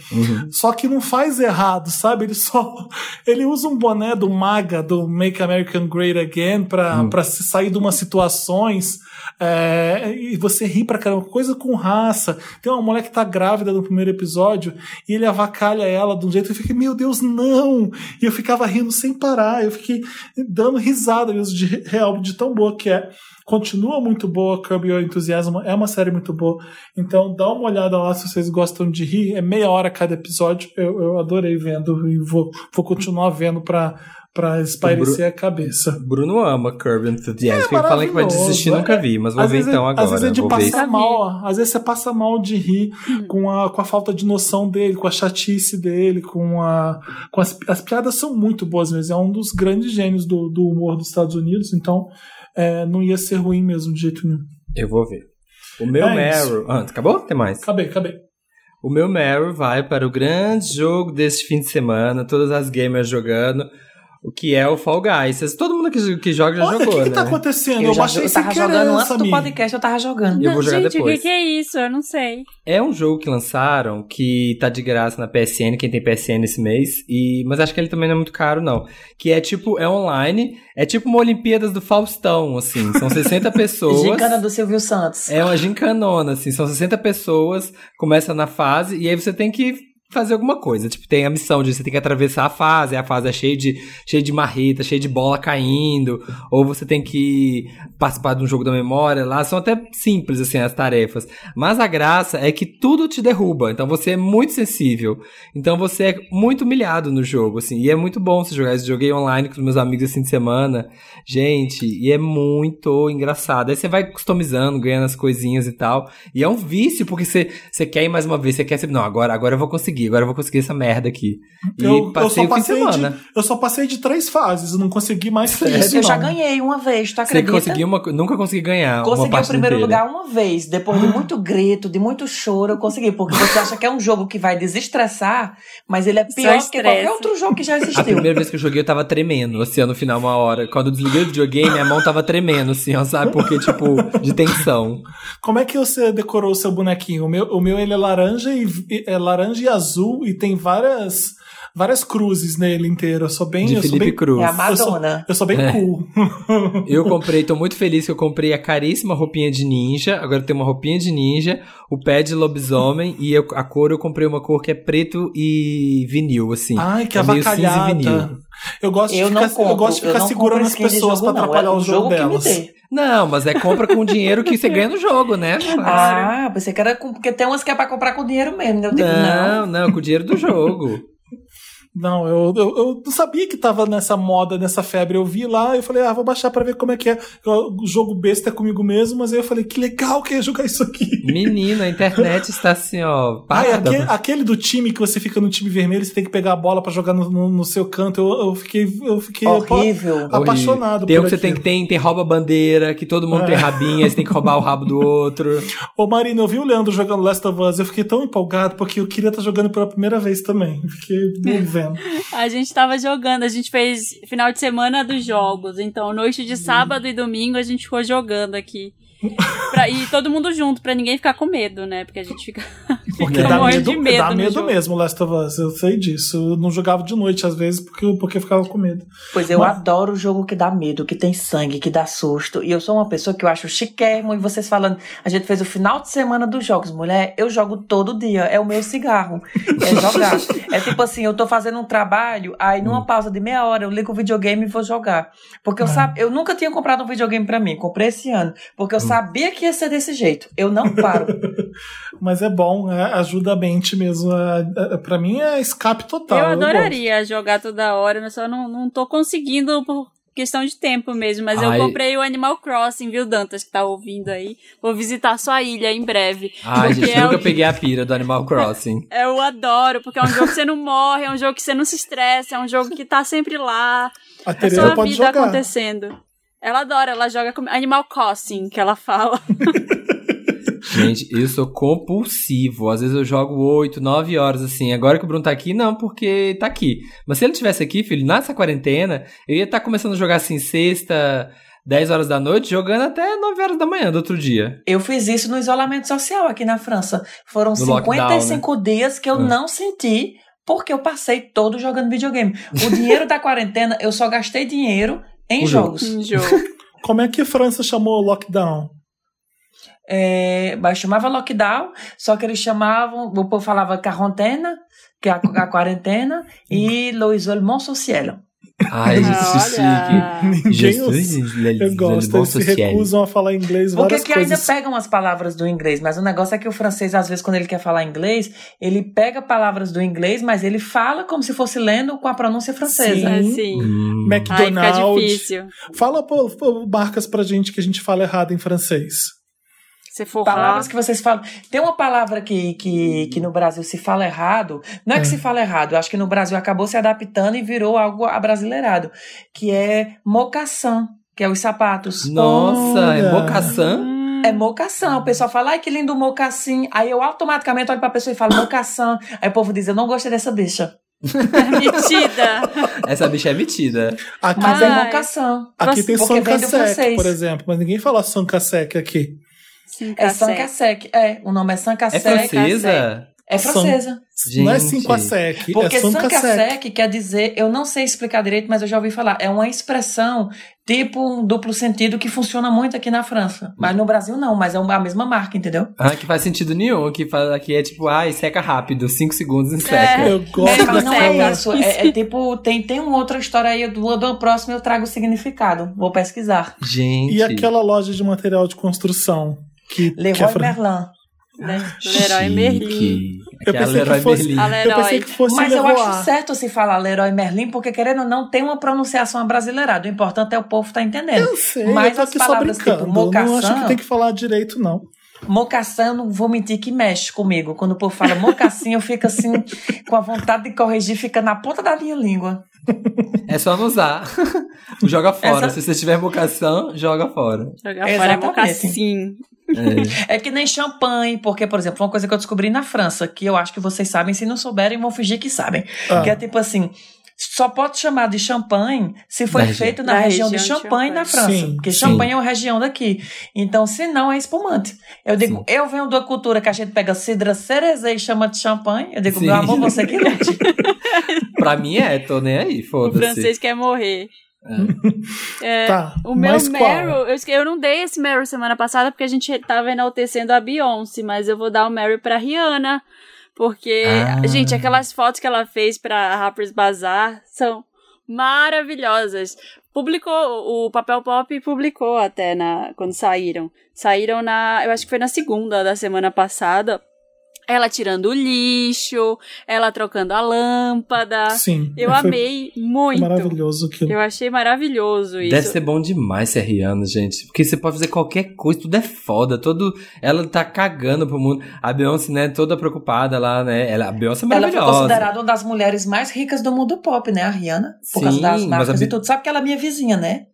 só que não faz errado, sabe? Ele só ele usa um boné do MAGA, do Make American Great Again, pra, pra se sair de umas situações é, e você ri pra caramba. Coisa com raça. Tem uma mulher que tá grávida no primeiro episódio e ele avacalha ela de um jeito que eu fiquei, meu Deus, não! E eu ficava rindo sem parar. Eu fiquei dando risada mesmo de real, de tão boa que é. Continua muito boa, Curb Your Enthusiasm. É uma série muito boa. Então dá uma olhada lá se vocês gostam de rir. É meia hora cada episódio. Eu, eu adorei vendo e vou, vou continuar vendo pra, pra espairecer a cabeça. Bruno ama Curb Enthusiasm. É falando que vai maravilhoso, desistir, é. nunca vi, mas vou Às ver vezes então é- agora. Às vezes é de vou ver. passar mal, às vezes você passa mal de rir com a, com a falta de noção dele, com a chatice dele, com a. Com as, as piadas são muito boas mesmo. É um dos grandes gênios do, do humor dos Estados Unidos, então é, não ia ser ruim mesmo de jeito nenhum. Eu vou ver. O meu É. Meryl. Ah, acabou? Tem mais. Acabei, acabei. O meu Meryl vai para o grande jogo deste fim de semana, todas as gamers jogando, o que é o Fall Guys. Todo mundo que, que joga já Olha, o jogou, que, que né? tá acontecendo? Eu, já, baixei eu tava querer, jogando antes do podcast, eu tava jogando. Eu vou jogar Gente, depois. o que, que é isso? Eu não sei. É um jogo que lançaram que tá de graça na PSN, quem tem PSN esse mês, e mas acho que ele também não é muito caro não. Que é tipo, é online, é tipo uma Olimpíadas do Faustão, assim, são 60 pessoas. Gincana do Silvio Santos. É uma gincanona, assim, são 60 pessoas, começa na fase, e aí você tem que fazer alguma coisa. Tipo, tem a missão de você tem que atravessar a fase, a fase é cheia de, cheia de marreta, cheia de bola caindo, ou você tem que participar de um jogo da memória lá, são até simples, assim, as tarefas. Mas a graça é que tudo te derruba, então você é muito sensível. Então você é muito humilhado no jogo, assim, e é muito bom você jogar. Eu joguei online com os meus amigos esse fim de semana, gente, e é muito engraçado. Aí você vai customizando, ganhando as coisinhas e tal, e é um vício, porque você, você quer ir mais uma vez, você quer não, agora, agora eu vou conseguir, agora eu vou conseguir essa merda aqui. E Eu, eu passei só o fim de passei de, semana. eu só passei de três fases, eu não consegui mais que isso. eu já não. ganhei uma vez, tu Você acredita? conseguiu uma, nunca consegui ganhar uma Consegui o primeiro inteira. lugar uma vez, depois de muito grito, de muito choro, eu consegui. Porque você acha que é um jogo que vai desestressar, mas ele é pior que qualquer outro jogo que já A existiu. primeira vez que eu joguei, eu tava tremendo, assim, ó, no final, uma hora. Quando eu desliguei o videogame, minha mão tava tremendo, assim, ó, sabe? Porque, tipo, de tensão. Como é que você decorou o seu bonequinho? O meu, o meu ele é laranja e e- é laranja e azul e tem várias várias cruzes nele inteiro. Eu sou bem, De eu sou Felipe bem, Cruz. É a eu sou, Madonna. eu sou bem É. cool. Eu comprei, tô muito feliz que eu comprei a caríssima roupinha de ninja. Agora eu tenho uma roupinha de ninja, o pé de lobisomem e eu- a cor eu comprei uma cor que é preto e vinil, assim. Ai, que é meio cinza e vinil. Eu gosto Eu de ficar, compro, eu gosto de ficar segurando as pessoas pra não. atrapalhar é o jogo delas. Não, mas é compra com dinheiro que você ganha no jogo, né? Ah, pensei que era com, porque tem umas que é pra comprar com dinheiro mesmo. né? Eu digo, não. Não, não, com o dinheiro do jogo. Não, eu, eu, eu não sabia que tava nessa moda, nessa febre. Eu vi lá e eu falei, ah, vou baixar pra ver como é que é. Eu- O jogo besta é comigo mesmo, mas aí eu falei, que legal que é jogar isso aqui. Menino, a internet está assim, ó. Ai, parada. aquele, aquele do time que você fica no time vermelho, você tem que pegar a bola pra jogar no, no- no seu canto. Eu, eu fiquei, eu fiquei Horrível. apa- apaixonado Tem um por que você tem que tem, tem rouba bandeira, que todo mundo É. tem rabinha, você tem que roubar o rabo do outro. Ô Marina, eu vi o Leandro jogando Last of Us, eu fiquei tão empolgado porque eu queria estar jogando pela primeira vez também. Fiquei me vendo. A gente tava jogando, a gente fez final de semana dos jogos. Então, noite de sábado e domingo a gente ficou jogando aqui. Pra- e todo mundo junto, pra ninguém ficar com medo, né? Porque a gente fica Porque Fica dá medo, de medo dá medo jogo. mesmo, Last of Us. Eu sei disso. Eu não jogava de noite, às vezes, porque, porque ficava com medo. Pois eu Mas- adoro o jogo que dá medo, que tem sangue, que dá susto. E eu sou uma pessoa que eu acho chiquérrimo. E vocês falando, a gente fez o final de semana dos jogos. Mulher, eu jogo todo dia. É o meu cigarro. É jogar. é tipo assim, eu tô fazendo um trabalho, aí numa pausa de meia hora eu ligo o videogame e vou jogar. Porque eu, É. sab... eu nunca tinha comprado um videogame pra mim. Comprei esse ano. Porque eu sabia que ia ser desse jeito. Eu não paro. Mas é bom, é, ajuda a mente mesmo. É, é, pra mim é escape total. eu adoraria jogar toda hora, mas só não, não tô conseguindo por questão de tempo mesmo. Mas Ai. eu comprei o Animal Crossing, viu, Dantas, que tá ouvindo aí. Vou visitar sua ilha em breve. Ai, Porque gente, é nunca o- peguei a pira do Animal Crossing. Eu adoro, porque é um jogo que você não morre, é um jogo que você não se estressa, é um jogo que tá sempre lá. A É só a pode vida jogar. acontecendo. Ela adora, ela joga com Animal Crossing, que ela fala. Gente, eu sou compulsivo. Às vezes eu jogo 8, 9 horas assim. Agora que o Bruno tá aqui, não, porque tá aqui. Mas se ele tivesse aqui, filho, nessa quarentena, eu ia estar começando a jogar assim sexta, 10 horas da noite, jogando até 9 horas da manhã do outro dia. Eu fiz isso no isolamento social aqui na França. Foram No 55 dias que eu Ah. não senti, porque eu passei todo jogando videogame. O dinheiro da quarentena, eu só gastei dinheiro em O jogo. jogos. Um jogo. Como é que a França chamou lockdown? É, mas chamava lockdown, só que eles chamavam, o povo falava quarentena, que é a, a quarentena, e le isolement social. Ai, gente, que Olha. chique. Ninguém Jesus, Eu gosto, eles se recusam a falar inglês Porque várias que coisas. ainda pegam as palavras do inglês, mas o negócio é que o francês, às vezes, quando ele quer falar inglês, ele pega palavras do inglês, mas ele fala como se fosse lendo com a pronúncia francesa. É assim. Hum. Aí fica McDonald's. difícil. Fala pô, marcas pra gente que a gente fala errado em francês. Se for Palavras que vocês falam. Tem uma palavra que, que, que no Brasil se fala errado. Não é que É. se fala errado, eu acho que no Brasil acabou se adaptando e virou algo abrasileirado, que é mocassin, que é os sapatos. Nossa, é Olha. mocaçã? Hum, É mocassin. O pessoal fala, ai que lindo mocassim. Aí eu automaticamente olho pra pessoa e falo mocassin. Aí o povo diz, eu não gostei dessa bicha. metida. Essa bicha é metida. Aqui, Mas é mocassin. aqui tem francês. por exemplo, mas ninguém fala Sankasek aqui. É. Sankasek. É, o nome é É Sankasek. francesa? É francesa. Não é Gente. Cinquasec, Porque é Sankasek. Sankasek quer dizer, eu não sei explicar direito, mas eu já ouvi falar, é uma expressão tipo um duplo sentido que funciona muito aqui na França. Mas no Brasil não, mas é a mesma marca, entendeu? Ah, que faz sentido nenhum. Que, faz, que é tipo, ai, seca rápido, 5 segundos e seca. É. Eu gosto É, mas não é isso. É, é tipo, tem, tem uma outra história aí, do, do próximo eu trago o significado. Vou pesquisar. Gente. E aquela loja de material de construção que, que é Leroy fran- Merlin. Leroy Chique. Merlin. Eu pensei que Leroy fosse- Eu Leroy. pensei que fosse Mas eu Leroy. acho certo se falar Leroy Merlin, porque querendo ou não, tem uma pronunciação brasileirada. O importante é o povo estar entendendo. Eu sei, Mas eu tô aqui só palavras brincando. tipo não acho que tem que falar direito, não. Mocassin, eu não vou mentir que mexe comigo. Quando o povo fala mocassim, eu fico assim, com a vontade de corrigir, fica na ponta da minha língua. É só não usar. joga fora. Essa- Se você tiver vocação, joga fora. Jogar fora é mocassim. É. É que nem champanhe, porque, por exemplo, uma coisa que eu descobri na França, que eu acho que vocês sabem, se não souberem, vão fingir que sabem. Ah. Que é tipo assim. Só pode chamar de champanhe se foi região. feito na, Na região, região de Champagne, na França. Sim, porque sim. Champagne é uma região daqui. Então, se não, é espumante. Eu digo, Sim. eu venho da cultura que a gente pega cidra cerezê e chama de champanhe. Eu digo, Sim. meu amor, você que lute. Pra mim é, tô nem aí, O foda-se. francês quer morrer. É, Tá, O meu? Meryl, eu, eu não dei esse Meryl semana passada porque a gente tava enaltecendo a Beyoncé, mas eu vou dar o Meryl pra Rihanna. Porque, Ah. gente, aquelas fotos que ela fez pra Harper's Bazaar são maravilhosas. Publicou, o Papel Pop publicou até na, quando saíram. Saíram na, eu acho que foi na segunda da semana passada. Ela tirando o lixo, ela trocando a lâmpada. Sim. Eu foi amei muito. maravilhoso aquilo. Eu achei maravilhoso isso. Deve ser bom demais ser Rihanna, gente. Porque você pode fazer qualquer coisa, tudo é foda. Todo... Ela tá cagando pro mundo. A Beyoncé, né, toda preocupada lá, né? Ela, a Beyoncé é Ela foi maravilhosa. considerada uma das mulheres mais ricas do mundo pop, né? A Rihanna. Por causa Sim, das mas marcas a e tudo. Sabe que ela é minha vizinha, né?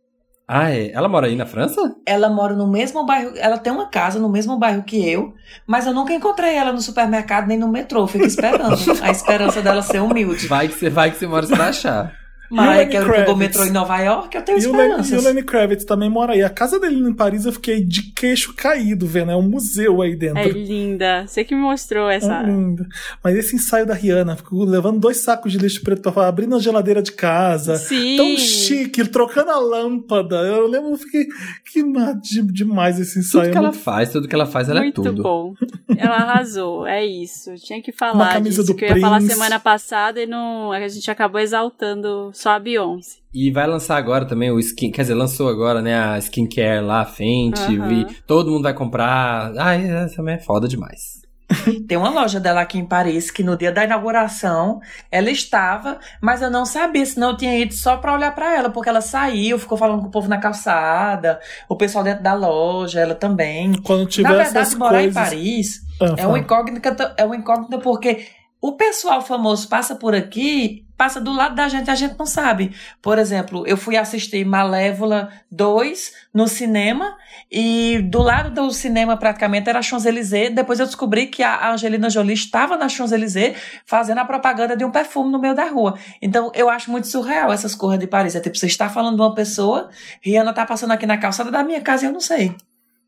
Ah, é? Ela mora aí na França? Ela mora no mesmo bairro, ela tem uma casa no mesmo bairro que eu, mas eu nunca encontrei ela no supermercado nem no metrô, fico esperando. a esperança dela ser humilde. Vai que você vai que você mora, vai achar. É que ele pegou metrô em Nova York, eu tenho E o, Lenny, e esperanças. o Lenny Kravitz também mora aí. A casa dele em Paris eu fiquei de queixo caído vendo. É um museu aí dentro. É linda. Você que me mostrou essa. É lindo. Mas esse ensaio da Rihanna, ficou levando dois sacos de lixo preto, abrindo a geladeira de casa. Sim. Tão chique, trocando a lâmpada. Eu lembro, eu fiquei que ma- de- demais esse ensaio. Tudo que ela Muito- faz, tudo que ela faz, ela Muito é tudo. bom. Ela arrasou, é isso. Tinha que Uma falar camisa disso, do que eu ia falar Prince. semana passada e não, a gente acabou exaltando só a Beyoncé. E vai lançar agora também o skin, quer dizer, lançou agora, né, a skincare lá, a Fenty, todo mundo vai comprar. Ai, essa também é foda demais. Tem uma loja dela aqui em Paris que no dia da inauguração ela estava, mas eu não sabia, senão eu tinha ido só pra olhar pra ela, porque ela saiu, ficou falando com o povo na calçada, o pessoal dentro da loja, ela também. Quando tiver Na essas verdade, morar coisas. em Paris Ah, é uma incógnita, é uma incógnita porque o pessoal famoso passa por aqui, passa do lado da gente, a gente não sabe. Por exemplo, eu fui assistir Malévola 2 no cinema e do lado do cinema praticamente era a Champs-Élysées. Depois eu descobri que a Angelina Jolie estava na Champs-Élysées fazendo a propaganda de um perfume no meio da rua. Então eu acho muito surreal essas coisas de Paris. É tipo, você está falando de uma pessoa, Rihanna tá passando aqui na calçada da minha casa e eu não sei.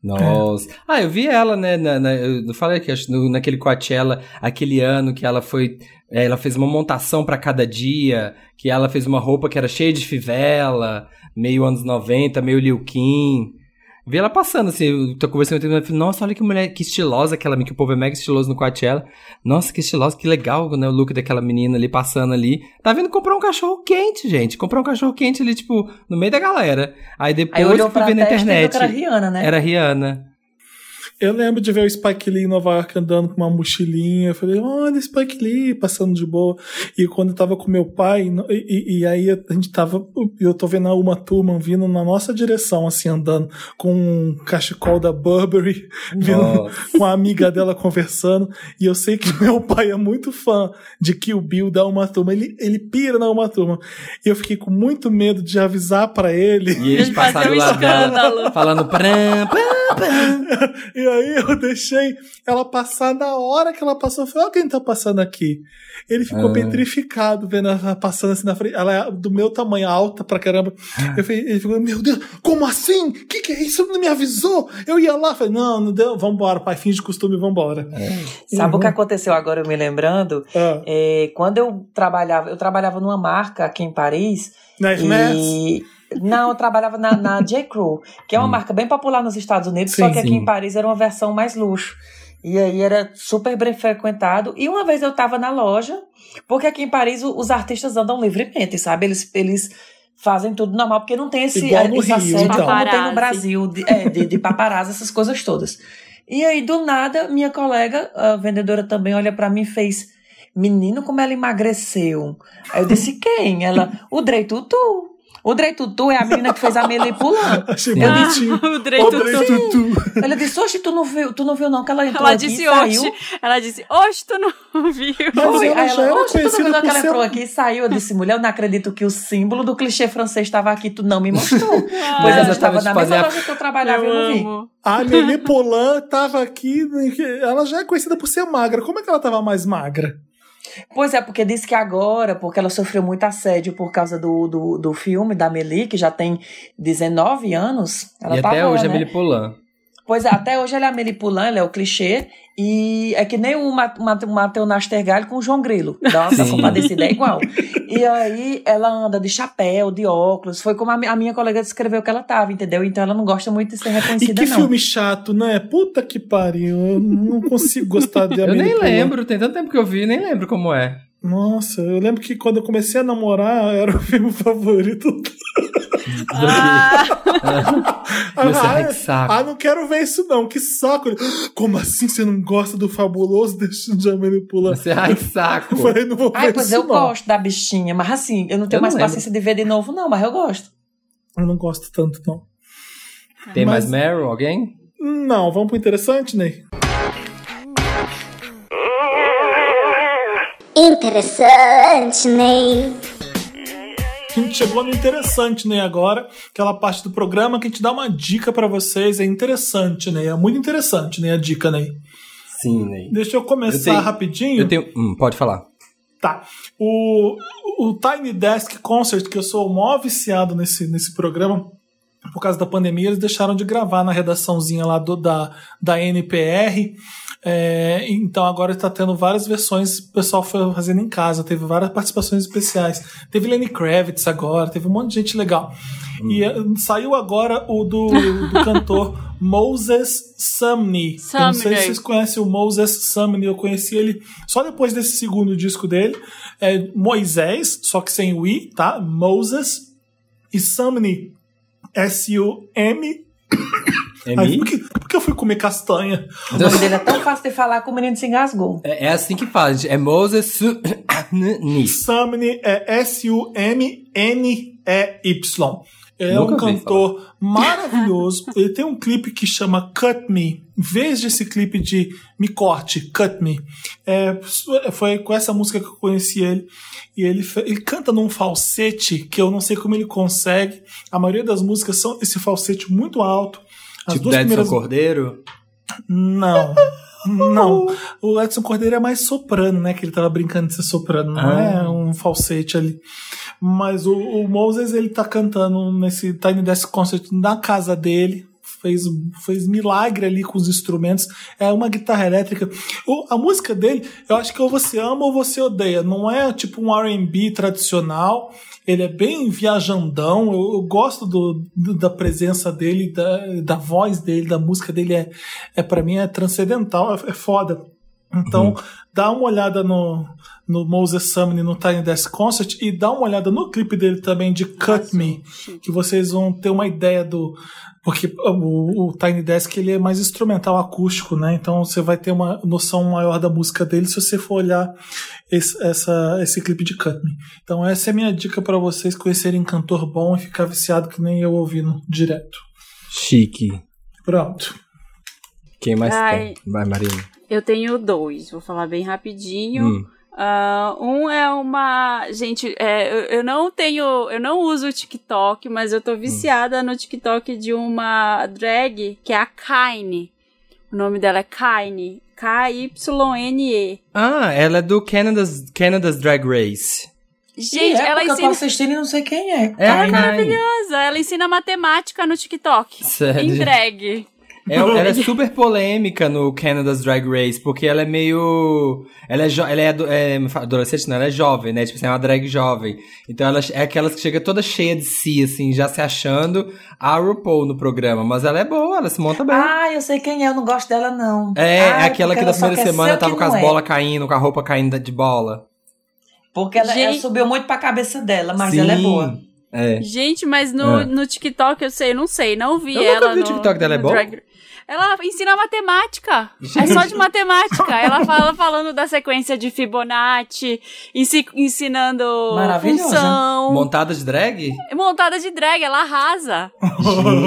Nossa. Ah, eu vi ela, né? Na, na- eu falei que acho no, naquele Coachella, aquele ano que ela foi. é, ela fez uma montação pra cada dia, que ela fez uma roupa que era cheia de fivela, meio anos 90, meio Liu Kim. Vi ela passando, assim, eu tô conversando com ela, falei, nossa, olha que mulher, que estilosa aquela menina, que o povo é mega estiloso no Coachella. Nossa, que estilosa, que legal, né, o look daquela menina ali passando ali. Tá vindo comprar um cachorro quente, gente. Comprar um cachorro quente ali, tipo, no meio da galera. Aí depois Aí fui ver na internet. era Rihanna, né? Era Rihanna. Eu lembro de ver o Spike Lee em Nova York andando com uma mochilinha. Eu falei, olha, Spike Lee passando de boa. E quando eu tava com meu pai, e, e- e aí a gente tava. Eu tô vendo uma turma vindo na nossa direção, assim, andando, com um cachecol da Burberry, vindo com a amiga dela conversando. E eu sei que meu pai é muito fã de Kill Bill da Uma Turma. Ele, ele pira na Uma Turma. E eu fiquei com muito medo de avisar pra ele. E eles Ele passaram lá escândalo. falando pram, pram, pram. Aí eu deixei ela passar na hora que ela passou. Eu falei, olha quem tá passando aqui. Ele ficou Ah. petrificado vendo ela passando assim na frente. Ela é do meu tamanho, alta pra caramba. Eu falei, ele ficou, meu Deus, como assim? Que que é isso? Não me avisou? Eu ia lá. Eu falei, não, não deu. Vambora, pai, finge de costume, vambora. Sabe o Uhum. que aconteceu agora, eu me lembrando? Ah, É, quando eu trabalhava, eu trabalhava numa marca aqui em Paris. Mess? e... Não, eu trabalhava na, na J. Crew, que é uma Hum. marca bem popular nos Estados Unidos, Sim, só que aqui sim. em Paris era uma versão mais luxo. E aí era super bem frequentado. E uma vez eu tava na loja, porque aqui em Paris os artistas andam livremente, sabe? Eles, eles fazem tudo normal, porque não tem esse, Igual no esse assédio então. como tem no Brasil, de, é, de, de paparazzi, essas coisas todas. E aí, do nada, minha colega, a vendedora também, olha pra mim e fez: Menino, como ela emagreceu. Aí eu disse: Quem? Ela, o Drey Tutu. O Drey Tutu é a menina que fez a Melly Pulan. Achei Sim. bonitinho. o Drey Tutu. Tutu. Ela disse: Oxe, tu não viu, tu não viu não que ela entrou Ela aqui disse e saiu? hoje. Ela disse, hoje tu não viu. Mas ela Aí já ela, era Oxe, tu não viu não que ela entrou aqui e saiu? Eu disse: Mulher, eu não acredito que o símbolo do clichê francês estava aqui, tu não me mostrou. Pois Mas ela ela estava tava na mesma loja que eu trabalhava e Eu eu não vi. A Amelie Polan tava aqui. Ela já é conhecida por ser magra. Como é que ela tava mais magra? Pois é, porque disse que agora, porque ela sofreu muito assédio por causa do, do, do filme da Amelie, que já tem 19 anos. Ela e tava, até hoje né? a Amelie Polan. Pois é, até hoje ela é a Amelie Poulain, ela é o clichê. E é que nem o Ma- Ma- Matheus Nastergalli com o João Grilo. Dá uma Sim. compadecida, é igual. E aí ela anda de chapéu, de óculos. Foi como a, mi- a minha colega descreveu que ela tava, entendeu? Então ela não gosta muito de ser E reconhecida, que não. filme chato, né? Puta que pariu. Eu não consigo gostar de Eu nem lembro, tem tanto tempo que eu vi, nem lembro como é. Nossa, eu lembro que quando eu comecei a namorar, era o filme favorito. Ah, você, ah, que saco. ah, não quero ver isso não, que saco. Como assim você não gosta do fabuloso destino de Amelie Poulain? Você, ai, que saco. Eu falei, não vou ver Ai, pois isso eu não. gosto da bichinha, mas assim, eu não tenho Eu mais não lembro. paciência de ver de novo, não, mas eu gosto. Eu não gosto tanto, não. Tem Mas- mais Meryl, alguém? Não, vamos pro interessante, Ney? Interessante, Ney. A gente chegou no interessante, né? Agora, aquela parte do programa que a gente dá uma dica pra vocês. É interessante, né? É muito interessante, né? A dica, né? Sim, Ney. Deixa eu começar Eu tenho- rapidinho. Eu tenho. Hum, pode falar. Tá. O, o, Tiny Desk Concert, que eu sou o maior viciado nesse, nesse programa, por causa da pandemia, eles deixaram de gravar na redaçãozinha lá do, da, da NPR. É, então agora está tendo várias versões, o pessoal foi fazendo em casa, teve várias participações especiais. Teve Lenny Kravitz agora, teve um monte de gente legal. E eh, saiu agora o do, do cantor Moses Sumney. Eu não sei Sumney. se vocês conhecem o Moses Sumney, eu conheci ele só depois desse segundo disco dele. É Moisés, só que sem o I, tá? Moses e Sumney. S-U-M. Ai, M? por, que, por que eu fui comer castanha? O nome dele é tão fácil de falar que o menino se engasgou. É, é assim que fala, gente. É Moses Su- Nis. Sumney é S-U-M-N-E-Y. É Nunca um cantor maravilhoso. Ele tem um clipe que chama Cut Me. Em vez desse clipe de Me Corte, Cut Me. É, foi com essa música que eu conheci ele. E ele, ele canta num falsete que eu não sei como ele consegue. A maioria das músicas são esse falsete muito alto. As Tipo Edson primeiras Cordeiro. não. Não. O Edson Cordeiro é mais soprano, né? Que ele tava brincando de ser soprano, não Ah. é um falsete ali. Mas o, o Moses, ele tá cantando nesse Tiny Desk Concert na casa dele. Fez, fez milagre ali com os instrumentos. É uma guitarra elétrica. O- a música dele, eu acho que ou você ama ou você odeia. Não é tipo um RB tradicional. Ele é bem viajandão. Eu, eu gosto do, do- da presença dele, da, da voz dele, da música dele. É, é para mim é transcendental, é, é foda. Então, dá uma olhada no, no Moses Sumney no Tiny Desk Concert e dá uma olhada no clipe dele também de Cut Me, que vocês vão ter uma ideia do. Porque o, o Tiny Desk ele é mais instrumental acústico, né? Então você vai ter uma noção maior da música dele se você for olhar esse, essa, esse clipe de Cut Me. Então essa é a minha dica para vocês conhecerem cantor bom e ficar viciado que nem eu ouvindo direto. Chique. Pronto. Quem mais Ai. tem? Vai, Marina. Eu tenho dois, vou falar bem rapidinho. Hum. Ah, um é uma. Gente, é, eu, eu não tenho. Eu não uso o TikTok, mas eu tô Hum. viciada no TikTok de uma drag que é a Kaine. O nome dela é Kaine. K-Y-N-E. Ah, ela é do Canada's, Canada's Drag Race. Gente, é ela porque eu tô ensina. assistindo e não sei quem é. É Ela a é maravilhosa. Ela ensina matemática no TikTok. Sério? Em drag. Ela é super polêmica no Canada's Drag Race, porque ela é meio. Ela é, jo- ela é, ado- é adolescente, não, ela é jovem, né? Tipo assim, é uma drag jovem. Então ela é aquelas que chega toda cheia de si, assim, já se achando a RuPaul no programa. Mas ela é boa, ela se monta bem. Ah, eu sei quem é, eu não gosto dela, não. é, Ah, é aquela que só primeira semana o tava com as é. bolas caindo, com a roupa caindo de bola. Porque ela, ela subiu muito pra cabeça dela, mas Sim. ela é boa. É. Gente, mas no, É. no TikTok eu sei, não sei, não vi Eu nunca ela. vi o no- TikTok dela, é bom? Drag- Ela ensina matemática. É só de matemática. Ela fala falando da sequência de Fibonacci, ensi- ensinando Maravilhosa. função. Montada de drag? Montada de drag, ela arrasa.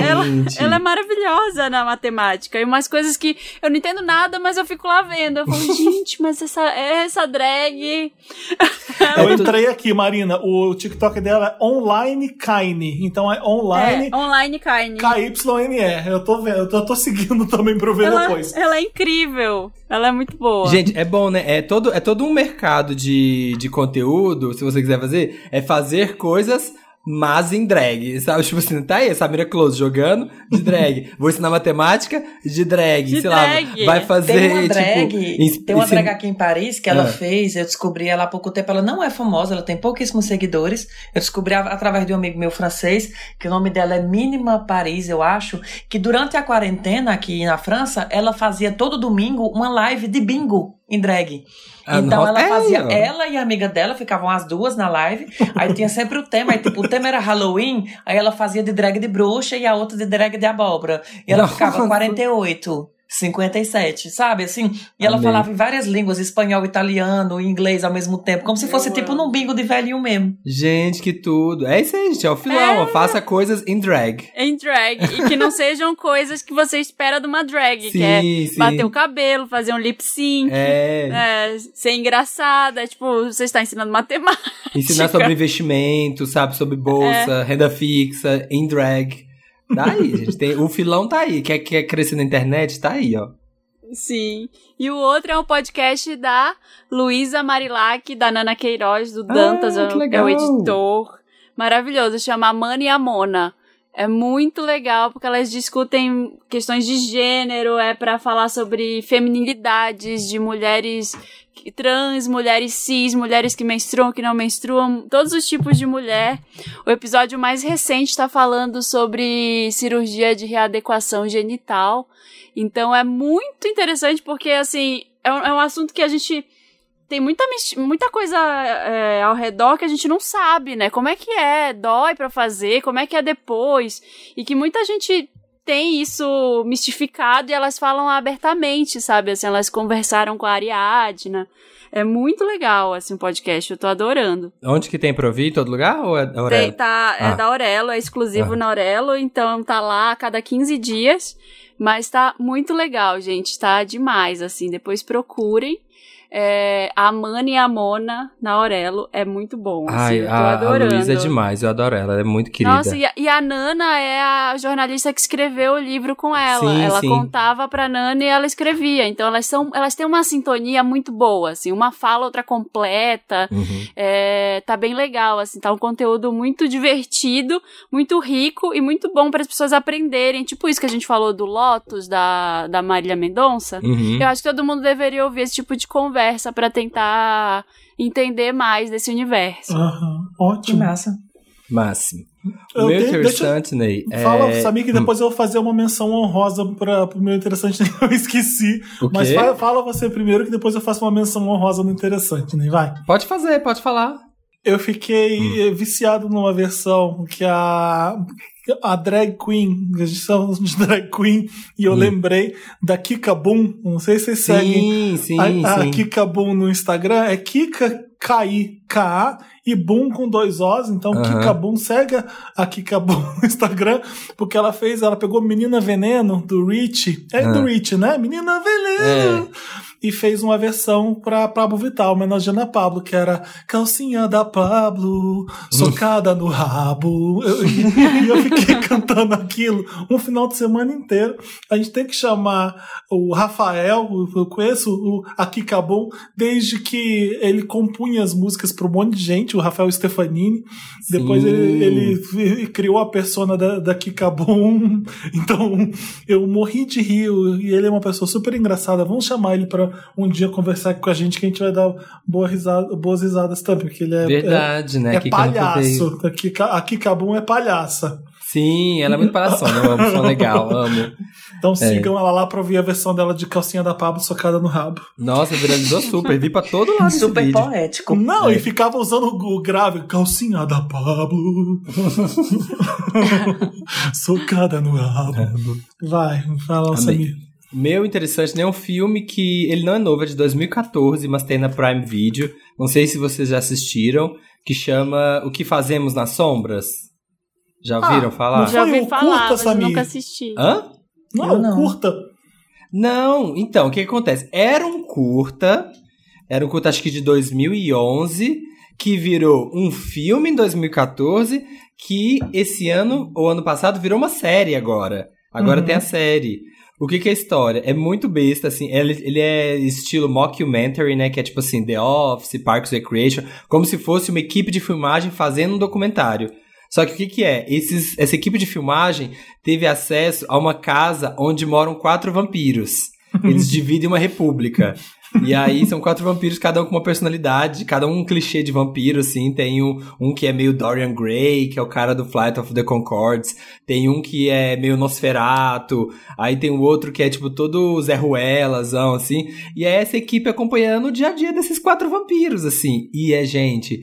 ela, Gente. ela é maravilhosa na matemática. E umas coisas que eu não entendo nada, mas eu fico lá vendo. Eu falo, gente, mas essa, essa drag. Eu entrei aqui, Marina. O TikTok dela é Online Kine. Então é online É, online. K-Y-N-E. Eu tô vendo, eu tô, tô seguindo também pra eu ver Ela, depois. ela é incrível. Ela é muito boa. Gente, é bom, né? É todo, é todo um mercado de, de conteúdo, se você quiser fazer, é fazer coisas mas em drag, sabe? Tipo assim, tá aí, Samira Close jogando de drag. Vou ensinar matemática de drag, De sei drag. lá. Vai fazer, Tem uma tipo... drag, ens- tem uma drag aqui em Paris que ela Ah. fez, eu descobri ela há pouco tempo, ela não é famosa, ela tem pouquíssimos seguidores. Eu descobri através de um amigo meu francês, que o nome dela é Mínima Paris, eu acho, que durante a quarentena aqui na França, ela fazia todo domingo uma live de bingo em drag. Ah, então ela é, fazia, ó. ela e a amiga dela ficavam as duas na live, aí tinha sempre o tema, aí tipo, o tema era Halloween, aí ela fazia de drag de bruxa e a outra de drag de abóbora. E ela Nossa. ficava 48. 57, sabe? Assim, e ela Amei. falava em várias línguas, espanhol, italiano, inglês ao mesmo tempo, como se fosse Eu tipo amo. num bingo de velhinho mesmo. Gente, que tudo. É isso aí, gente. É o filão. ó. Faça coisas em drag. Em drag. E que não sejam coisas que você espera de uma drag. Sim, que é sim. bater o cabelo, fazer um lip sync. É. é, ser engraçada. Tipo, você está ensinando matemática. Ensinar sobre investimento, sabe? Sobre bolsa, renda fixa, em drag. Tá aí, gente. Tem, o filão tá aí. Quer, quer crescer na internet? Tá aí, ó. Sim. E o outro é um podcast da Luísa Marilac, da Nana Queiroz, do Dantas, Ah, é que o- é o editor. Maravilhoso, chama A Mana e a Mona. É muito legal porque elas discutem questões de gênero, é pra falar sobre feminilidades de mulheres trans, mulheres cis, mulheres que menstruam, que não menstruam, todos os tipos de mulher. O episódio mais recente está falando sobre cirurgia de readequação genital. Então é muito interessante porque, assim, é um, é um assunto que a gente tem muita, muita coisa é, ao redor que a gente não sabe, né? Como é que é? Dói pra fazer? Como é que é depois? E que muita gente tem isso mistificado e elas falam abertamente, sabe? Assim, elas conversaram com a Ariadna. É muito legal, assim, o podcast. Eu tô adorando. Onde que tem pra ouvir? Todo lugar? Ou é da Tem, Aurélio? tá, é Ah. da Aurelo, é exclusivo Ah. na Aurelo, então tá lá a cada 15 dias. Mas tá muito legal, gente. Tá demais, assim. Depois procurem. É, a Mana e a Mona na Aurelo é muito bom. assim, Ai, eu tô a, a adorando. Luísa é demais, eu adoro ela, ela é muito querida. Nossa, e a, e a Nana é a jornalista que escreveu o livro com ela. Sim, ela sim. contava pra Nana e ela escrevia. Então elas são, elas têm uma sintonia muito boa, assim, uma fala, outra completa. Uhum. É, tá bem legal, assim, tá um conteúdo muito divertido, muito rico e muito bom para as pessoas aprenderem. Tipo isso que a gente falou do Lotus, da, da Marília Mendonça. Uhum. Eu acho que todo mundo deveria ouvir esse tipo de conversa para tentar entender mais desse universo. Que ótimo. massa. Máximo. O meu interessante, Ney, Fala, é... Samir, que depois eu vou fazer uma menção honrosa para o meu interessante, eu esqueci. O Mas fala, fala você primeiro, que depois eu faço uma menção honrosa no interessante, né? Vai. Pode fazer, pode falar. Eu fiquei Hum. viciado numa versão que a, a drag queen, a gente chama de drag queen, e eu Hum. lembrei da Kika Boom. Não sei se vocês seguem Sim, sim, a, a sim. Kika Boom no Instagram. É Kika K-I-K-A e Boom com dois Os. Então, Aham. Kika Boom, segue a Kika Boom no Instagram, porque ela fez, ela pegou Menina Veneno do Rich. É Ah. do Rich, né? Menina Veneno! E fez uma versão pra Pablo Vittar, homenageando a Pablo, que era calcinha da Pablo, socada no rabo. Eu- E eu, fiquei cantando aquilo um final de semana inteiro. A gente tem que chamar o Rafael, eu conheço o Aqui Cabum, desde que ele compunha as músicas para um monte de gente, o Rafael Stefanini. Depois ele, ele criou a persona da, da Kikabum. Então eu morri de rir. E ele é uma pessoa super engraçada. Vamos chamar ele para um dia conversar com a gente, que a gente vai dar boa risada, boas risadas também, porque ele é, Verdade, é, né? é palhaço. A Kikabum é palhaça. Sim, ela é muito palhaçona, eu amo, sou legal, amo. Então sigam ela lá pra ouvir a versão dela de calcinha da Pablo socada no rabo. Nossa, viralizou super, vi pra todo lado esse Super vídeo. poético. Não, É. e ficava usando o grave, calcinha da Pablo. socada no rabo. Vai, fala. Samir. Meu interessante né, é um filme que ele não é novo, é de 2014, mas tem na Prime Video. Não sei se vocês já assistiram, que chama O que fazemos nas sombras. Já ouviram Ah, falar? não Já ouvi falar, curta, mas nunca assisti. Hã? Não, Eu não. curta. Não, então, o que acontece? Era um curta, era um curta acho que de 2011, que virou um filme em 2014, que esse ano, ou ano passado, virou uma série agora. Agora Uhum. tem a série. O que que é a história? É muito besta, assim, ele, ele é estilo mockumentary, né, que é tipo assim, The Office, Parks and Recreation, como se fosse uma equipe de filmagem fazendo um documentário. Só que o que que é? Esses, essa equipe de filmagem teve acesso a uma casa onde moram quatro vampiros. Eles dividem uma república. E aí são quatro vampiros, cada um com uma personalidade, cada um um clichê de vampiro, assim. Tem um, um que é meio Dorian Gray, que é o cara do Flight of the Concords. Tem um que é meio Nosferato. Aí tem o outro que é tipo todo Zé Ruelazão, assim. E é essa equipe acompanhando o dia a dia desses quatro vampiros, assim. E é, gente,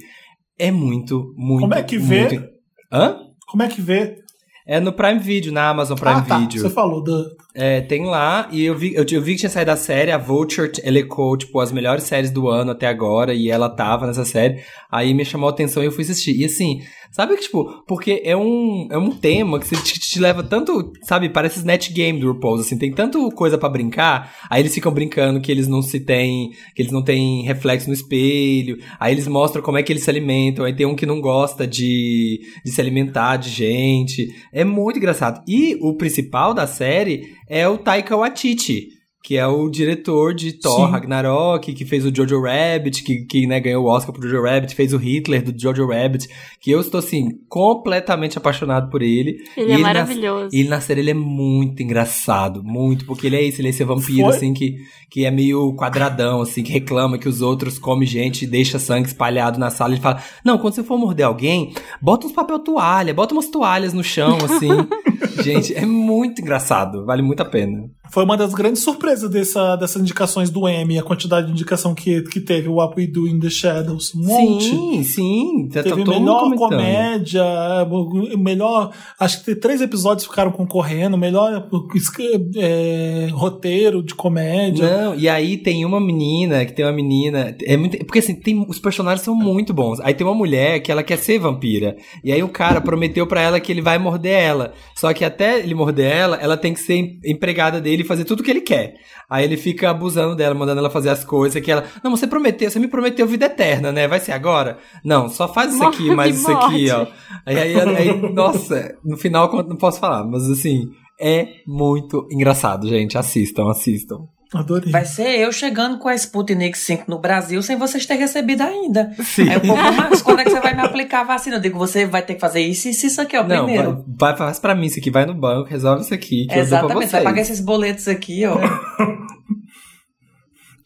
é muito, muito. Como é que vê? muito- Hã? Como é que vê? É no Prime Video, na Amazon Prime ah, tá. Video. Você falou da. É, tem lá, e eu vi, eu, eu vi que tinha saído a série, a Vulture elecou, tipo, as melhores séries do ano até agora, e ela tava nessa série, aí me chamou a atenção e eu fui assistir. E assim, sabe que, tipo, porque é um, é um tema que te, te leva tanto, sabe, parece Snatch Game do RuPaul's, assim, tem tanto coisa pra brincar, aí eles ficam brincando que eles não se têm, que eles não têm reflexo no espelho, aí eles mostram como é que eles se alimentam, aí tem um que não gosta de, de se alimentar de gente, é muito engraçado. E o principal da série é o Taika Waititi, que é o diretor de Thor Sim. Ragnarok, que fez o Jojo Rabbit, que, que né, ganhou o Oscar pro Jojo Rabbit, fez o Hitler do Jojo Rabbit, que eu estou, assim, completamente apaixonado por ele. Ele E é nas- maravilhoso. E ele na série ele é muito engraçado, muito, porque ele é isso, ele é esse vampiro, Foi? assim, que, que é meio quadradão, assim, que reclama que os outros comem gente e deixa sangue espalhado na sala. Ele fala, não, quando você for morder alguém, bota uns papel toalha, bota umas toalhas no chão, assim. gente, é muito engraçado, vale muito a pena. Foi uma das grandes surpresas dessa, dessas indicações do Emmy, a quantidade de indicação que, que teve, o What We Do in the Shadows. Um monte. Sim, sim, tá, Teve melhor comédia, melhor. Acho que três episódios ficaram concorrendo, melhor é, roteiro de comédia. Não, e aí tem uma menina, que tem uma menina. É muito, porque assim, tem, os personagens são muito bons. Aí tem uma mulher que ela quer ser vampira. E aí o cara prometeu pra ela que ele vai morder ela. Só que até ele morder ela, ela tem que ser em- empregada dele e fazer tudo que ele quer. Aí ele fica abusando dela, mandando ela fazer as coisas que ela. Não, você prometeu, você me prometeu vida eterna, né? Vai ser agora? Não, só faz isso aqui, mais isso aqui, ó. Aí, aí, aí, nossa, no final não posso falar, mas assim, é muito engraçado, gente. Assistam, assistam. Adorei. Vai ser eu chegando com a Sputnik 5 no Brasil sem vocês terem recebido ainda. Sim. Aí o povo, Marcos, quando é que você vai me aplicar a vacina? Eu digo, você vai ter que fazer isso, isso, isso aqui, ó, Não, primeiro. vai, vai, faz pra mim isso aqui, vai no banco, resolve isso aqui, Exatamente, vai pagar esses boletos aqui, ó.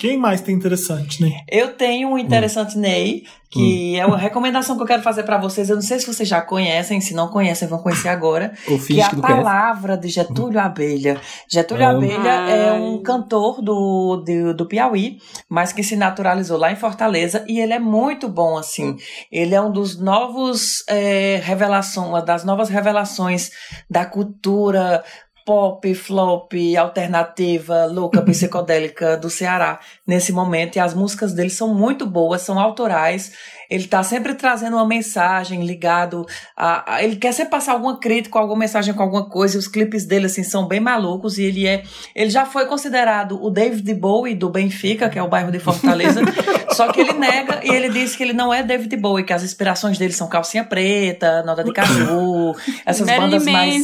Quem mais tem interessante, né? Eu tenho um interessante Ney, que é uma recomendação que eu quero fazer pra vocês. Eu não sei se vocês já conhecem, se não conhecem, vão conhecer agora. O que é a palavra de Getúlio Abelha. Getúlio Amo. Abelha é Ai. um cantor do, do, do Piauí, mas que se naturalizou lá em Fortaleza e ele é muito bom, assim. Ele é um dos novos é, revelações, uma das novas revelações da cultura pop, flop, alternativa, louca, psicodélica do Ceará nesse momento. E as músicas dele são muito boas, são autorais. Ele tá sempre trazendo uma mensagem ligado a, a- ele quer sempre passar alguma crítica, alguma mensagem com alguma coisa. E os clipes dele assim são bem malucos e ele é, ele já foi considerado o David Bowie do Benfica, que é o bairro de Fortaleza. só que ele nega e ele diz que ele não é David Bowie, que as inspirações dele são calcinha preta, nota de caju, essas bandas mais.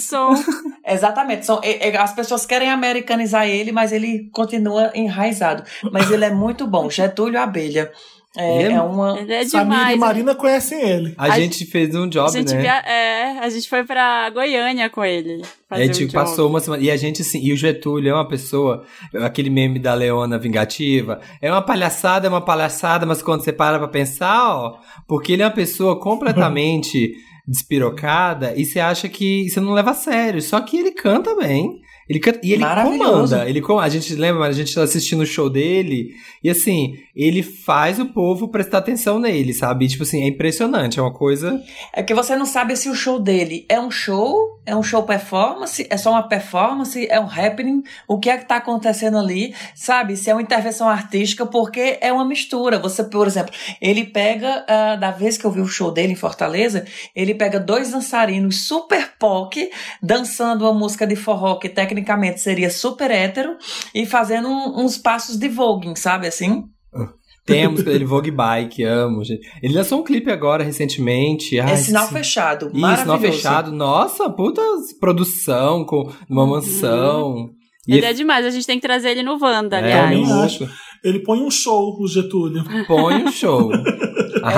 Exatamente. São, as pessoas querem americanizar ele, mas ele continua enraizado. Mas ele é muito bom. Getúlio Abelha. É, Ele é- é uma. Ele é Samir demais. e Marina conhecem ele. A, A gente fez um A job, gente, né? via- é, a gente foi pra Goiânia com ele. A fazer gente um job. passou uma semana. E a gente, assim, e o Getúlio é uma pessoa, aquele meme da Leona vingativa, é uma palhaçada, é uma palhaçada, mas quando você para pra pensar, ó, porque ele é uma pessoa completamente despirocada e você acha que você não leva a sério. Só que ele canta bem. Ele canta, e ele comanda. Ele, com- a gente lembra, a gente tá assistindo o show dele, e assim, ele faz o povo prestar atenção nele, sabe? E, tipo assim, é impressionante, é uma coisa. É que você não sabe se o show dele é um show, é um show performance, é só uma performance, é um happening, o que é que tá acontecendo ali, sabe? Se é uma intervenção artística, porque é uma mistura. Você, por exemplo, ele pega, ah, da vez que eu vi o show dele em Fortaleza, ele pega dois dançarinos super POC, dançando uma música de forró que tecnicamente seria super hétero, e fazendo um- uns passos de voguing, sabe assim? Tem a música dele, Vogue Bike, amo, gente. Ele lançou um clipe agora, recentemente. Ai, é sinal sim. fechado, Isso, maravilhoso. sinal fechado. Nossa, puta produção, com uma mansão. E Ele é demais, a gente tem que trazer ele no Wanda, é, aliás. muito. acho. Ele põe um show, o Getúlio. Põe um show.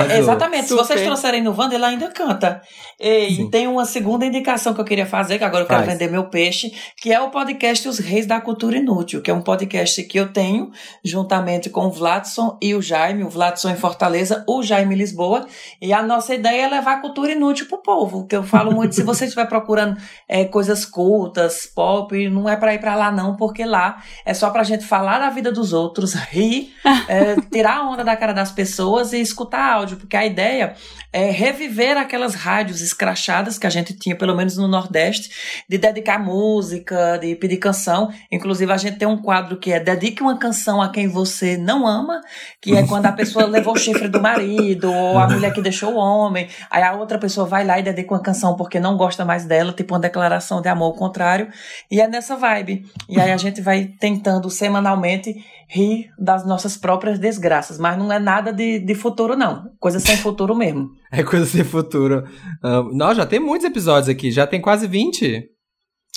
É, exatamente. Se Super. vocês trouxerem no Wanda, ele ainda canta. E Sim. tem uma segunda indicação que eu queria fazer, que agora eu quero Faz. vender meu peixe, que é o podcast Os Reis da Cultura Inútil, que é um podcast que eu tenho, juntamente com o Vladson e o Jaime, o Vladson em Fortaleza, o Jaime em Lisboa. E a nossa ideia é levar a cultura inútil pro povo, que eu falo muito, se você estiver procurando é, coisas cultas, pop, não é para ir para lá não, porque lá é só pra gente falar da vida dos outros, rir, é, tirar a onda da cara das pessoas e escutar áudio, porque a ideia é reviver aquelas rádios escrachadas que a gente tinha, pelo menos no Nordeste, de dedicar música, de pedir canção. Inclusive, a gente tem um quadro que é Dedique uma canção a quem você não ama, que é quando a pessoa levou o chifre do marido, ou a mulher que deixou o homem, aí a outra pessoa vai lá e dedica uma canção porque não gosta mais dela, tipo uma declaração de amor ao contrário, e é nessa vibe. E aí a gente vai tentando semanalmente rir das nossas próprias desgraças, mas não é nada de, de futuro, não. Coisa sem futuro mesmo. É coisa sem futuro. Ah, nós já tem muitos episódios aqui, já tem quase 20.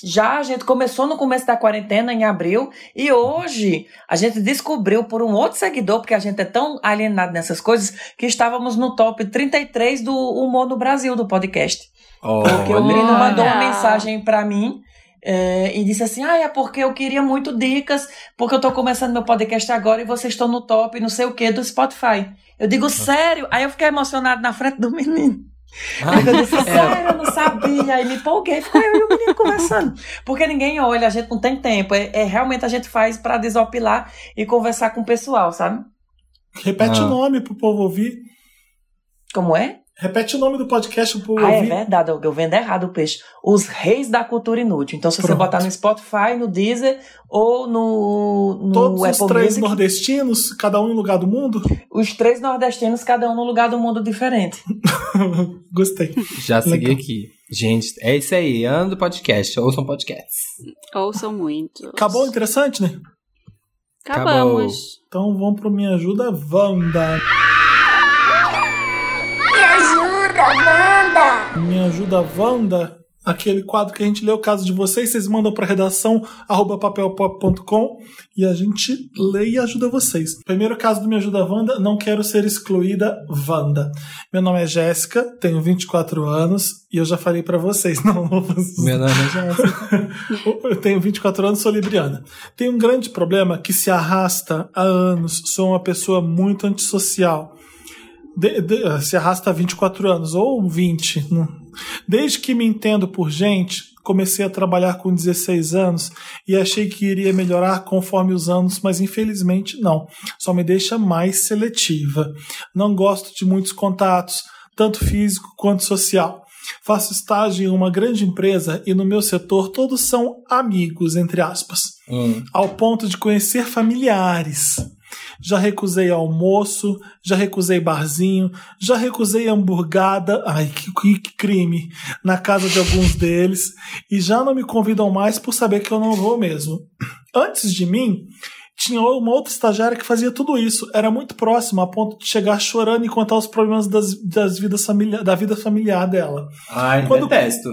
Já a gente começou no começo da quarentena, em abril, e hoje a gente descobriu por um outro seguidor, porque a gente é tão alienado nessas coisas, que estávamos no top 33 do humor no Brasil do podcast. Porque o menino Olha. mandou uma mensagem pra mim é, e disse assim: Ah, é porque eu queria muito dicas, porque eu tô começando meu podcast agora e vocês estão no top, não sei o que, do Spotify. Eu digo, sério? Aí eu fiquei emocionado na frente do menino. Porque eu disse, sério, eu não sabia. Aí me empolguei, ficou eu e o menino conversando. Porque ninguém olha, a gente não tem tempo. É, é realmente a gente faz pra desopilar e conversar com o pessoal, sabe? Repete Ah. o nome pro povo ouvir. Como é? Repete o nome do podcast pro Ah, é ouvir. verdade, eu eu vendo errado o peixe. Os Reis da Cultura Inútil. Então, se você Pronto. botar no Spotify, no Deezer ou no, no Todos os Apple três Music, nordestinos, cada um em lugar do mundo. os três nordestinos, cada um no lugar do mundo diferente. Gostei. Já segui Legal. aqui. Gente, é isso aí. Ano do podcast. Ouçam podcasts. Ouçam muito. Acabou interessante, né? Acabamos. Então vamos pro Me Ajuda Wanda. Me Me Ajuda Wanda, aquele quadro que a gente lê o caso de vocês, vocês mandam para redação arroba papelpop.com e a gente lê e ajuda vocês. Primeiro caso do Me Ajuda Wanda, não quero ser excluída Wanda. Meu nome é Jéssica, tenho 24 anos e eu já falei para vocês, não vou Meu nome é Jéssica. Eu tenho 24 anos, sou libriana. Tem um grande problema que se arrasta há anos. Sou uma pessoa muito antissocial. De- de- se arrasta há 24 anos, ou 20. né? Desde que me entendo por gente, comecei a trabalhar com 16 anos e achei que iria melhorar conforme os anos, mas infelizmente não. Só me deixa mais seletiva. Não gosto de muitos contatos, tanto físico quanto social. Faço estágio em uma grande empresa e no meu setor todos são amigos, entre aspas, Hum. ao ponto de conhecer familiares. Já recusei almoço, já recusei barzinho, já recusei hamburgada, ai que, que- crime, na casa de alguns deles, e já não me convidam mais por saber que eu não vou mesmo. Antes de mim, tinha uma outra estagiária que fazia tudo isso. Era muito próxima, a ponto de chegar chorando e contar os problemas das, das vidas familia- da vida familiar dela. Ai, Quando- detesto.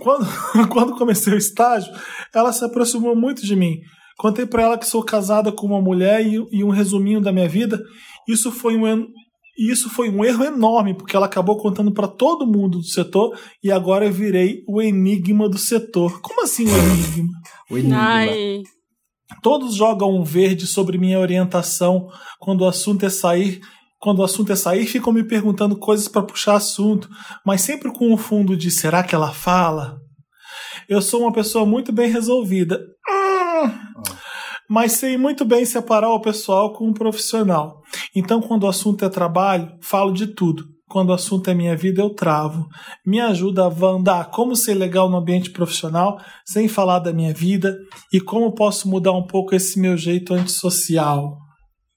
Quando, quando comecei o estágio, ela se aproximou muito de mim. Contei pra ela que sou casada com uma mulher e, e um resuminho da minha vida. Isso foi um, isso foi um erro enorme, porque ela acabou contando pra todo mundo do setor e agora eu virei o enigma do setor. Como assim o enigma? O enigma. Ai. Todos jogam um verde sobre minha orientação quando o assunto é sair. Quando o assunto é sair, ficam me perguntando coisas para puxar assunto, mas sempre com o fundo de será que ela fala? Eu sou uma pessoa muito bem resolvida. Mas sei muito bem separar o pessoal com o profissional. Então, quando o assunto é trabalho, falo de tudo. Quando o assunto é minha vida, eu travo. Me ajuda, a como ser legal no ambiente profissional, sem falar da minha vida, e como posso mudar um pouco esse meu jeito antissocial.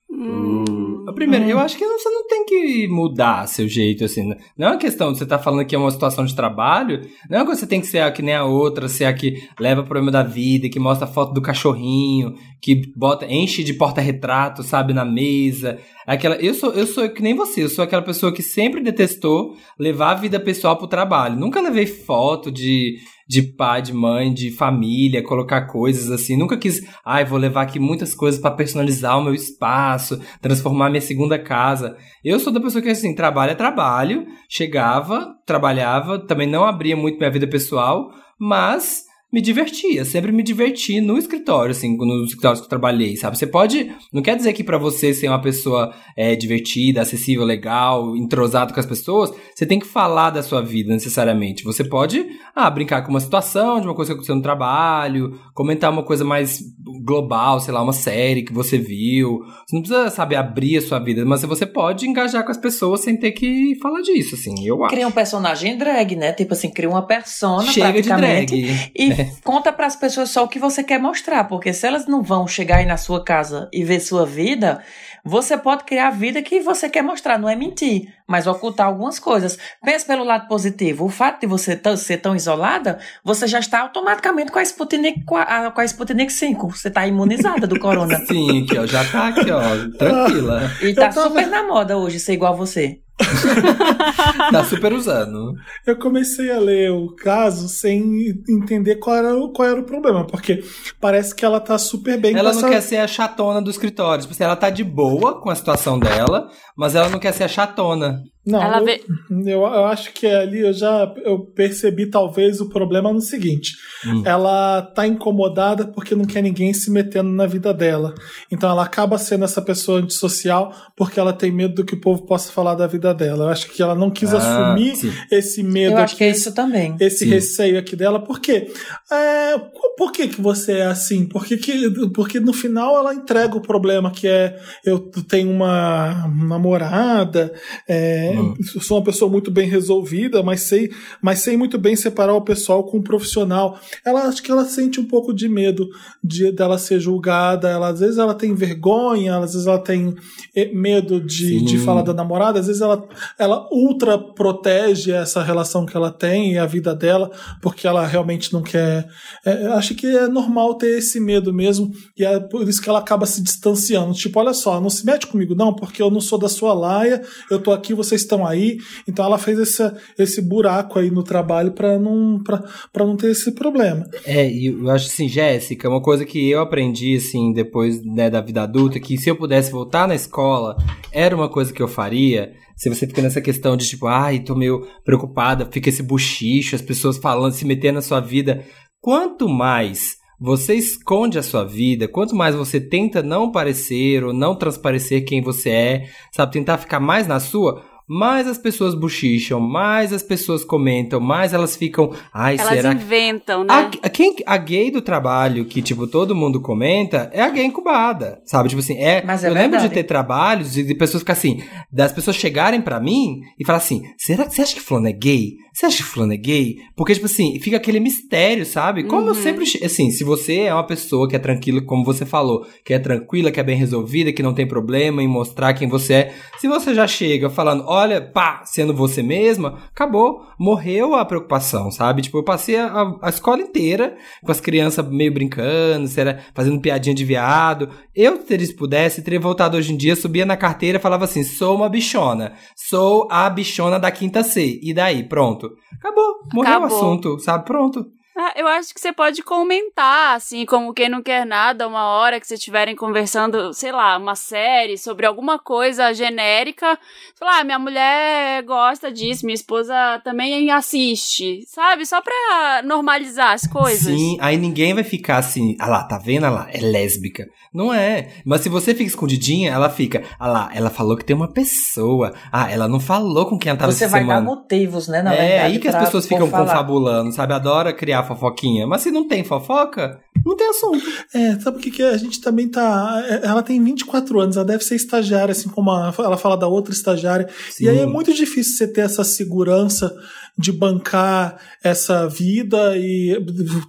Hum. Primeiro, eu acho que você não tem que mudar seu jeito, assim. né? Não é uma questão de você estar falando que é uma situação de trabalho, não é que você tem que ser a que nem a outra, ser a que leva o problema da vida, que mostra a foto do cachorrinho, que bota, enche de porta-retrato, sabe, na mesa. Aquela, eu sou, eu sou que nem você, eu sou aquela pessoa que sempre detestou levar a vida pessoal pro trabalho. Nunca levei foto de, de pai, de mãe, de família, colocar coisas assim. Nunca quis, ai, vou levar aqui muitas coisas pra personalizar o meu espaço, transformar minha segunda casa. Eu sou da pessoa que assim, trabalho é trabalho, chegava, trabalhava, também não abria muito minha vida pessoal, mas me divertia, sempre me diverti no escritório, assim, nos escritórios que eu trabalhei, sabe? Você pode, não quer dizer que pra você ser uma pessoa é, divertida, acessível, legal, entrosado com as pessoas, você tem que falar da sua vida necessariamente. Você pode, ah, brincar com uma situação, de uma coisa que aconteceu no trabalho, comentar uma coisa mais global, sei lá, uma série que você viu. Você não precisa, sabe, abrir a sua vida, mas você pode engajar com as pessoas sem ter que falar disso, assim, eu acho. Cria um personagem drag, né? Tipo assim, cria uma persona Chega de drag. E conta pras pessoas só o que você quer mostrar, porque se elas não vão chegar aí na sua casa e ver sua vida, você pode criar a vida que você quer mostrar, não é mentir, mas ocultar algumas coisas. Pense pelo lado positivo. O fato de você ser tão isolada, você já está automaticamente com a Sputnik, com a, com a Sputnik 5. Você está imunizada do corona. Sim, aqui, ó, já tá aqui, ó, tranquila. E tá tava- super na moda hoje ser igual a você. tá super usando. Eu comecei a ler o caso sem entender qual era, o- qual era o problema, porque parece que ela tá super bem Ela não essa- quer ser a chatona do escritório. Tipo assim, ela tá de boa com a situação dela, mas ela não quer ser a chatona. Não, Ela eu, vê- eu, eu acho que ali eu já eu percebi talvez o problema no seguinte. Hum. Ela tá incomodada porque não quer ninguém se metendo na vida dela. Então ela acaba sendo essa pessoa antissocial porque ela tem medo do que o povo possa falar da vida dela. Eu acho que ela não quis Ah, assumir sim. esse medo Eu acho aqui, que é isso também. esse Sim. receio aqui dela. Por quê? É, por que, que você é assim? Porque, que, porque no final ela entrega o problema que é eu tenho uma namorada, é, Hum. eu sou uma pessoa muito bem resolvida, mas sei, mas sei muito bem separar o pessoal com o profissional. Ela acho que ela sente um pouco de medo de dela ser julgada. Ela às vezes ela tem vergonha, às vezes ela tem eh, medo de, Sim. de falar da namorada, às vezes ela ela ultra protege essa relação que ela tem e a vida dela porque ela realmente não quer. é, acho que é normal ter esse medo mesmo e é por isso que ela acaba se distanciando. Tipo, olha só, não se mete comigo não, porque eu não sou da sua laia, eu tô aqui, vocês estão aí. Então ela fez esse, esse buraco aí no trabalho para não pra, não ter esse problema. É, e eu acho assim, Jéssica, uma coisa que eu aprendi, assim, depois né, da vida adulta, que se eu pudesse voltar na escola, era uma coisa que eu faria. Se você fica nessa questão de tipo, ai, tô meio preocupada, fica esse buchicho, as pessoas falando, se metendo na sua vida. Quanto mais você esconde a sua vida, quanto mais você tenta não parecer ou não transparecer quem você é, sabe, tentar ficar mais na sua, mais as pessoas buchicham, mais as pessoas comentam, mais elas ficam, ai, Elas será que inventam, né? a, a- quem, a gay do trabalho que, tipo, todo mundo comenta é a gay incubada, sabe? Tipo assim, é. Mas é eu lembro de verdade. ter trabalhos de, de pessoas ficar assim, das pessoas chegarem pra mim e falar assim: será que você acha que fulano é gay? Você acha que fulano é gay? Porque, tipo assim, fica aquele mistério, sabe? Como eu Uhum. sempre. che- Assim, se você é uma pessoa que é tranquila, como você falou, que é tranquila, que é bem resolvida, que não tem problema em mostrar quem você é. Se você já chega falando, olha, pá, sendo você mesma, acabou. Morreu a preocupação, sabe? Tipo, eu passei a, a escola inteira com as crianças meio brincando, será, fazendo piadinha de viado. Eu, se pudesse, teria voltado hoje em dia, subia na carteira e falava assim: sou uma bichona. Sou a bichona da quinta C. E daí, pronto. Acabou. Morreu Acabou. o assunto, sabe? Pronto. Ah, eu acho que você pode comentar, assim, como quem não quer nada, uma hora que vocês estiverem conversando, sei lá, uma série sobre alguma coisa genérica. Falar, ah, minha mulher gosta disso, minha esposa também assiste, sabe? Só pra normalizar as coisas. Sim, aí ninguém vai ficar assim, ah lá, tá vendo? Ah lá, é lésbica. Não é. Mas se você fica escondidinha, ela fica, ah lá, ela falou que tem uma pessoa. Ah, ela não falou com quem ela tava Você essa vai semana. dar motivos, né? Na é verdade, aí que as pessoas ficam falar. confabulando, sabe? Adora criar fofoquinha. Mas se não tem fofoca, não tem assunto. É, sabe o que, que é? a gente também tá. é, Ela tem 24 anos, ela deve ser estagiária, assim como a- ela fala da outra estagiária. E aí é muito difícil você ter essa segurança de bancar essa vida e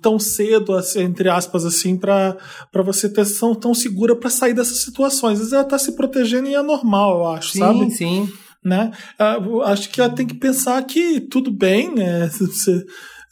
tão cedo, assim, entre aspas, assim, pra você ter tão, tão segura pra sair dessas situações. Às vezes ela tá se protegendo e é normal, eu acho, Sim, sabe? sim. né? Ah, eu acho que ela tem que pensar que tudo bem, né? Você,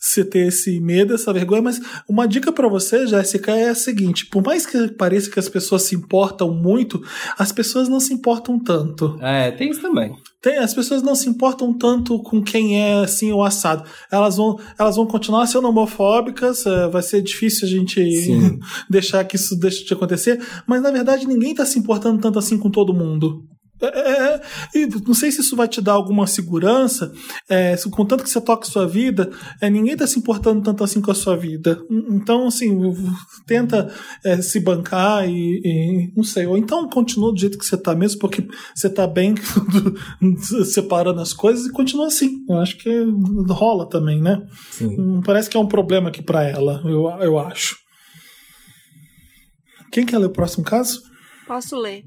você ter esse medo, essa vergonha, mas uma dica pra você, Jéssica, é a seguinte: por mais que pareça que as pessoas se importam muito, as pessoas não se importam tanto. É, tem isso também. Tem, as pessoas não se importam tanto com quem é assim o assado. Elas vão, elas vão continuar sendo homofóbicas, eh, vai ser difícil a gente deixar que isso deixe de acontecer, mas na verdade ninguém tá se importando tanto assim com todo mundo. É, é, e não sei se isso vai te dar alguma segurança, é, se- contanto que você toca sua vida, é, ninguém tá se importando tanto assim com a sua vida. Então, assim, tenta é, se bancar e, e não sei, ou então continua do jeito que você tá mesmo, porque você tá bem separando as coisas e continua assim. Eu acho que rola também, né? Sim. Não parece que é um problema aqui pra ela, eu, eu acho. Quem quer ler o próximo caso? Posso ler.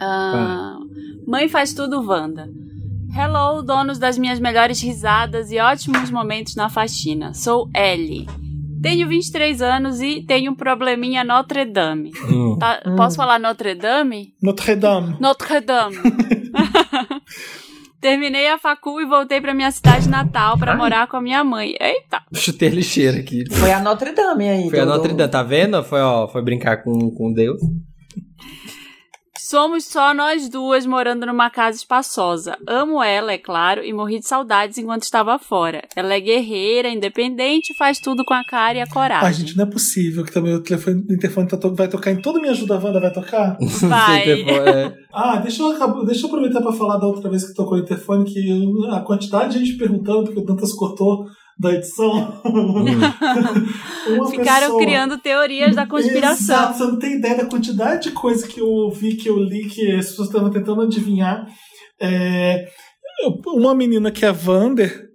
Ah, Mãe faz tudo, Wanda. Hello, donos das minhas melhores risadas e ótimos momentos na faxina. Sou Ellie. Tenho 23 anos e tenho um probleminha Notre Dame. Hum. Tá- Posso falar Notre Dame? Notre Dame. Notre Dame. Terminei a facu e voltei pra minha cidade natal pra Ai. morar com a minha mãe. Eita! Chutei a lixeira aqui. Foi a Notre Dame aí. Foi a do- Notre do- Dame, tá vendo? Foi, ó, foi brincar com, com Deus. Somos só nós duas morando numa casa espaçosa. Amo ela, é claro, e morri de saudades enquanto estava fora. Ela é guerreira, independente, faz tudo com a cara e a coragem. Ai, gente, não é possível que também o telefone, o interfone tá to- vai tocar em toda minha ajuda, Wanda vai tocar? Vai. É. Ah, deixa eu, deixa eu aproveitar pra falar da outra vez que tocou o interfone, que a quantidade de gente perguntando, porque o Dantas cortou da edição. Uma Ficaram pessoa- criando teorias da conspiração. Exato, você não tem ideia da quantidade de coisa que eu ouvi, que eu li, que as pessoas estavam tentando adivinhar. É, uma menina que é Vander,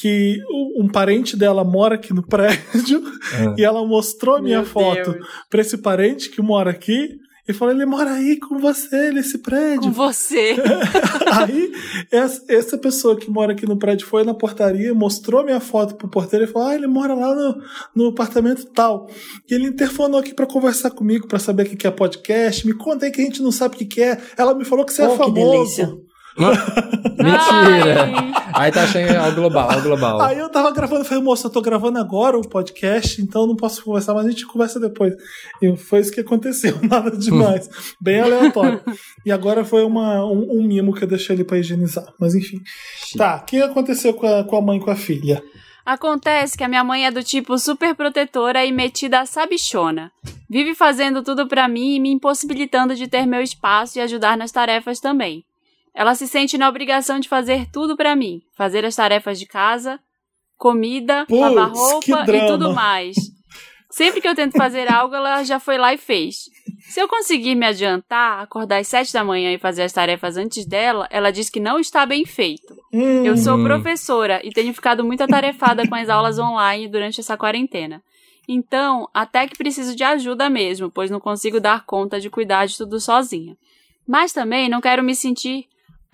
que um parente dela mora aqui no prédio, Ah. e ela mostrou a minha Meu foto pra esse parente que mora aqui. E falou, ele mora aí com você, nesse prédio. Com você. Aí, essa, pessoa que mora aqui no prédio foi na portaria, mostrou minha foto pro porteiro e falou: Ah, ele mora lá no, no apartamento tal. E ele interfonou aqui pra conversar comigo, pra saber o que que é podcast. Me conta aí que a gente não sabe o que que é. Ela me falou que você é Oh, que famoso. delícia. Mentira! Ai. Aí tá achando ao global, ao global. Aí eu tava gravando, eu falei, moça, eu tô gravando agora o podcast, então eu não posso conversar, mas a gente conversa depois. E foi isso que aconteceu, nada demais. Bem aleatório. E agora foi uma, um, um mimo que eu deixei ali pra higienizar. Mas enfim. Tá, o que aconteceu com a, com a mãe e com a filha? Acontece que a minha mãe é do tipo super protetora e metida a sabichona. Vive fazendo tudo pra mim e me impossibilitando de ter meu espaço e ajudar nas tarefas também. Ela se sente na obrigação de fazer tudo pra mim, fazer as tarefas de casa, comida, Puts, lavar roupa e tudo mais. Sempre que eu tento fazer algo, ela já foi lá e fez. Se eu conseguir me adiantar, acordar às sete da manhã e fazer as tarefas antes dela, ela diz que não está bem feito. Hum, Eu sou professora e tenho ficado muito atarefada com as aulas online durante essa quarentena. Então, até que preciso de ajuda mesmo, pois não consigo dar conta de cuidar de tudo sozinha. Mas também não quero me sentir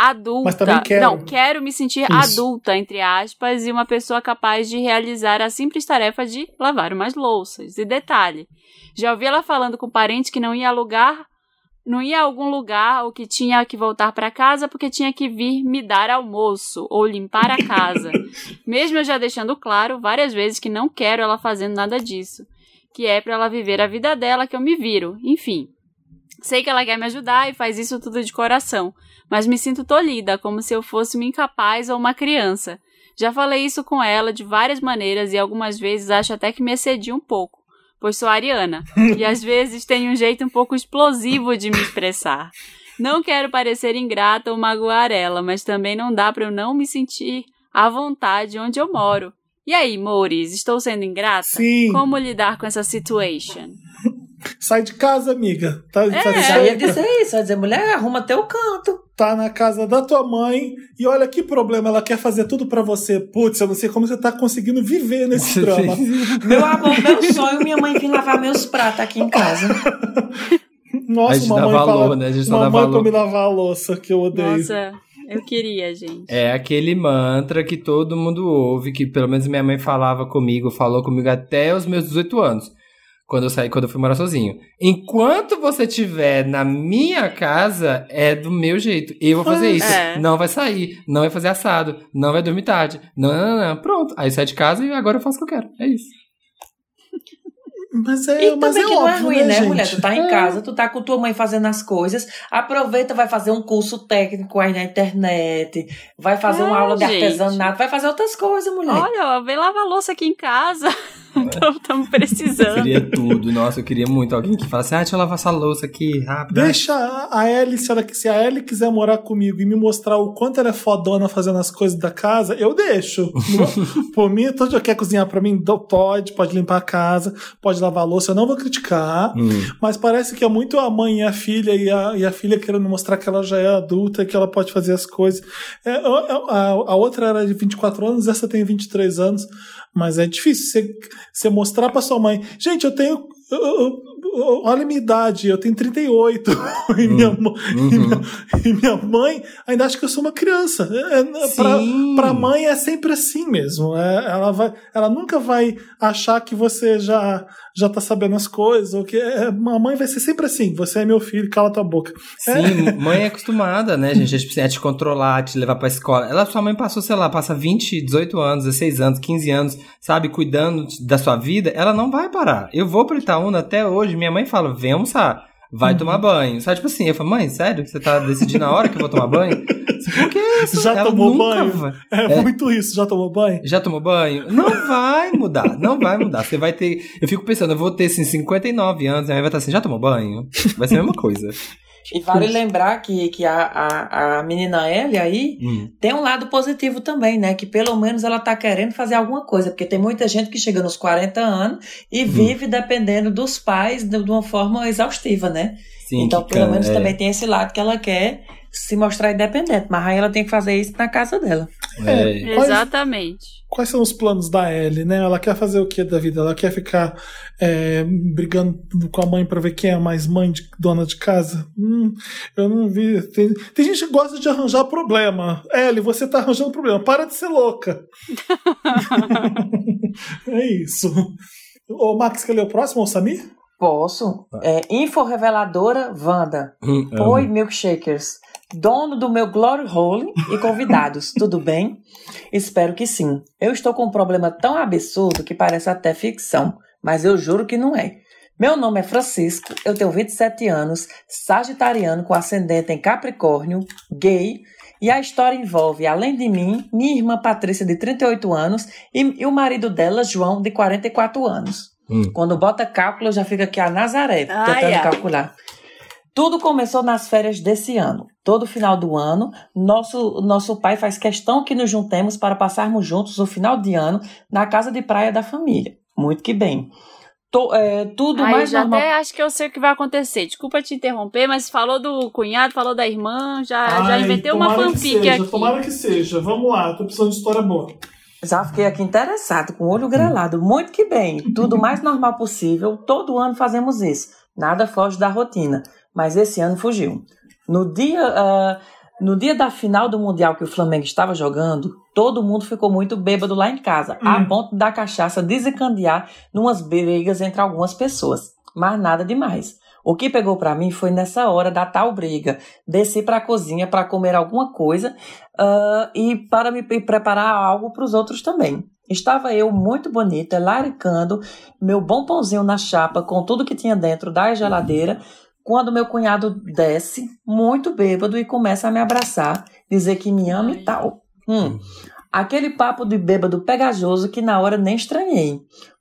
adulta. Mas também quero. Não, quero me sentir Isso. adulta, entre aspas, e uma pessoa capaz de realizar a simples tarefa de lavar umas louças. E detalhe, já ouvi ela falando com parentes que não ia alugar não ia a algum lugar ou que tinha que voltar para casa porque tinha que vir me dar almoço ou limpar a casa. Mesmo eu já deixando claro várias vezes que não quero ela fazendo nada disso, que é para ela viver a vida dela que eu me viro. Enfim, sei que ela quer me ajudar e faz isso tudo de coração, mas me sinto tolhida, como se eu fosse uma incapaz ou uma criança. Já falei isso com ela de várias maneiras e algumas vezes acho até que me excedi um pouco pois sou ariana, e às vezes tenho um jeito um pouco explosivo de me expressar. Não quero parecer ingrata ou magoar ela, mas também não dá para eu não me sentir à vontade onde eu moro. E aí, Mouris, estou sendo ingrata? Sim. Como lidar com essa situation? Sai de casa, amiga. Tá, É. tá, Já ia dizer isso, ia dizer, mulher, arruma teu canto. Tá na casa da tua mãe e olha que problema, ela quer fazer tudo pra você. Putz, eu não sei como você tá conseguindo viver nesse drama. Meu amor, meu sonho, minha mãe vir lavar meus pratos aqui em casa. A Nossa, gente uma dá mãe valor, fala, né? A gente só uma dá mãe valor. pra me lavar a louça, que eu odeio. Nossa, eu queria, gente. É aquele mantra que todo mundo ouve, que pelo menos minha mãe falava comigo, falou comigo até os meus 18 anos. Quando eu saí, quando eu fui morar sozinho. Enquanto você estiver na minha casa, é do meu jeito. Eu vou fazer isso. É. Não vai sair, não vai fazer assado, não vai dormir tarde. Não, não, não, não. Pronto. Aí sai de casa e agora eu faço o que eu quero. É isso. Mas é, E mas também é que não é óbvio, ruim, né, né, gente? mulher? Tu tá em É. casa, tu tá com tua mãe fazendo as coisas, aproveita, vai fazer um curso técnico aí na internet, vai fazer uma É, aula de gente. artesanato, vai fazer outras coisas, mulher. Olha, ó, vem lavar louça aqui em casa. Estamos Eu precisando. queria tudo. Nossa, eu queria muito alguém que falasse, ah, deixa eu lavar essa louça aqui rápido. Deixa a Ellie, se, ela, se a Ellie quiser morar comigo e me mostrar o quanto ela é fodona fazendo as coisas da casa, eu deixo. Por mim, todo dia quer cozinhar pra mim, pode, pode limpar a casa, pode lavar a louça, eu não vou criticar. Hum. Mas parece que é muito a mãe e a filha, e a, e a filha querendo mostrar que ela já é adulta, que ela pode fazer as coisas. É, a, a- a outra era de 24 anos, essa tem 23 anos. Mas é difícil você, você mostrar pra sua mãe. Gente, eu tenho. eu- eu- olha a minha idade, eu tenho 38. e, minha, e, Uhum. minha, e minha mãe ainda acha que eu sou uma criança. É, é, pra mãe é sempre assim mesmo. É, ela, vai, ela nunca vai achar que você já, já tá sabendo as coisas. Ou que é, a mãe vai ser sempre assim. Você é meu filho, cala tua boca. Sim, mãe é acostumada, né, gente? A te controlar, te levar pra escola. Ela, sua mãe passou, sei lá, passa 20, 18 anos, 16 anos, 15 anos, sabe, cuidando da sua vida. Ela não vai parar. Eu vou pro Itaúna até hoje. Minha mãe fala, vem almoçar. Vai tomar banho. Sabe, tipo assim, eu falo, mãe, sério? Você tá decidindo a hora que eu vou tomar banho? Por que isso? Já Ela tomou banho? vai- É, muito isso. Já tomou banho? Já tomou banho? Não vai mudar, não vai mudar. Você vai ter. Eu fico pensando, eu vou ter assim, 59 anos, e aí vai estar assim, já tomou banho? Vai ser a mesma coisa. E vale lembrar que, que a, a, a menina Ellie aí Hum. tem um lado positivo também, né? Que pelo menos ela tá querendo fazer alguma coisa. Porque tem muita gente que chega nos 40 anos e vive dependendo dos pais de, de uma forma exaustiva, né? Sim, então, pelo can- menos é, também tem esse lado que ela quer se mostrar independente. Mas aí ela tem que fazer isso na casa dela. é. Quais- Exatamente. Quais são os planos da Ellie, né? Ela quer fazer o que da vida? Ela quer ficar é, brigando com a mãe pra ver quem é mais mãe de dona de casa? Hum, eu não vi. Tem, tem gente que gosta de arranjar problema. Ellie, você tá arranjando problema. Para de ser louca. é isso. Ô, Max, quer ler o próximo, ou Samir? Posso? É, info reveladora Wanda. Hum. Oi, milkshakers. Dono do meu Glory Hole e convidados, tudo bem? Espero que sim. Eu estou com um problema tão absurdo que parece até ficção, mas eu juro que não é. Meu nome é Francisco, eu tenho 27 anos, sagitariano com ascendente em Capricórnio, gay, e a história envolve, além de mim, minha irmã Patrícia, de 38 anos, e, e o marido dela, João, de 44 anos. Hum. Quando bota cálculo, eu já fica aqui a Nazaré, Ai, tentando ai. calcular. Tudo começou nas férias desse ano. Todo final do ano, nosso, nosso pai faz questão que nos juntemos para passarmos juntos o final de ano na casa de praia da família. Muito que bem. To- é, tudo Ai, eu mais já normal. até acho que eu sei o que vai acontecer. Desculpa te interromper, mas falou do cunhado, falou da irmã, já, já Ai, inventei uma fanfic seja, aqui. Tomara que seja. Vamos lá, tô precisando de história boa. Já fiquei aqui interessado, com o olho grelado. Muito que bem. Tudo mais normal possível. Todo ano fazemos isso. Nada foge da rotina. Mas esse ano fugiu. No dia, ah, no dia da final do Mundial que o Flamengo estava jogando, todo mundo ficou muito bêbado lá em casa, a Hum. ponto da cachaça desencandear numas brigas entre algumas pessoas. Mas nada demais. O que pegou pra mim foi nessa hora da tal briga. Desci pra cozinha para comer alguma coisa ah, e para me pre- preparar algo para os outros também. Estava eu muito bonita, laricando meu bom pãozinho na chapa com tudo que tinha dentro da geladeira, quando meu cunhado desce, muito bêbado, e começa a me abraçar, dizer que me ama e tal. Hum, aquele papo de bêbado pegajoso que na hora nem estranhei.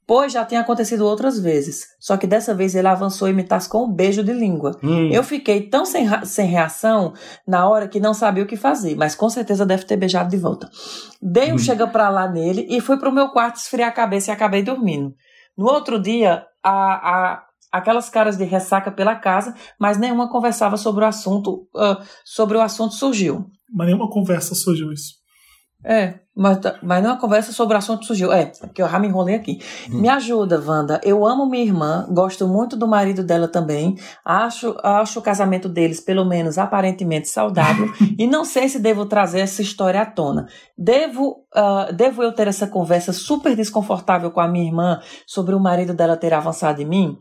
Pois já tinha acontecido outras vezes. Só que dessa vez ele avançou e me tascou um beijo de língua. Hum. Eu fiquei tão sem, sem reação na hora que não sabia o que fazer, mas com certeza deve ter beijado de volta. Dei um chega pra lá nele e fui pro meu quarto esfriar a cabeça e acabei dormindo. No outro dia, a, a, aquelas caras de ressaca pela casa, mas nenhuma conversava sobre o assunto, ah, sobre o assunto surgiu. Mas nenhuma conversa surgiu isso. É, mas, tá- mas não é uma conversa sobre o assunto surgiu. É, porque eu já me enrolei aqui. Me ajuda, Wanda. Eu amo minha irmã, gosto muito do marido dela também. Acho, acho o casamento deles, pelo menos aparentemente, saudável. e não sei se devo trazer essa história à tona. Devo, ah, devo eu ter essa conversa super desconfortável com a minha irmã sobre o marido dela ter avançado em mim?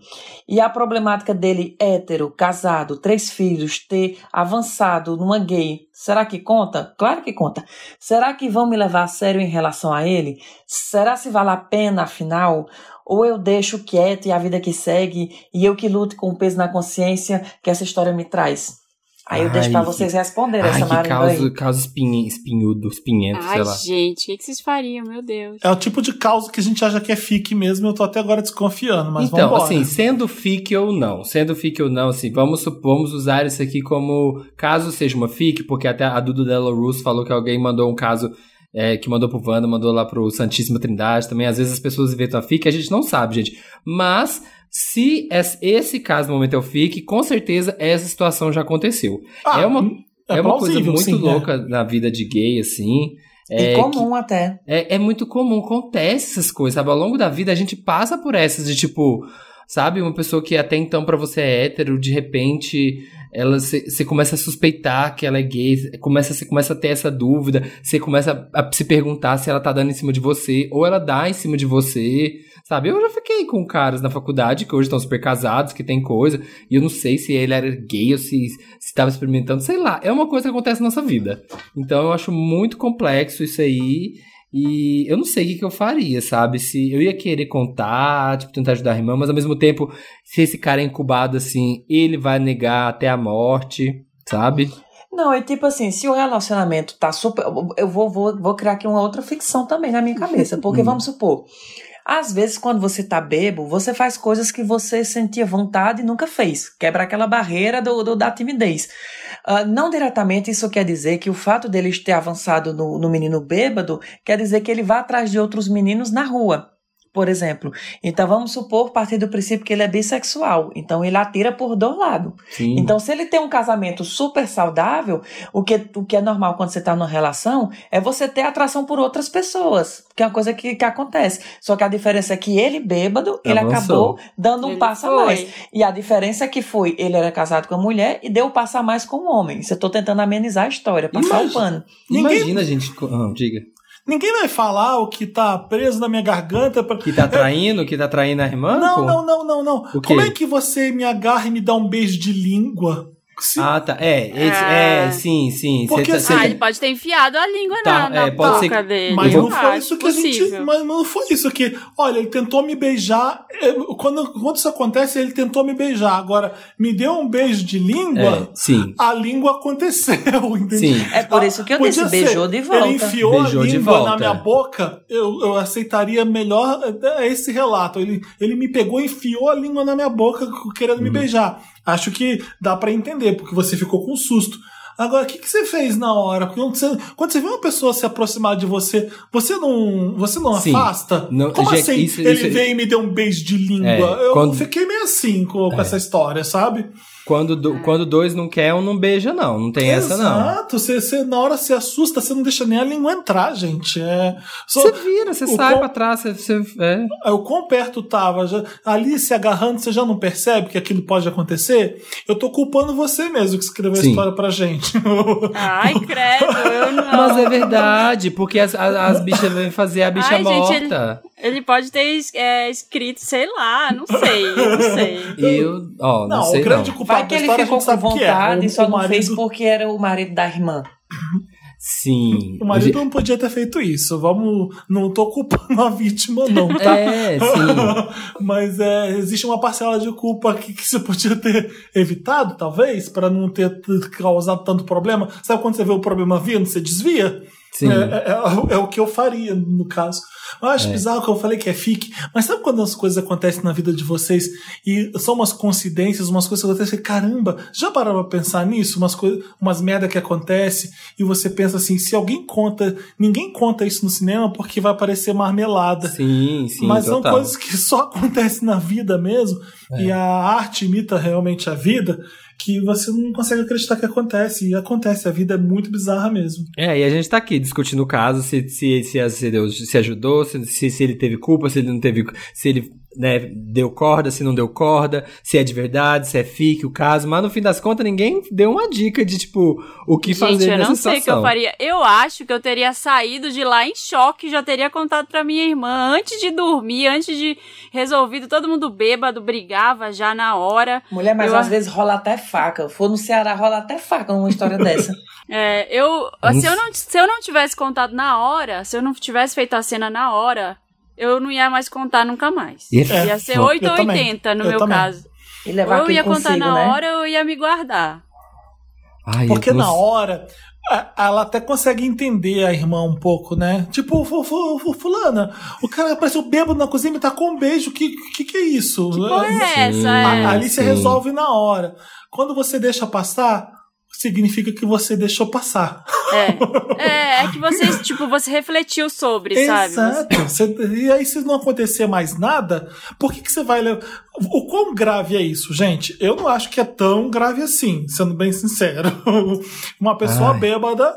E a problemática dele, hétero, casado, três filhos, ter avançado numa gay, será que conta? Claro que conta. Será que vão me levar a sério em relação a ele? Será se vale a pena, afinal? Ou eu deixo quieto e a vida que segue e eu que luto com o peso na consciência que essa história me traz? Aí eu deixo Ai, pra vocês responderem Ai, essa que marimba aí. causa, causa espinho, espinhudo, espinhento, Ai, sei lá. gente, o que, que vocês fariam, meu Deus? É o tipo de causa que a gente acha que é fique mesmo, eu tô até agora desconfiando, mas então, vambora. assim, sendo fic ou não, sendo fic ou não, assim, vamos, vamos usar isso aqui como caso seja uma fic, porque até a Dudu Della Russo falou que alguém mandou um caso é, que mandou pro Wanda, mandou lá pro Santíssima Trindade também. Às vezes as pessoas inventam a fic, a gente não sabe, gente. Mas se es- esse caso no momento é o fic, com certeza essa situação já aconteceu. Ah, é uma, é é uma coisa muito sim, é. louca na vida de gay, assim. E É, comum até. é, é muito comum, acontece essas coisas, sabe? Ao longo da vida a gente passa por essas de tipo, sabe? Uma pessoa que até então pra você é hétero, de repente ela você começa a suspeitar que ela é gay, começa, você começa a ter essa dúvida, você começa a, se perguntar se ela tá dando em cima de você, ou ela dá em cima de você, sabe? Eu já fiquei com caras na faculdade que hoje estão super casados, que tem coisa, e eu não sei se ele era gay ou se estava experimentando, sei lá. É uma coisa que acontece na nossa vida. Então eu acho muito complexo isso aí. E eu não sei o que, que eu faria, sabe? Se eu ia querer contar, tipo, tentar ajudar a irmã, mas ao mesmo tempo, se esse cara é incubado assim, ele vai negar até a morte, sabe? Não, é tipo assim, se o relacionamento tá super. Eu vou, vou, vou criar aqui uma outra ficção também na minha cabeça. Porque vamos supor. Às vezes, quando você tá bebo, você faz coisas que você sentia vontade e nunca fez. Quebra aquela barreira do, do- da timidez. Ah, não diretamente isso quer dizer que o fato dele ter avançado no, no menino bêbado quer dizer que ele vá atrás de outros meninos na rua. Por exemplo. Então vamos supor, partir do princípio que ele é bissexual. Então ele atira por dois lados. Então, se ele tem um casamento super saudável, o que, o que é normal quando você está numa relação é você ter atração por outras pessoas, que é uma coisa que, que acontece. Só que a diferença é que ele, bêbado, ele Avançou. acabou dando um Ele passo a foi. mais. E a diferença é que foi, ele era casado com a mulher e deu o passo a mais com o homem. Isso eu tô tentando amenizar a história, passar o Imagina- pano. Ninguém- Imagina a gente. Ah, diga. Ninguém vai falar o que tá preso na minha garganta. Pra... Que tá traindo, que tá traindo a irmã? Não, não, não, não, não. Como é que você me agarra e me dá um beijo de língua? Se- Ah, tá. É, esse- Ah. é, sim, sim. Porque Cê tá- assim, Ah, cê- ele pode ter enfiado a língua Tá, na, na é, pode boca ser- dele. Mas não Ah, foi isso que a gente. possível. Mas não foi isso que. Olha, ele tentou me beijar. eu- Quando, quando isso acontece, ele tentou me beijar. Agora, me deu um beijo de língua. É, sim. A língua aconteceu, entendeu? Sim. É por isso que eu Podia disse, ser. beijou de volta. Ele enfiou Beijou a língua na minha boca, eu, eu aceitaria melhor é, esse relato. Ele, ele me pegou e enfiou a língua na minha boca querendo Uhum. me beijar. Acho que dá pra entender, porque você ficou com susto. Agora, o que, que você fez na hora? Quando você, quando você vê uma pessoa se aproximar de você, você não, você não Sim. afasta? Não, Como gente, assim? isso- ele isso- veio e me deu um beijo de língua. É, eu quando- fiquei meio assim com, com essa história, sabe? Quando, do- quando dois não quer, um não beija, não. Não tem essa, não. Exato, você, na hora se assusta, você não deixa nem a língua entrar, gente. É, só- Você vira, você sai com- pra trás, você. você é. Aí, O quão perto tava, já- ali se agarrando, você já não percebe que aquilo pode acontecer? Eu tô culpando você mesmo que escreveu a Sim. história pra gente. Ai, credo, eu não. Mas é verdade, porque as, as, as bichas vêm fazer a bicha Ai, gente, morta. Ele pode ter é, escrito, sei lá, não sei, não sei. Eu, ó, não, não, sei o grande não. Vai que ele ficou com é. vontade O- e só o não fez marido- porque era o marido da irmã. Sim. O marido não podia ter feito isso. Vamos, não tô culpando a vítima, não, tá? É, sim. Mas é, existe uma parcela de culpa que, que você podia ter evitado, talvez, para não ter causado tanto problema. Sabe quando você vê o problema vindo, você desvia? Sim. É, é- é- é o que eu faria, no caso. Eu acho bizarro que eu falei que é fique, mas sabe quando as coisas acontecem na vida de vocês e são umas coincidências, umas coisas que acontecem, caramba, já pararam pra pensar nisso? Umas, coisas, umas merda que acontece e você pensa assim, se alguém conta, ninguém conta isso no cinema porque vai parecer marmelada. Sim, sim. Mas são total. coisas que só acontecem na vida mesmo, É. e a arte imita realmente a vida, que você não consegue acreditar que acontece. E acontece, a vida é muito bizarra mesmo. É, e a gente tá aqui discutindo o caso, se, se, se, se Deus se ajudou, se, se, se ele teve culpa, se ele não teve. Se ele né, deu corda, se não deu corda, se é de verdade, se é fique o caso, mas no fim das contas ninguém deu uma dica de, tipo, o que fazer Gente, eu nessa não sei o que eu situação. faria. Eu acho que eu teria saído de lá em choque, já teria contado pra minha irmã antes de dormir, antes de resolvido, todo mundo bêbado, brigava já na hora. Mulher, mas Eu às vezes rola até faca. For no Ceará, rola até faca numa história dessa. É, eu, se, eu não, se eu não tivesse contado na hora, se eu não tivesse feito a cena na hora, eu não ia mais contar nunca mais. E- Ia ser eu 8 ou também. 80 no Eu meu também. caso. E Ou eu ia contar consigo, na né? hora ou eu ia me guardar. Ai, Porque na hora, a- ela até consegue entender a irmã um pouco, né? Tipo, fu- fu- fu- fulana, o cara apareceu bêbado na cozinha e me tacou um beijo. Que, que que é isso? Porra, é essa? A- É. ali você sim. resolve na hora. Quando você deixa passar, significa que você deixou passar. É. é, é que você, tipo, você refletiu sobre, sabe? Você- Exato. Você- e aí, se não acontecer mais nada, por que, que você vai levar. O quão grave é isso, gente? Eu não acho que é tão grave assim, sendo bem sincero. Uma pessoa Ai. bêbada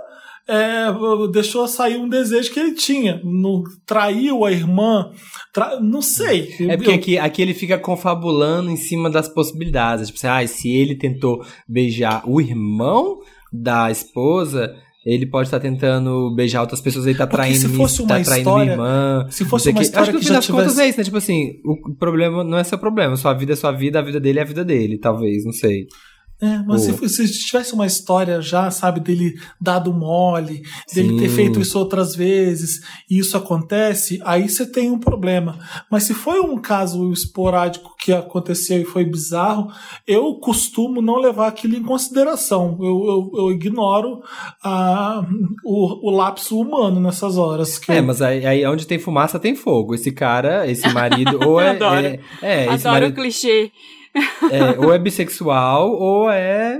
é, deixou sair um desejo que ele tinha. Não, traiu a irmã. tra- Não sei. É porque Eu- aqui, aqui ele fica confabulando em cima das possibilidades. Tipo assim, ah, se ele tentou beijar o irmão da esposa, ele pode estar tentando beijar outras pessoas, ele tá Porque traindo, se fosse tá traindo história- minha irmã. se fosse uma o quê. história Acho que no que fim das contas tivesse- é isso, né? Tipo assim, o problema não é seu problema, sua vida é sua vida, a vida dele é a vida dele, talvez, não sei. É, mas se, se tivesse uma história já, sabe, dele dado mole, dele ter Sim. feito isso outras vezes, e isso acontece, aí você tem um problema. Mas se foi um caso esporádico que aconteceu e foi bizarro, eu costumo não levar aquilo em consideração. Eu, eu, eu ignoro a, o, o lapso humano nessas horas. Que É, mas aí, aí onde tem fumaça tem fogo. Esse cara, esse marido, ou é. Adoro. é, é, esse Adoro o marido clichê. É, ou é bissexual, ou é.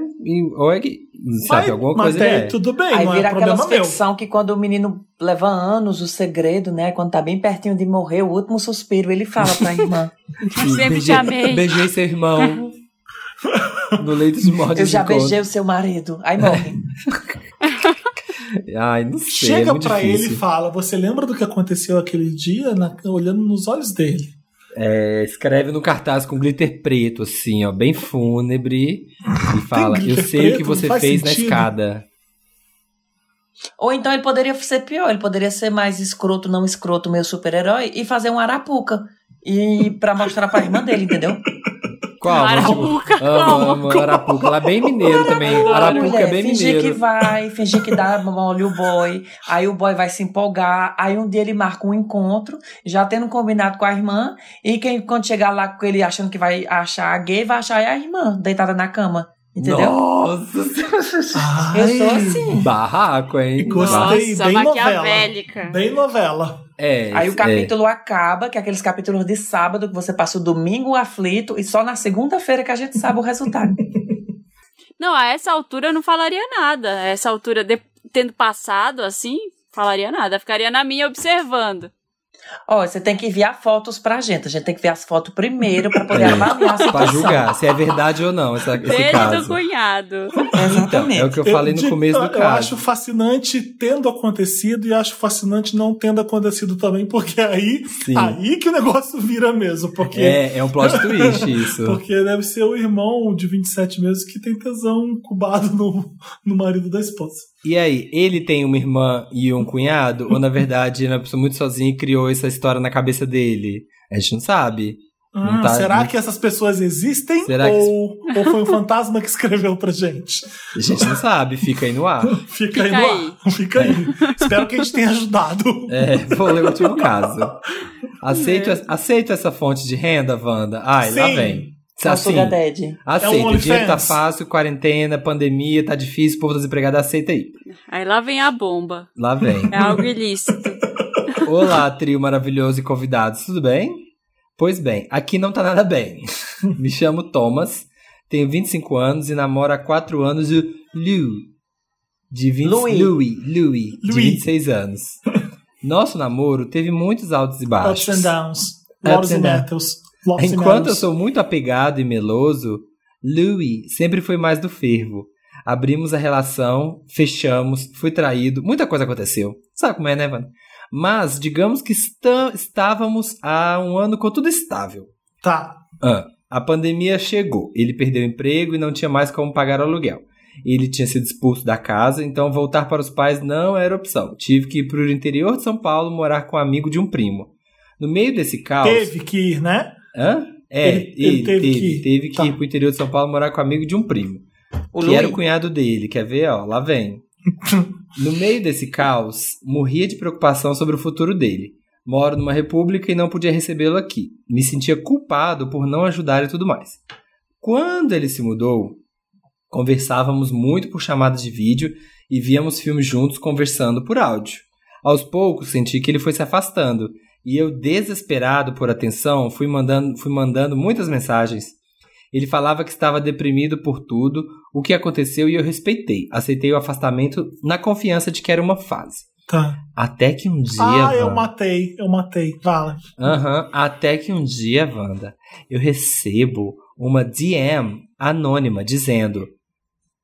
Ou é gay. Sabe, Mas- alguma mas coisa ele daí é. tudo bem, Aí não vira é problema aquelas meu. ficção que quando o menino leva anos o segredo, né? Quando tá bem pertinho de morrer, o último suspiro, ele fala pra irmã. Sempre Beijei- te amei. Beijei seu irmão. no leito de morte. Eu já beijei o seu marido. Aí morre. Ai, não sei. é Chega muito pra ele difícil. e fala: Você lembra do que aconteceu aquele dia? Na- olhando nos olhos dele. É, escreve no cartaz com glitter preto, assim, ó, bem fúnebre. E fala: Eu sei o que preto? você fez na sentido. escada. Ou então ele poderia ser pior, ele poderia ser mais escroto, não escroto, meu super-herói, e fazer um arapuca. E pra mostrar pra irmã dele, entendeu? Qual? Arapuca, Tipo, amo, amo Arapuca. Lá bem mineiro também. Arapuca Mulher, é bem fingir mineiro. que vai, fingir que dá mole o boy, aí o boy vai se empolgar, aí um dia ele marca um encontro, já tendo combinado com a irmã, e quem quando chegar lá com ele achando que vai achar a gay, vai achar a irmã deitada na cama. Entendeu? Nossa Senhora. Eu sou Ai, assim. Barraco, hein? Gostei, Nossa, bem maquiavélica. novela. Bem novela. É, Aí o é. capítulo acaba, que é aqueles capítulos de sábado que você passa o domingo aflito e só na segunda-feira que a gente sabe o resultado. Não, a essa altura eu não falaria nada. A essa altura, de- tendo passado assim, falaria nada. Ficaria na minha observando. Ó, você tem que enviar fotos pra gente. A gente tem que ver as fotos primeiro pra poder É, avaliar a Pra situação. julgar se é verdade ou não essa, esse Beijo do caso. cunhado. Então, é o que eu falei no digo- começo do eu caso. acho fascinante tendo acontecido e acho fascinante não tendo acontecido também, porque aí, Sim. aí que o negócio vira mesmo. Porque, É, é um plot twist isso. porque deve ser o irmão de 27 meses que tem tesão incubado no, no marido da esposa. E aí, ele tem uma irmã e um cunhado? Ou na verdade ele é uma pessoa muito sozinha e criou essa história na cabeça dele? A gente não sabe. Não Ah, tá- será não- que essas pessoas existem? Será que- ou, ou foi um fantasma que escreveu pra gente? A gente não sabe, fica aí no ar. Fica, aí Fica no aí. ar. Fica aí. Espero que a gente tenha ajudado. É, vou ler o último caso. Aceito, aceito essa fonte de renda, Wanda? Ai, lá Sim. vem. O Assim, Daddy. aceito. É um o dinheiro tá fácil, quarentena, pandemia, tá difícil, povo desempregado, aceita aí. Aí lá vem a bomba. Lá vem. É algo ilícito. Olá, trio maravilhoso e convidados, tudo bem? Pois bem, aqui não tá nada bem. Me chamo Thomas, tenho 25 anos e namoro há 4 anos o Lou, de 20, Louis. Louis, Louis, de Louis. 26 anos. Nosso namoro teve muitos altos e baixos. Ups and downs. Ups and and downs. Enquanto eu sou muito apegado e meloso, Louis sempre foi mais do fervo. Abrimos a relação, fechamos, fui traído, muita coisa aconteceu. Sabe como é, né, Van? Mas digamos que está- estávamos há um ano com tudo estável. Tá. Ah, a pandemia chegou, ele perdeu o emprego e não tinha mais como pagar o aluguel. Ele tinha sido expulso da casa, então voltar para os pais não era opção. Tive que ir para o interior de São Paulo morar com um amigo de um primo. No meio desse caos. Teve que ir, né? Hã? É, Ele- ele, ele teve teve, que ir. teve que Tá. ir pro interior de São Paulo morar com um amigo de um primo. O que era o cunhado dele. Quer ver? Ó, lá vem. no meio desse caos, morria de preocupação sobre o futuro dele. Moro numa república e não podia recebê-lo aqui. Me sentia culpado por não ajudar e tudo mais. Quando ele se mudou, conversávamos muito por chamadas de vídeo e víamos filmes juntos conversando por áudio. Aos poucos senti que ele foi se afastando e eu, desesperado por atenção, fui mandando, fui mandando muitas mensagens. Ele falava que estava deprimido por tudo, o que aconteceu e eu respeitei. Aceitei o afastamento na confiança de que era uma fase. Tá. Até que um dia. Ah, eu Wanda- matei, eu matei. Fala. Aham, até que um dia, Wanda, eu recebo uma DM anônima dizendo: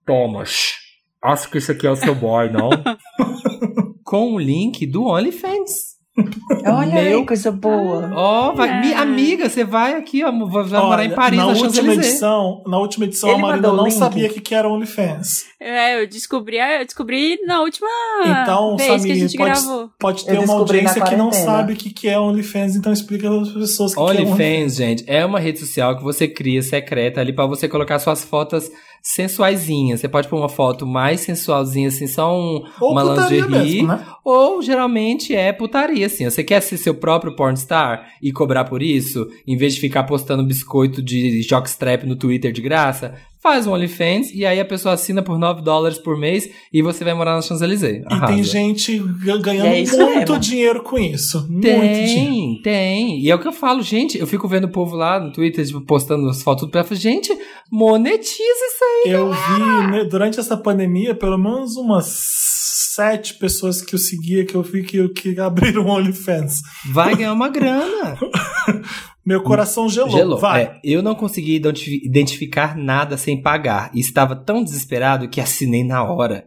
Thomas, acho que isso aqui é o seu boy, não? Com o link do OnlyFans. Olha Meu- aí, coisa boa. Ó, É. mi- amiga, você vai aqui, ó, vai vai morar em Olha, Paris, na última edição, na última edição Ele a Marina não link? sabia o que que era OnlyFans. É, eu descobri, eu descobri na última Então, vez que a Samir, gente pode, gravou. pode Eu ter uma audiência que não sabe o que que é OnlyFans, então explica para as pessoas o que que é OnlyFans. OnlyFans, gente, é uma rede social que você cria secreta ali pra você colocar suas fotos sensuaisinhas. Você pode pôr uma foto mais sensualzinha, assim, só um, Ou uma lingerie. mesmo, né? Ou geralmente é putaria, assim. Você quer ser seu próprio pornstar e cobrar por isso, em vez de ficar postando biscoito de jockstrap no Twitter de graça? Faz um OnlyFans e aí a pessoa assina por 9 dólares por mês e você vai morar na Champs-Élysées. E tem gente ga- ganhando É muito mesmo. dinheiro com isso. Muito dinheiro. Tem, tem. E é o que eu falo, gente. Eu fico vendo o povo lá no Twitter, tipo, postando as fotos pra falar, gente, monetiza isso aí. Eu vi, né, durante essa pandemia, pelo menos umas sete pessoas que eu seguia, que eu vi que, que abriram o OnlyFans. Vai ganhar uma grana. Meu coração gelou. Gelou. Vai. É, eu não consegui identi- identificar nada sem pagar. E estava tão desesperado que assinei na hora.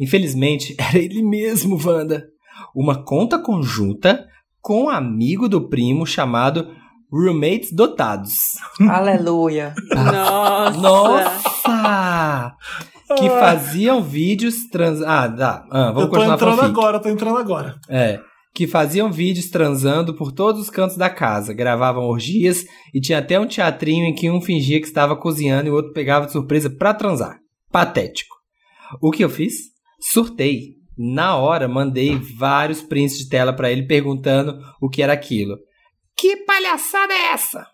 Infelizmente, era ele mesmo, Wanda. Uma conta conjunta com um amigo do primo chamado Roommates Dotados. Aleluia. Nossa. Nossa! Que faziam vídeos trans... Ah, dá. Ah, vamos eu tô continuar entrando agora, tô entrando agora. É. Que faziam vídeos transando por todos os cantos da casa, gravavam orgias e tinha até um teatrinho em que um fingia que estava cozinhando e o outro pegava de surpresa pra transar. Patético. O que eu fiz? Surtei. Na hora, mandei vários prints de tela pra ele perguntando o que era aquilo. Que palhaçada é essa?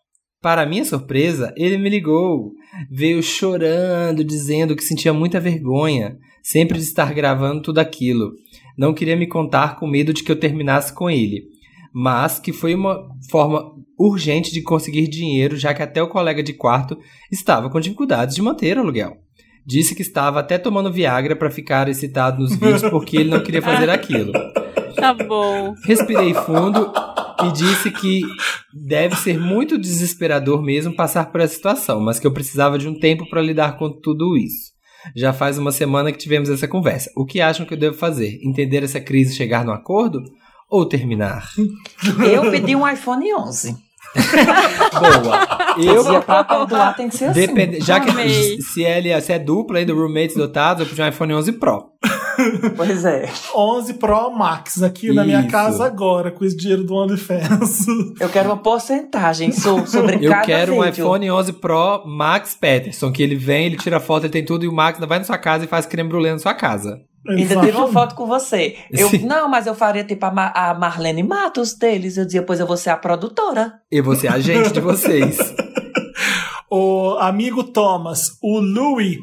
Para minha surpresa, ele me ligou. Veio chorando, dizendo que sentia muita vergonha, sempre de estar gravando tudo aquilo. Não queria me contar com medo de que eu terminasse com ele, mas que foi uma forma urgente de conseguir dinheiro, já que até o colega de quarto estava com dificuldades de manter o aluguel. Disse que estava até tomando Viagra para ficar excitado nos vídeos porque ele não queria fazer aquilo. Tá bom. Respirei fundo e disse que deve ser muito desesperador mesmo passar por essa situação, mas que eu precisava de um tempo para lidar com tudo isso. Já faz uma semana que tivemos essa conversa. O que acham que eu devo fazer? Entender essa crise e chegar no acordo? Ou terminar? Eu pedi um iPhone 11. Boa! Eu Dizia pra perdoar tem que ser assim. Depende, já que Amei. se ele se é dupla ainda, roommates dotados, eu pedi um iPhone 11 Pro. Pois é. 11 Pro Max aqui na minha Isso. casa agora, com esse dinheiro do OnlyFans. Eu quero uma porcentagem so- sobre Eu cada quero um vídeo. iPhone 11 Pro Max Peterson, que ele vem, ele tira foto, ele tem tudo, e o Max ainda vai na sua casa e faz creme brulee na sua casa. Ainda teve uma foto com você. Eu, Sim. não, mas eu faria tipo a, Ma- a Marlene Matos deles. Eu dizia, pois eu vou ser a produtora. E você é agente de vocês. O amigo Thomas, o Louis,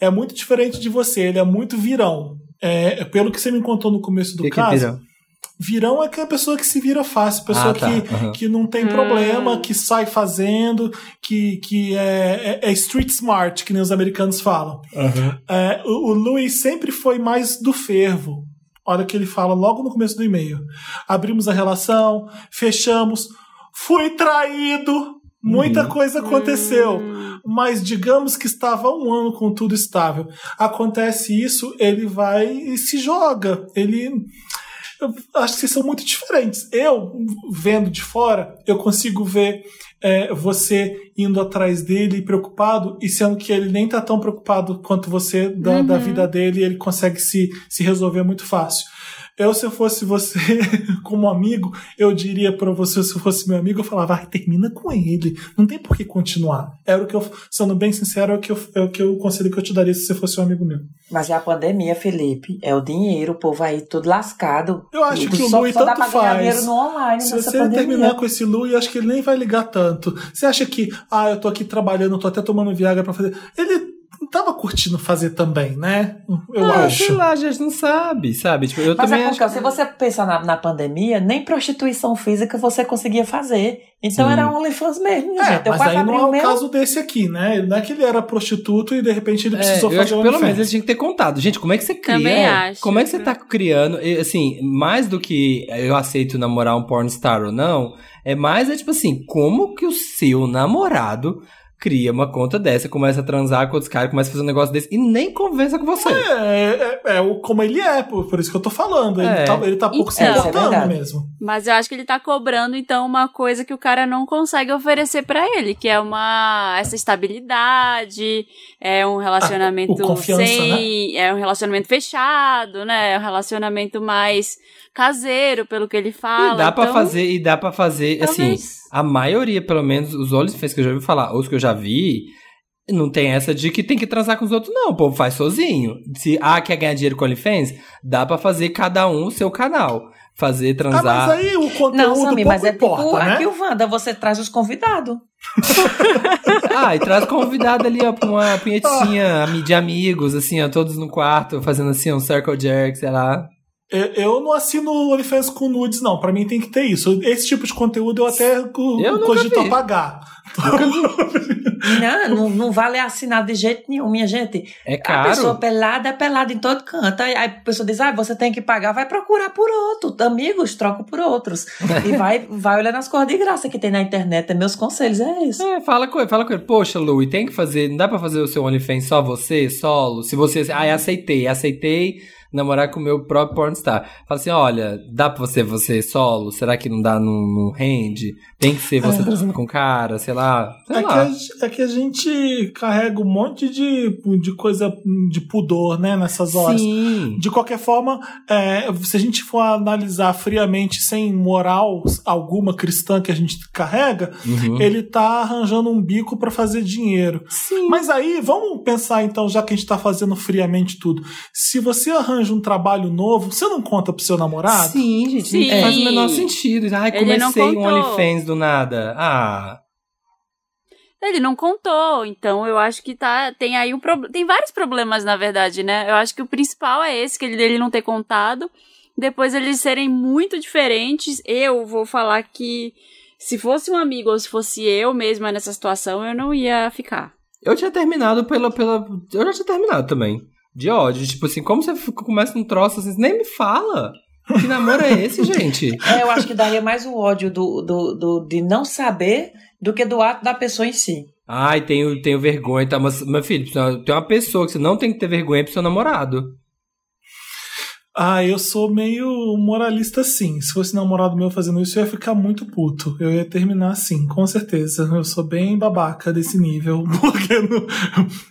é muito diferente de você, ele é muito virão. É, pelo que você me contou no começo do Que que é caso, virão? virão é aquela pessoa que se vira fácil, pessoa Ah, tá. que, Aham. que não tem Hum. problema, que sai fazendo, que, que é, é- é street smart, que nem os americanos falam. É, o, o Louis sempre foi mais do fervo. Olha que ele fala logo no começo do e-mail. Abrimos a relação, fechamos, fui traído, muita Uhum. coisa aconteceu. Mas digamos que estava um ano com tudo estável. Acontece isso, ele vai e se joga. Ele. Eu acho que vocês são muito diferentes. Eu, vendo de fora, eu consigo ver é, você indo atrás dele preocupado, e sendo que ele nem tá tão preocupado quanto você da, da vida dele, ele consegue se, se resolver muito fácil. Eu, se eu fosse você, como amigo, eu diria pra você, se eu fosse meu amigo, eu falava, vai, termina com ele. Não tem por que continuar. Era o que eu, sendo bem sincero, é o que eu, é o que eu conselho que eu te daria se você fosse um amigo meu. Mas é a pandemia, Felipe. É o dinheiro, o povo aí tudo lascado. Eu acho que o Louis só tanto faz. dinheiro no online Se você pandemia. terminar com esse Lu, eu acho que ele nem vai ligar tanto. Você acha que, ah, eu tô aqui trabalhando, tô até tomando Viagra pra fazer. Ele tava curtindo fazer também, né? Eu ah, sei acho. lá, a gente não sabe, sabe? Tipo, eu Mas também é acho porque, se você pensar na, na pandemia, nem prostituição física você conseguia fazer. Então Sim. era OnlyFans mesmo, É, gente. Eu mas aí não é o meu. caso desse aqui, né? Não é que ele era prostituto e de repente ele É, precisou acho fazer que o pelo menos eles tinham que ter contado. Gente, como é que você cria? Também É, acho. Como é que você tá criando? E, Assim, mais do que eu aceito namorar um pornstar ou não, é mais, é tipo assim, como que o seu namorado cria uma conta dessa, começa a transar com outros caras, começa a fazer um negócio desse e nem conversa com você. É, é, é o como ele é, por, por isso que eu tô falando. Ele, É. tá, ele tá pouco se Então. É importando verdade. mesmo. Mas eu acho que ele tá cobrando, então, uma coisa que o cara não consegue oferecer pra ele, que é uma essa estabilidade, é um relacionamento confiança, sem. É um relacionamento fechado, né? É um relacionamento mais caseiro, pelo que ele fala. E dá pra então, fazer, e dá pra fazer, assim, talvez- a maioria, pelo menos, os OnlyFans que eu já ouvi falar, ou os que eu já vi, Não tem essa de que tem que transar com os outros, não. O povo faz sozinho. Se ah, quer ganhar dinheiro com OnlyFans, dá pra fazer cada um o seu canal. Fazer, Ah, transar. mas aí o conteúdo Não, pouco mas é importa, tipo né? aqui o Wanda, você traz os convidados. Ah, e traz convidado ali, ó, pra uma punhetinha de amigos, assim, ó, todos no quarto, fazendo assim, um circle jerk, sei lá. Eu, não assino OnlyFans com nudes, não. Pra mim tem que ter isso. Esse tipo de conteúdo eu até Eu cogito apagar. Não, não, não vale assinar de jeito nenhum, minha gente. É A pessoa caro. pelada é pelada em todo canto. Aí a pessoa diz, ah, você tem que pagar, vai procurar por outro. Amigos, troca por outros. e vai, vai olhando as coisas de graça que tem na internet. É meus conselhos, é isso. É, fala com ele, fala com ele. Poxa, Lu, e tem que fazer, não dá pra fazer o seu OnlyFans só você, solo? Se você, ah, aceitei, aceitei namorar com o meu próprio pornstar. Fala assim, olha, dá pra você, você solo? Será que não dá, não rende? Tem que ser você É. transando com cara, sei lá, sei É que, lá. a, é que a gente carrega um monte de, de coisa de pudor, né, nessas horas. Sim. De qualquer forma, é, se a gente for analisar friamente, sem moral alguma cristã que a gente carrega, Uhum. ele tá arranjando um bico pra fazer dinheiro. Sim. Mas aí, vamos pensar então, já que a gente tá fazendo friamente tudo. Se você arranja um trabalho novo, você não conta pro seu namorado? Sim, gente, Sim. não faz o menor sentido. Ai, Ele comecei um. OnlyFans do nada. Ah, Ele não contou, então eu acho que tá tem aí um problema, tem vários problemas na verdade, né? Eu acho que o principal é esse que ele dele não ter contado, depois eles serem muito diferentes. Eu vou falar que se fosse um amigo ou se fosse eu mesma nessa situação, eu não ia ficar. eu tinha terminado pela, pela. Eu já tinha terminado também. De ódio. Tipo assim, como você começa um troço assim, nem me fala. Que namoro é esse, gente? É, eu acho que daria mais o ódio do, do, do- de não saber do que do ato da pessoa em si. Ai, tenho, tenho vergonha, tá? Mas, meu filho, tem uma pessoa que você não tem que ter vergonha pro seu namorado. Ah, eu sou meio moralista sim. Se fosse namorado meu fazendo isso, eu ia ficar muito puto. Eu ia terminar assim, com certeza. Eu sou bem babaca desse nível. Porque não,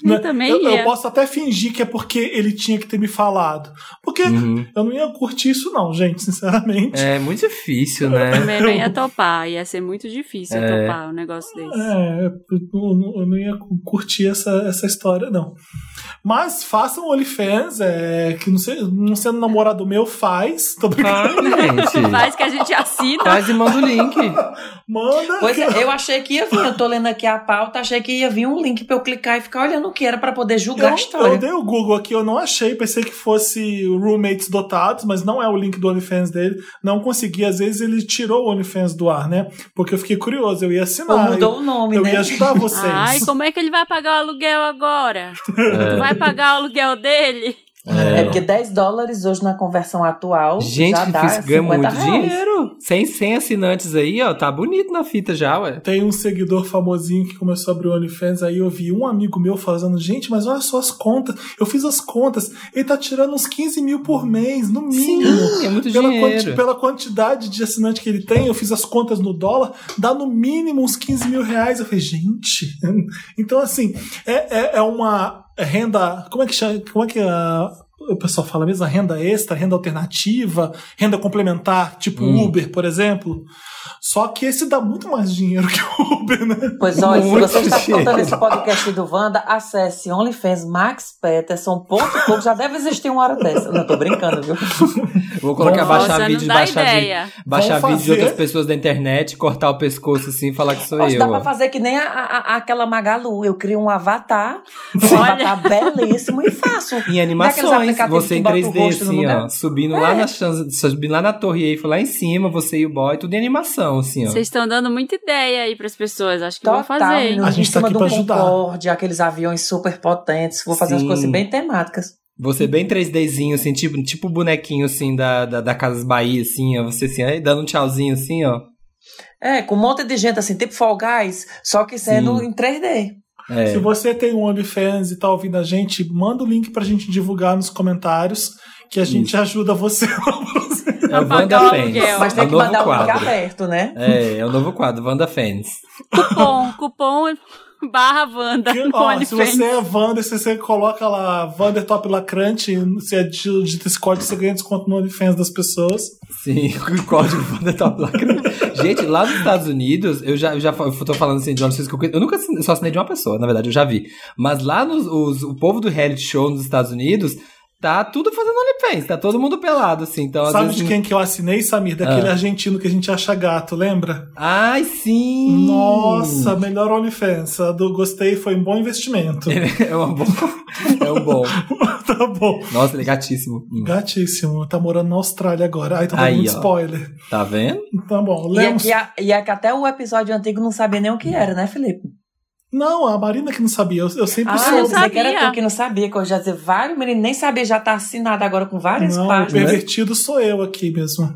né, também eu, eu posso até fingir que é porque ele tinha que ter me falado. Porque Uhum. eu não ia curtir isso, não, gente, sinceramente. É muito difícil, né? Também não ia topar, ia ser muito difícil É. topar um negócio desse. É, eu não, eu não ia curtir essa, essa história, não. Mas façam OnlyFans, é, que não, sei, não sendo namorado meu, faz. Tô brincando. Faz, gente. Faz que a gente assina. Faz e manda o link. Manda. Pois é, eu achei que ia vir. Eu tô lendo aqui a pauta, achei que ia vir um link pra eu clicar e ficar olhando o que era pra poder julgar a Eu, história. eu dei o Google aqui, eu não achei, pensei que fosse roommates dotados, mas não é o link do OnlyFans dele. Não consegui, às vezes ele tirou o OnlyFans do ar, né? Porque eu fiquei curioso, eu ia Ou assinar. mudou eu, o nome, eu né? ia ajudar vocês. Ai, como é que ele vai pagar o aluguel agora? Tu vai pagar o aluguel dele? É porque 10 dólares hoje na conversão atual Gente, já dá ganha 50 muito reais. dinheiro. Sem, sem assinantes aí, ó. Tá bonito na fita já, ué. Tem um seguidor famosinho que começou a abrir o OnlyFans, aí eu vi um amigo meu falando, gente, mas olha só as contas, eu fiz as contas, ele tá tirando uns 15 mil por mês, no mínimo. Sim, é muito Pela, dinheiro. quanti- pela quantidade de assinante que ele tem, eu fiz as contas no dólar, dá no mínimo uns 15 mil reais. Eu falei, gente. Então, assim, é, é, é uma renda. Como é que chama? Como é que a- o pessoal fala mesmo? A renda extra, renda alternativa, renda complementar, tipo Hum. Uber, por exemplo. Só que esse dá muito mais dinheiro que o Uber, né? Pois olha, se você está escutando esse podcast do Wanda, acesse onlyfansmaxpeterson.com, já deve existir uma hora dessa. Não, tô brincando, viu? Vou colocar Nossa, baixar vídeo, baixar ideia. vídeo, baixar Vamos vídeo de outras pessoas da internet, cortar o pescoço assim e falar que sou Poxa, eu. dá pra fazer que nem a, a- a- aquela Magalu. Eu crio um avatar, um Olha. avatar belíssimo e faço. Em Daqueles animações, aplicativos você em bota o 3D, rosto no assim, lugar. ó. Subindo lá, É. na, chan- subindo lá na torre Eiffel, lá em cima, você e o boy, tudo em animação, assim, ó. Vocês estão dando muita ideia aí pras pessoas. Acho que vão Total, fazer. menino, A gente tá aqui pra ajudar. Concorde, aqueles aviões super potentes. Vou fazer umas Sim. coisas bem temáticas. Você bem 3Dzinho, assim, tipo, tipo bonequinho, assim, da, da, da Casas Bahia, assim, ó. Você, assim, aí, dando um tchauzinho, assim, ó. É, com um monte de gente assim, tipo Fall Guys, só que sendo Sim. em 3D. É. Se você tem um OnlyFans e tá ouvindo a gente, manda o link pra gente divulgar nos comentários, que a gente ajuda você. É o Wanda Fans. Mas é tem o que novo mandar um link quadro. aberto, né? É, é o novo quadro, Wanda Fans. Cupom, cupom. barra Wanda Que, ó, se você é Wander, se você coloca lá Wander Top Lacrante, se é de, de esse código, você ganha desconto no OnlyFans das pessoas. Sim, o código Wanda Top Lacrante. Gente, lá nos Estados Unidos, eu já, eu já eu tô falando assim de OnlyFans que eu, conheço- eu nunca assinei, só assinei de uma pessoa, na verdade, eu já vi. Mas lá nos, os- o povo do reality show nos Estados Unidos tá tudo fazendo OnlyFans, tá todo mundo pelado, assim. Então, Sabe vezes, de quem que eu assinei, Samir? Daquele Ah. argentino que a gente acha gato, lembra? Ai, sim! Nossa, melhor OnlyFans. A do gostei foi um bom investimento. É um bom. É um bom. tá bom. Nossa, ele é gatíssimo. Hum. Gatíssimo. Tá morando na Austrália agora. Ai, tá dando Aí, muito ó. spoiler. Tá vendo? Tá bom. E Lemos. aqui, a- e aqui até o episódio antigo não sabia nem o que era, né, Felipe? Não, a Marina que não sabia. Eu, eu sempre Ah, soube. eu não pensei que era sabia. tu que não sabia, que eu já dizer vários meninos nem sabia, já tá assinado agora com várias Não, o páginas. pervertido sou eu aqui mesmo.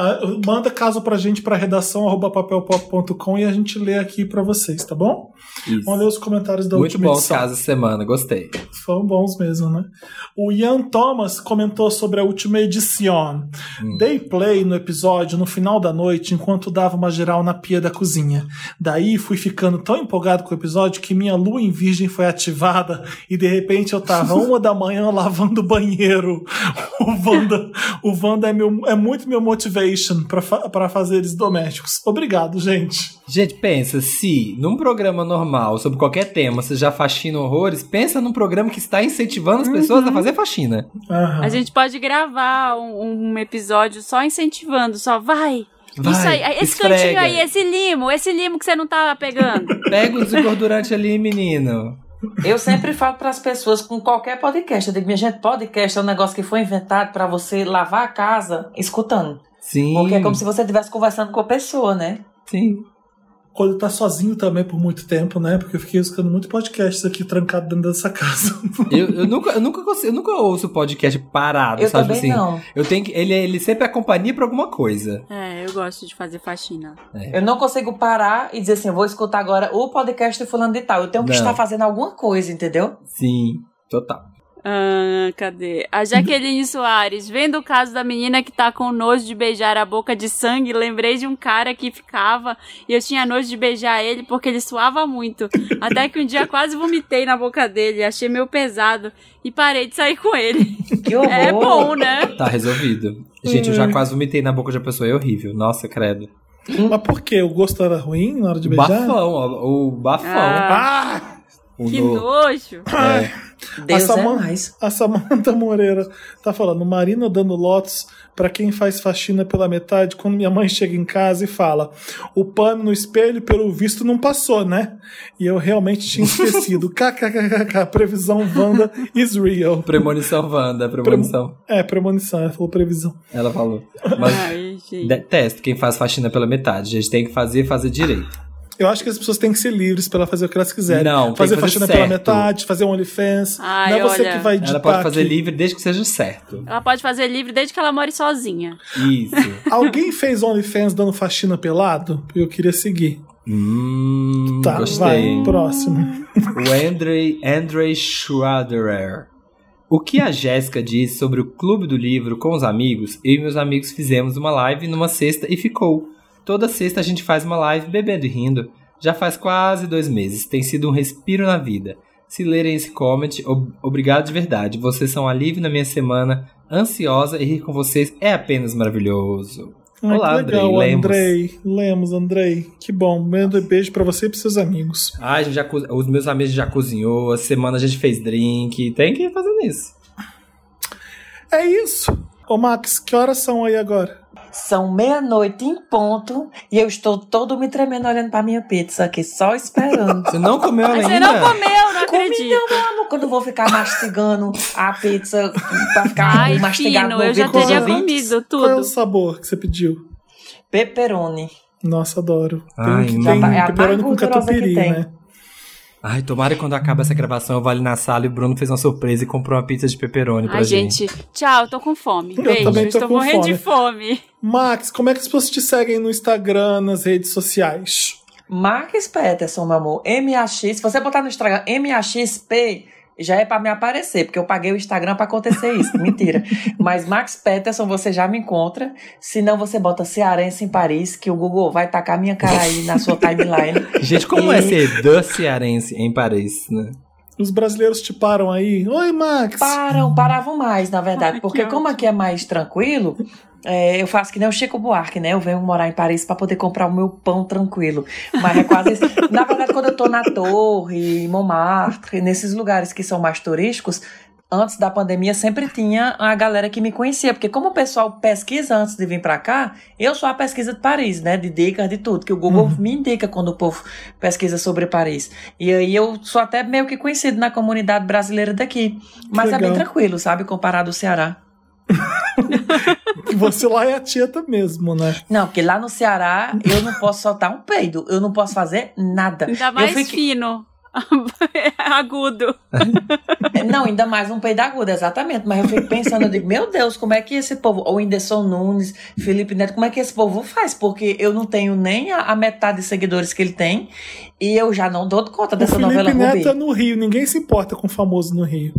Ah, manda caso pra gente pra redação arroba papelpop.com e a gente lê aqui pra vocês, tá bom? Isso. Vamos ler os comentários da Muito última bom os edição. casos essa semana, gostei. Foram bons mesmo, né? O Ian Thomas comentou sobre a última edição. Dei play no episódio no final da noite enquanto dava uma geral na pia da cozinha. Daí fui ficando tão empolgado com o episódio que minha lua em virgem foi ativada e de repente eu tava uma da manhã lavando o banheiro. O Wanda, o Wanda é, meu, é muito meu fa pra fazeres domésticos. Obrigado, gente. Gente, pensa, se num programa normal, sobre qualquer tema, você já faxina horrores, pensa num programa que está incentivando as pessoas a fazer faxina. Aham. A gente pode gravar um, um episódio só incentivando, só vai. Vai, Isso aí, esse esfrega. cantinho aí, esse limo, esse limo que você não tá pegando. Pega o desengordurante ali, menino. Eu sempre falo para as pessoas com qualquer podcast, eu digo, minha gente, podcast é um negócio que foi inventado para você lavar a casa escutando. Sim. Porque é como se você estivesse conversando com a pessoa, né? Sim. Quando tá sozinho também por muito tempo, né? Porque eu fiquei escutando muito podcasts aqui trancado dentro dessa casa. Eu, eu nunca, eu nunca consigo, eu nunca ouço podcast parado, Eu sabe? assim, não. Eu tenho que. Ele, ele sempre é companhia pra alguma coisa. É, eu gosto de fazer faxina. Eu não consigo parar e dizer assim, eu vou escutar agora o podcast de fulano de tal. Eu tenho que Não. estar fazendo alguma coisa, entendeu? Sim, total. Ah, cadê? A Jaqueline Soares. Vendo o caso da menina que tá com nojo de beijar a boca de sangue, lembrei de um cara que ficava e eu tinha nojo de beijar ele porque ele suava muito. Até que um dia quase vomitei na boca dele, achei meio pesado e parei de sair com ele. Que horror. É bom, né? Tá resolvido. Gente, eu já quase vomitei na boca de uma pessoa, é horrível. Nossa, credo. Mas por quê? O gosto era ruim na hora de O beijar? bafão, ó, o bafão. Ah, Ah! O que no- nojo. é. Deus a, é Saman- mais. a Samanta Moreira tá falando, Marina dando lotos pra quem faz faxina pela metade quando minha mãe chega em casa e fala o pano no espelho pelo visto não passou, né? E eu realmente tinha esquecido. KKKK, previsão Wanda is real. Premonição Wanda, premonição. É, premonição, ela falou previsão. Ela falou. Mas Ai, gente. detesto quem faz faxina pela metade. A gente tem que fazer fazer direito. Eu acho que as pessoas têm que ser livres pra fazer o que elas quiserem. Não, tem fazer que fazer faxina pela certo. metade, fazer um OnlyFans. Ai, não é você olha. que vai editar Ela pode fazer aqui. livre desde que seja certo. Ela pode fazer livre desde que ela more sozinha. Isso. Alguém fez OnlyFans dando faxina pelado? Eu queria seguir. hum, Tá, gostei. vai, próximo. O Andrei, Andrei Schraderer. O que a Jéssica diz sobre o Clube do Livro com os amigos? Eu e meus amigos fizemos uma live numa sexta e ficou. Toda sexta a gente faz uma live bebendo e rindo. Já faz quase dois meses. Tem sido um respiro na vida. Se lerem esse comment, ob- obrigado de verdade. Vocês são um alívio na minha semana. Ansiosa e rir com vocês é apenas maravilhoso. Ai, Olá, legal, Andrei. Lemos. Andrei. Lemos, Andrei. Que bom. Manda beijo pra você e pros seus amigos. Ah, a gente já, os meus amigos já cozinhou. A semana a gente fez drink. Tem que ir fazendo isso. É isso. Ô, Max, que horas são aí agora? São meia-noite em ponto e eu estou todo me tremendo olhando pra minha pizza aqui, só esperando. Você não comeu ainda? você não comeu, não Comi acredito. não, amor, quando eu vou ficar mastigando a pizza pra ficar Ai, mastigado fino, no eu já teria comido Qual é o tudo. sabor que você pediu? Pepperoni. Nossa, adoro. Ai, tem tem É a pepperoni mais com catupiry, tem. né? Ai, tomara que quando acaba essa gravação eu vá ali na sala e o Bruno fez uma surpresa e comprou uma pizza de pepperoni pra Ai, gente. gente, tchau, tô com fome. Eu Beijo, também tô estou com morrendo fome. de fome. Max, como é que as pessoas te seguem no Instagram, nas redes sociais? Marques Peterson, meu amor. MAX. Se você botar no Instagram MAXP, já é pra me aparecer, porque eu paguei o Instagram pra acontecer isso. Mentira. Mas Max Peterson, você já me encontra. Se não, você bota cearense em Paris, que o Google vai tacar minha cara aí na sua timeline. Gente, como E- é ser The Cearense em Paris, né? Os brasileiros te param aí. Oi, Max. Param, paravam mais, na verdade. Ai, porque que como aqui é mais tranquilo, é, eu faço que nem o Chico Buarque, né? Eu venho morar em Paris pra poder comprar o meu pão tranquilo. Mas é quase isso. Na verdade, quando eu tô na Torre, Montmartre, nesses lugares que são mais turísticos, antes da pandemia sempre tinha a galera que me conhecia. Porque como o pessoal pesquisa antes de vir pra cá, eu sou a pesquisa de Paris, né? De dicas, de tudo. Que o Google me indica quando o povo pesquisa sobre Paris. E aí eu sou até meio que conhecido na comunidade brasileira daqui. Mas é bem tranquilo, sabe? Comparado ao Ceará. Que Você lá é a tieta mesmo, né? Não, porque lá no Ceará eu não posso soltar um peido. Eu não posso fazer nada. Ainda mais fino. Agudo. Não, ainda mais um peido agudo, exatamente. Mas eu fico pensando, eu digo, meu Deus, como é que esse povo, ou Whindersson Nunes, Felipe Neto, como é que esse povo faz? Porque eu não tenho nem a, a metade de seguidores que ele tem e eu já não dou conta O dessa Felipe novela Neto Rubi. é no Rio. Ninguém se importa com famoso no Rio.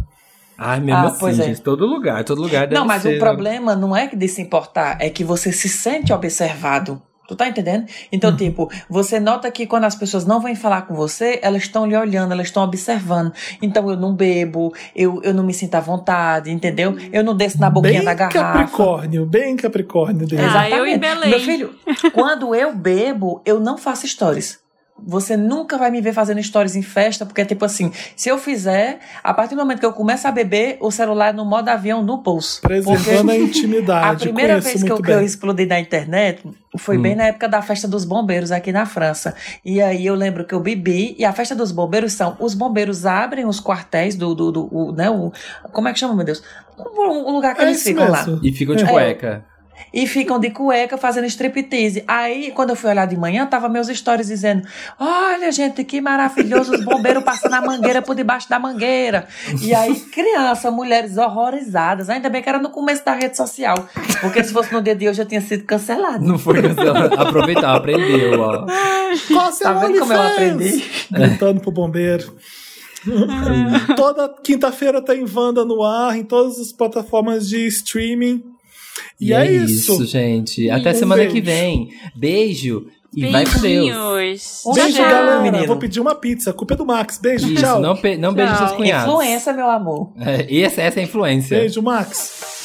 Ai, mesmo Ah, assim, pois é. gente. Todo lugar, todo lugar deve Não, mas ser, o né? problema não é que de se importar, é que você se sente observado. Tu tá entendendo? Então, tipo, você nota que quando as pessoas não vêm falar com você, elas estão lhe olhando, elas estão observando. Então, eu não bebo, eu, eu não me sinto à vontade, entendeu? Eu não desço na boquinha Bem da garrafa. Capricórnio, bem Capricórnio dele. Ah, eu em Belém. Meu filho, quando eu bebo, eu não faço stories. Você nunca vai me ver fazendo stories em festa, porque é tipo assim, se eu fizer, a partir do momento que eu começo a beber, o celular é no modo avião no bolso. Preservando a intimidade. a primeira vez que eu, que eu explodi na internet foi Hum. bem na época da festa dos bombeiros aqui na França. E aí eu lembro que eu bebi, e a festa dos bombeiros são, os bombeiros abrem os quartéis do, do, do o, né, o, como é que chama, meu Deus? Um, um lugar que É eles ficam lá. mesmo. E ficam de É. cueca. E ficam de cueca fazendo striptease. Aí, quando eu fui olhar de manhã, tava meus stories dizendo: Olha, gente, que maravilhoso, os bombeiros passando a mangueira por debaixo da mangueira. E aí, criança, mulheres horrorizadas. Ainda bem que era no começo da rede social. Porque se fosse no dia de hoje, eu tinha sido cancelado. Não foi cancelado. Aproveitar, aprendeu, ó. Qual Tá vendo como eu OnlyFans? aprendi? Gritando pro bombeiro. Toda quinta-feira tem Wanda no ar, em todas as plataformas de streaming. E, é, isso. gente. Até Um semana que beijo. vem. Beijo. E vai com Deus. Beijinhos. Um Beijo, Tchau, galera. menino. Vou pedir uma pizza. Culpa é do Max. Beijo, Isso, tchau. não, não Tchau. seus cunhados. Influência, meu amor. É, essa, essa é a influência. Beijo, Max.